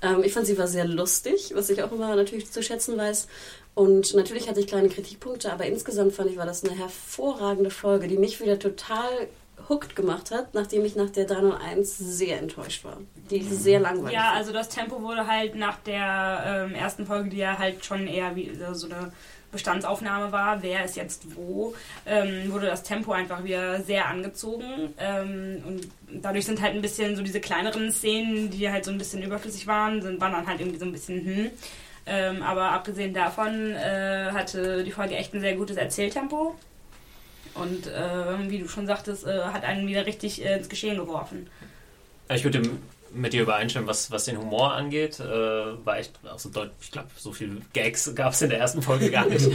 Ähm, ich fand, sie war sehr lustig, was ich auch immer natürlich zu schätzen weiß. Und natürlich hatte ich kleine Kritikpunkte, aber insgesamt fand ich, war das eine hervorragende Folge, die mich wieder total hooked gemacht hat, nachdem ich nach der 301 sehr enttäuscht war. Die sehr langweilig Ja, also das Tempo wurde halt nach der ähm, ersten Folge, die ja halt schon eher wie so eine Bestandsaufnahme war, wer ist jetzt wo, ähm, wurde das Tempo einfach wieder sehr angezogen. Ähm, und dadurch sind halt ein bisschen so diese kleineren Szenen, die halt so ein bisschen überflüssig waren, sind, waren dann halt irgendwie so ein bisschen hm. Ähm, aber abgesehen davon äh, hatte die Folge echt ein sehr gutes Erzähltempo. Und äh, wie du schon sagtest, äh, hat einen wieder richtig äh, ins Geschehen geworfen. Ich würde mit dir übereinstimmen, was, was den Humor angeht. Äh, war echt auch so deutlich, ich glaube, so viele Gags gab es in der ersten Folge gar nicht.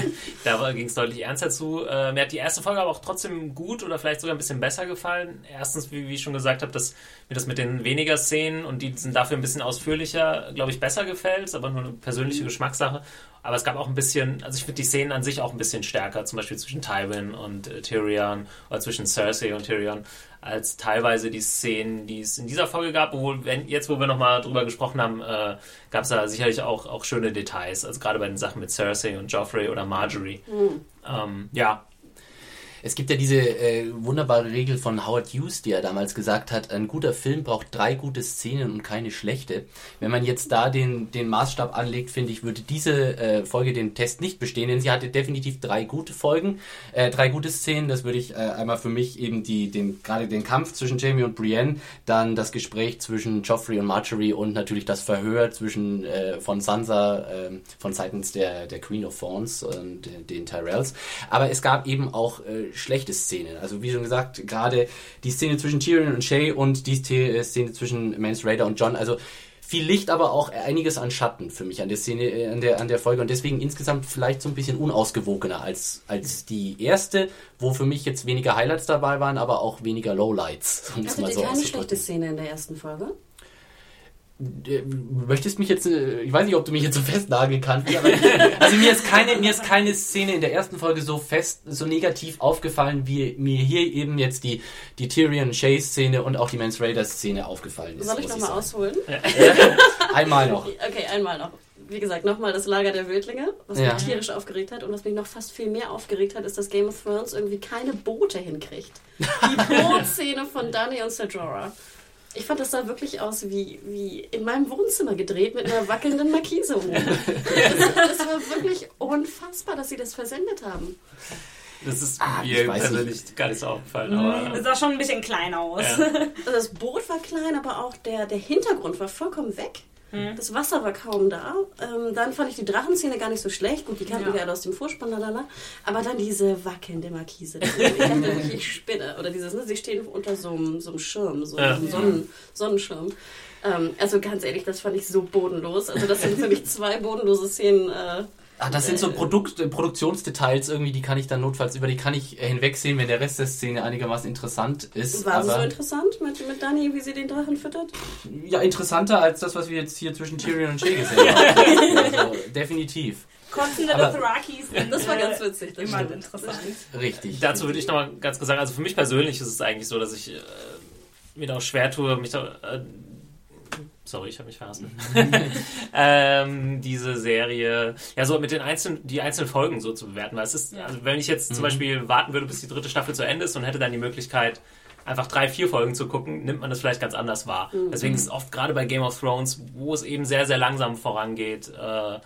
da ging es deutlich ernster zu. Äh, mir hat die erste Folge aber auch trotzdem gut oder vielleicht sogar ein bisschen besser gefallen. Erstens, wie, wie ich schon gesagt habe, dass mir das mit den weniger Szenen und die sind dafür ein bisschen ausführlicher, glaube ich, besser gefällt. Ist aber nur eine persönliche Geschmackssache. Aber es gab auch ein bisschen, also ich finde die Szenen an sich auch ein bisschen stärker, zum Beispiel zwischen Tywin und äh, Tyrion oder zwischen Cersei und Tyrion, als teilweise die Szenen, die es in dieser Folge gab. Obwohl, wenn, jetzt, wo wir nochmal drüber gesprochen haben, äh, gab es da sicherlich auch, auch schöne Details. Also gerade bei den Sachen mit Cersei und Joffrey oder Marjorie. Ähm, ja, Es gibt ja diese äh, wunderbare Regel von Howard Hughes, die er damals gesagt hat, ein guter Film braucht drei gute Szenen und keine schlechte. Wenn man jetzt da den, den Maßstab anlegt, finde ich, würde diese äh, Folge den Test nicht bestehen, denn sie hatte definitiv drei gute Folgen, äh, drei gute Szenen. Das würde ich äh, einmal für mich eben die, den, gerade den Kampf zwischen Jamie und Brienne, dann das Gespräch zwischen Joffrey und Marjorie und natürlich das Verhör zwischen äh, von Sansa äh, von seitens der, der Queen of Thorns und äh, den Tyrells. Aber es gab eben auch äh, schlechte Szenen. Also wie schon gesagt, gerade die Szene zwischen Tyrion und Shay und die Szene Szene zwischen Mance Raider und John. Also viel Licht, aber auch einiges an Schatten für mich an der Szene, äh, an der, an der Folge und deswegen insgesamt vielleicht so ein bisschen unausgewogener als, als die erste, wo für mich jetzt weniger Highlights dabei waren, aber auch weniger Lowlights, um Hattet mal so keine schlechte. Szene in der ersten Folge? Du möchtest mich jetzt, äh, ich weiß nicht, ob du mich jetzt so festnageln kannst, aber also mir ist keine, mir ist keine Szene in der ersten Folge so fest, so negativ aufgefallen, wie mir hier eben jetzt die, die Tyrion Chase Szene und auch die Mans Raider Szene aufgefallen ist. Soll ich nochmal ausholen? Einmal noch. Okay, einmal noch. Wie gesagt, nochmal das Lager der Wildlinge, was Ja. mich tierisch aufgeregt hat. Und was mich noch fast viel mehr aufgeregt hat, ist, dass Game of Thrones irgendwie keine Boote hinkriegt. Die Bootszene von Dany und Jorah. Ich fand, das sah wirklich aus wie, wie in meinem Wohnzimmer gedreht mit einer wackelnden Markise oben. Das, das war wirklich unfassbar, dass sie das versendet haben. Das ist Ah, ich mir persönlich gar nicht so aufgefallen. Aber, Das sah schon ein bisschen klein aus. Ja. Also das Boot war klein, aber auch der, der Hintergrund war vollkommen weg. Das Wasser war kaum da. Ähm, dann fand ich die Drachenszene gar nicht so schlecht. Gut, die kannten Ja. wir alle aus dem Vorspann, lalala. Aber dann diese wackelnde Markise. Ich dachte wirklich, ich spinne. Oder dieses, ne, sie stehen unter so einem, so einem Schirm, so Ja. einem Sonnen, Sonnenschirm. Ähm, also ganz ehrlich, das fand ich so bodenlos. Also das sind für mich zwei bodenlose Szenen. Äh, Ah, das sind so Produkt, äh, Produktionsdetails irgendwie, die kann ich dann notfalls, über die kann ich äh, hinwegsehen, wenn der Rest der Szene einigermaßen interessant ist. war sie so interessant mit, mit Dani, wie sie den Drachen füttert? ja, interessanter als das, was wir jetzt hier zwischen Tyrion und Shay gesehen haben. also, definitiv. Kotzende Aber- Dothrakis. Das war äh, ganz witzig. Das Immer stimmt. interessant. Richtig. dazu würde ich nochmal ganz kurz sagen, also für mich persönlich ist es eigentlich so, dass ich äh, mir da auch schwer tue, mich da. Äh, sorry, ich habe mich verhassen. ähm, diese Serie, ja, so mit den einzelnen, die einzelnen Folgen so zu bewerten, weil es ist, also wenn ich jetzt zum Beispiel warten würde, bis die dritte Staffel zu Ende ist und hätte dann die Möglichkeit, einfach drei, vier Folgen zu gucken, nimmt man das vielleicht ganz anders wahr. Deswegen ist es oft gerade bei Game of Thrones, wo es eben sehr, sehr langsam vorangeht, äh,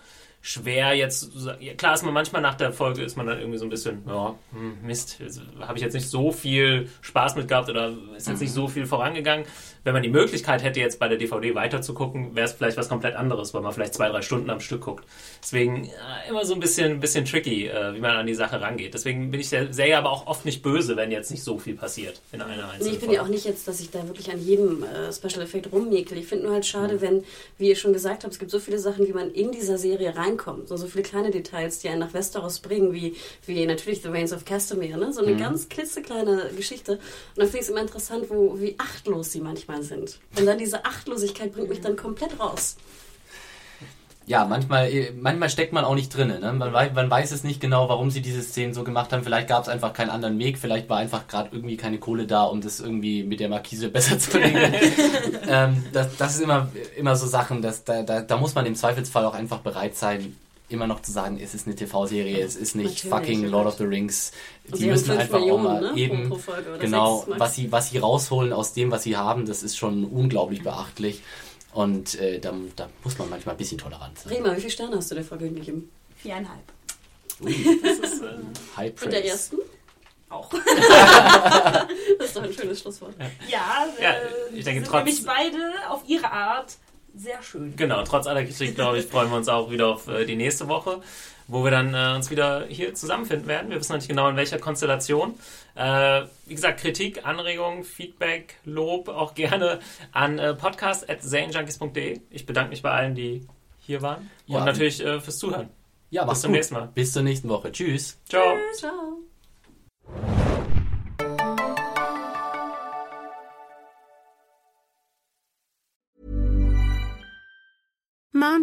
schwer jetzt, klar ist man manchmal nach der Folge, ist man dann irgendwie so ein bisschen, ja, hm, Mist, habe ich jetzt nicht so viel Spaß mit gehabt oder ist jetzt nicht so viel vorangegangen. Wenn man die Möglichkeit hätte, jetzt bei der DVD weiterzugucken, wäre es vielleicht was komplett anderes, weil man vielleicht zwei, drei Stunden am Stück guckt. Deswegen äh, immer so ein bisschen, bisschen tricky, äh, wie man an die Sache rangeht. Deswegen bin ich der Serie aber auch oft nicht böse, wenn jetzt nicht so viel passiert in einer einzelnen Nee, ich finde Folge. ja auch nicht jetzt, dass ich da wirklich an jedem äh, Special Effekt rummäkel. Ich finde nur halt Mhm. schade, wenn, wie ihr schon gesagt habt, es gibt so viele Sachen, wie man in dieser Serie reinkommt. So, so viele kleine Details, die einen nach Westeros bringen, wie, wie natürlich The Reigns of Castamere, ne? So Mhm. eine ganz klitzekleine Geschichte. Und dann finde ich es immer interessant, wo, wie achtlos sie manchmal sind. Und dann diese Achtlosigkeit bringt mich dann komplett raus. Ja, manchmal, äh, manchmal steckt man auch nicht drin. Ne? Man, weiß, man weiß es nicht genau, warum sie diese Szenen so gemacht haben. Vielleicht gab es einfach keinen anderen Weg. Vielleicht war einfach gerade irgendwie keine Kohle da, um das irgendwie mit der Markise besser zu regeln. ähm, das, das ist immer, immer so Sachen, dass, da, da, da muss man im Zweifelsfall auch einfach bereit sein, immer noch zu sagen, es ist eine TV-Serie, es ist nicht Natürlich, fucking. Lord of the Rings. Die sie haben müssen einfach Millionen, auch mal ne, eben, pro Folge oder genau, was sie, was sie rausholen aus dem, was sie haben, das ist schon unglaublich beachtlich. Und äh, da, da muss man manchmal ein bisschen tolerant sein. Rema, wie viele Sterne hast du der Folge gegeben? Viereinhalb. Das ist, äh, High Und der ersten? Auch. Das ist doch ein schönes Schlusswort. Ja, Ja, äh, ich denke sind trotz- nämlich beide auf ihre Art sehr schön. Genau, trotz aller Kritik, glaube ich, freuen wir uns auch wieder auf äh, die nächste Woche, wo wir dann äh, uns wieder hier zusammenfinden werden. Wir wissen noch nicht genau, in welcher Konstellation. Äh, wie gesagt, Kritik, Anregungen, Feedback, Lob auch gerne an äh, podcast.zanejunkies.de. Ich bedanke mich bei allen, die hier waren. Ja. Und natürlich äh, fürs Zuhören. Ja, Bis zum gut. nächsten Mal. Bis zur nächsten Woche. Tschüss. Ciao. Ciao.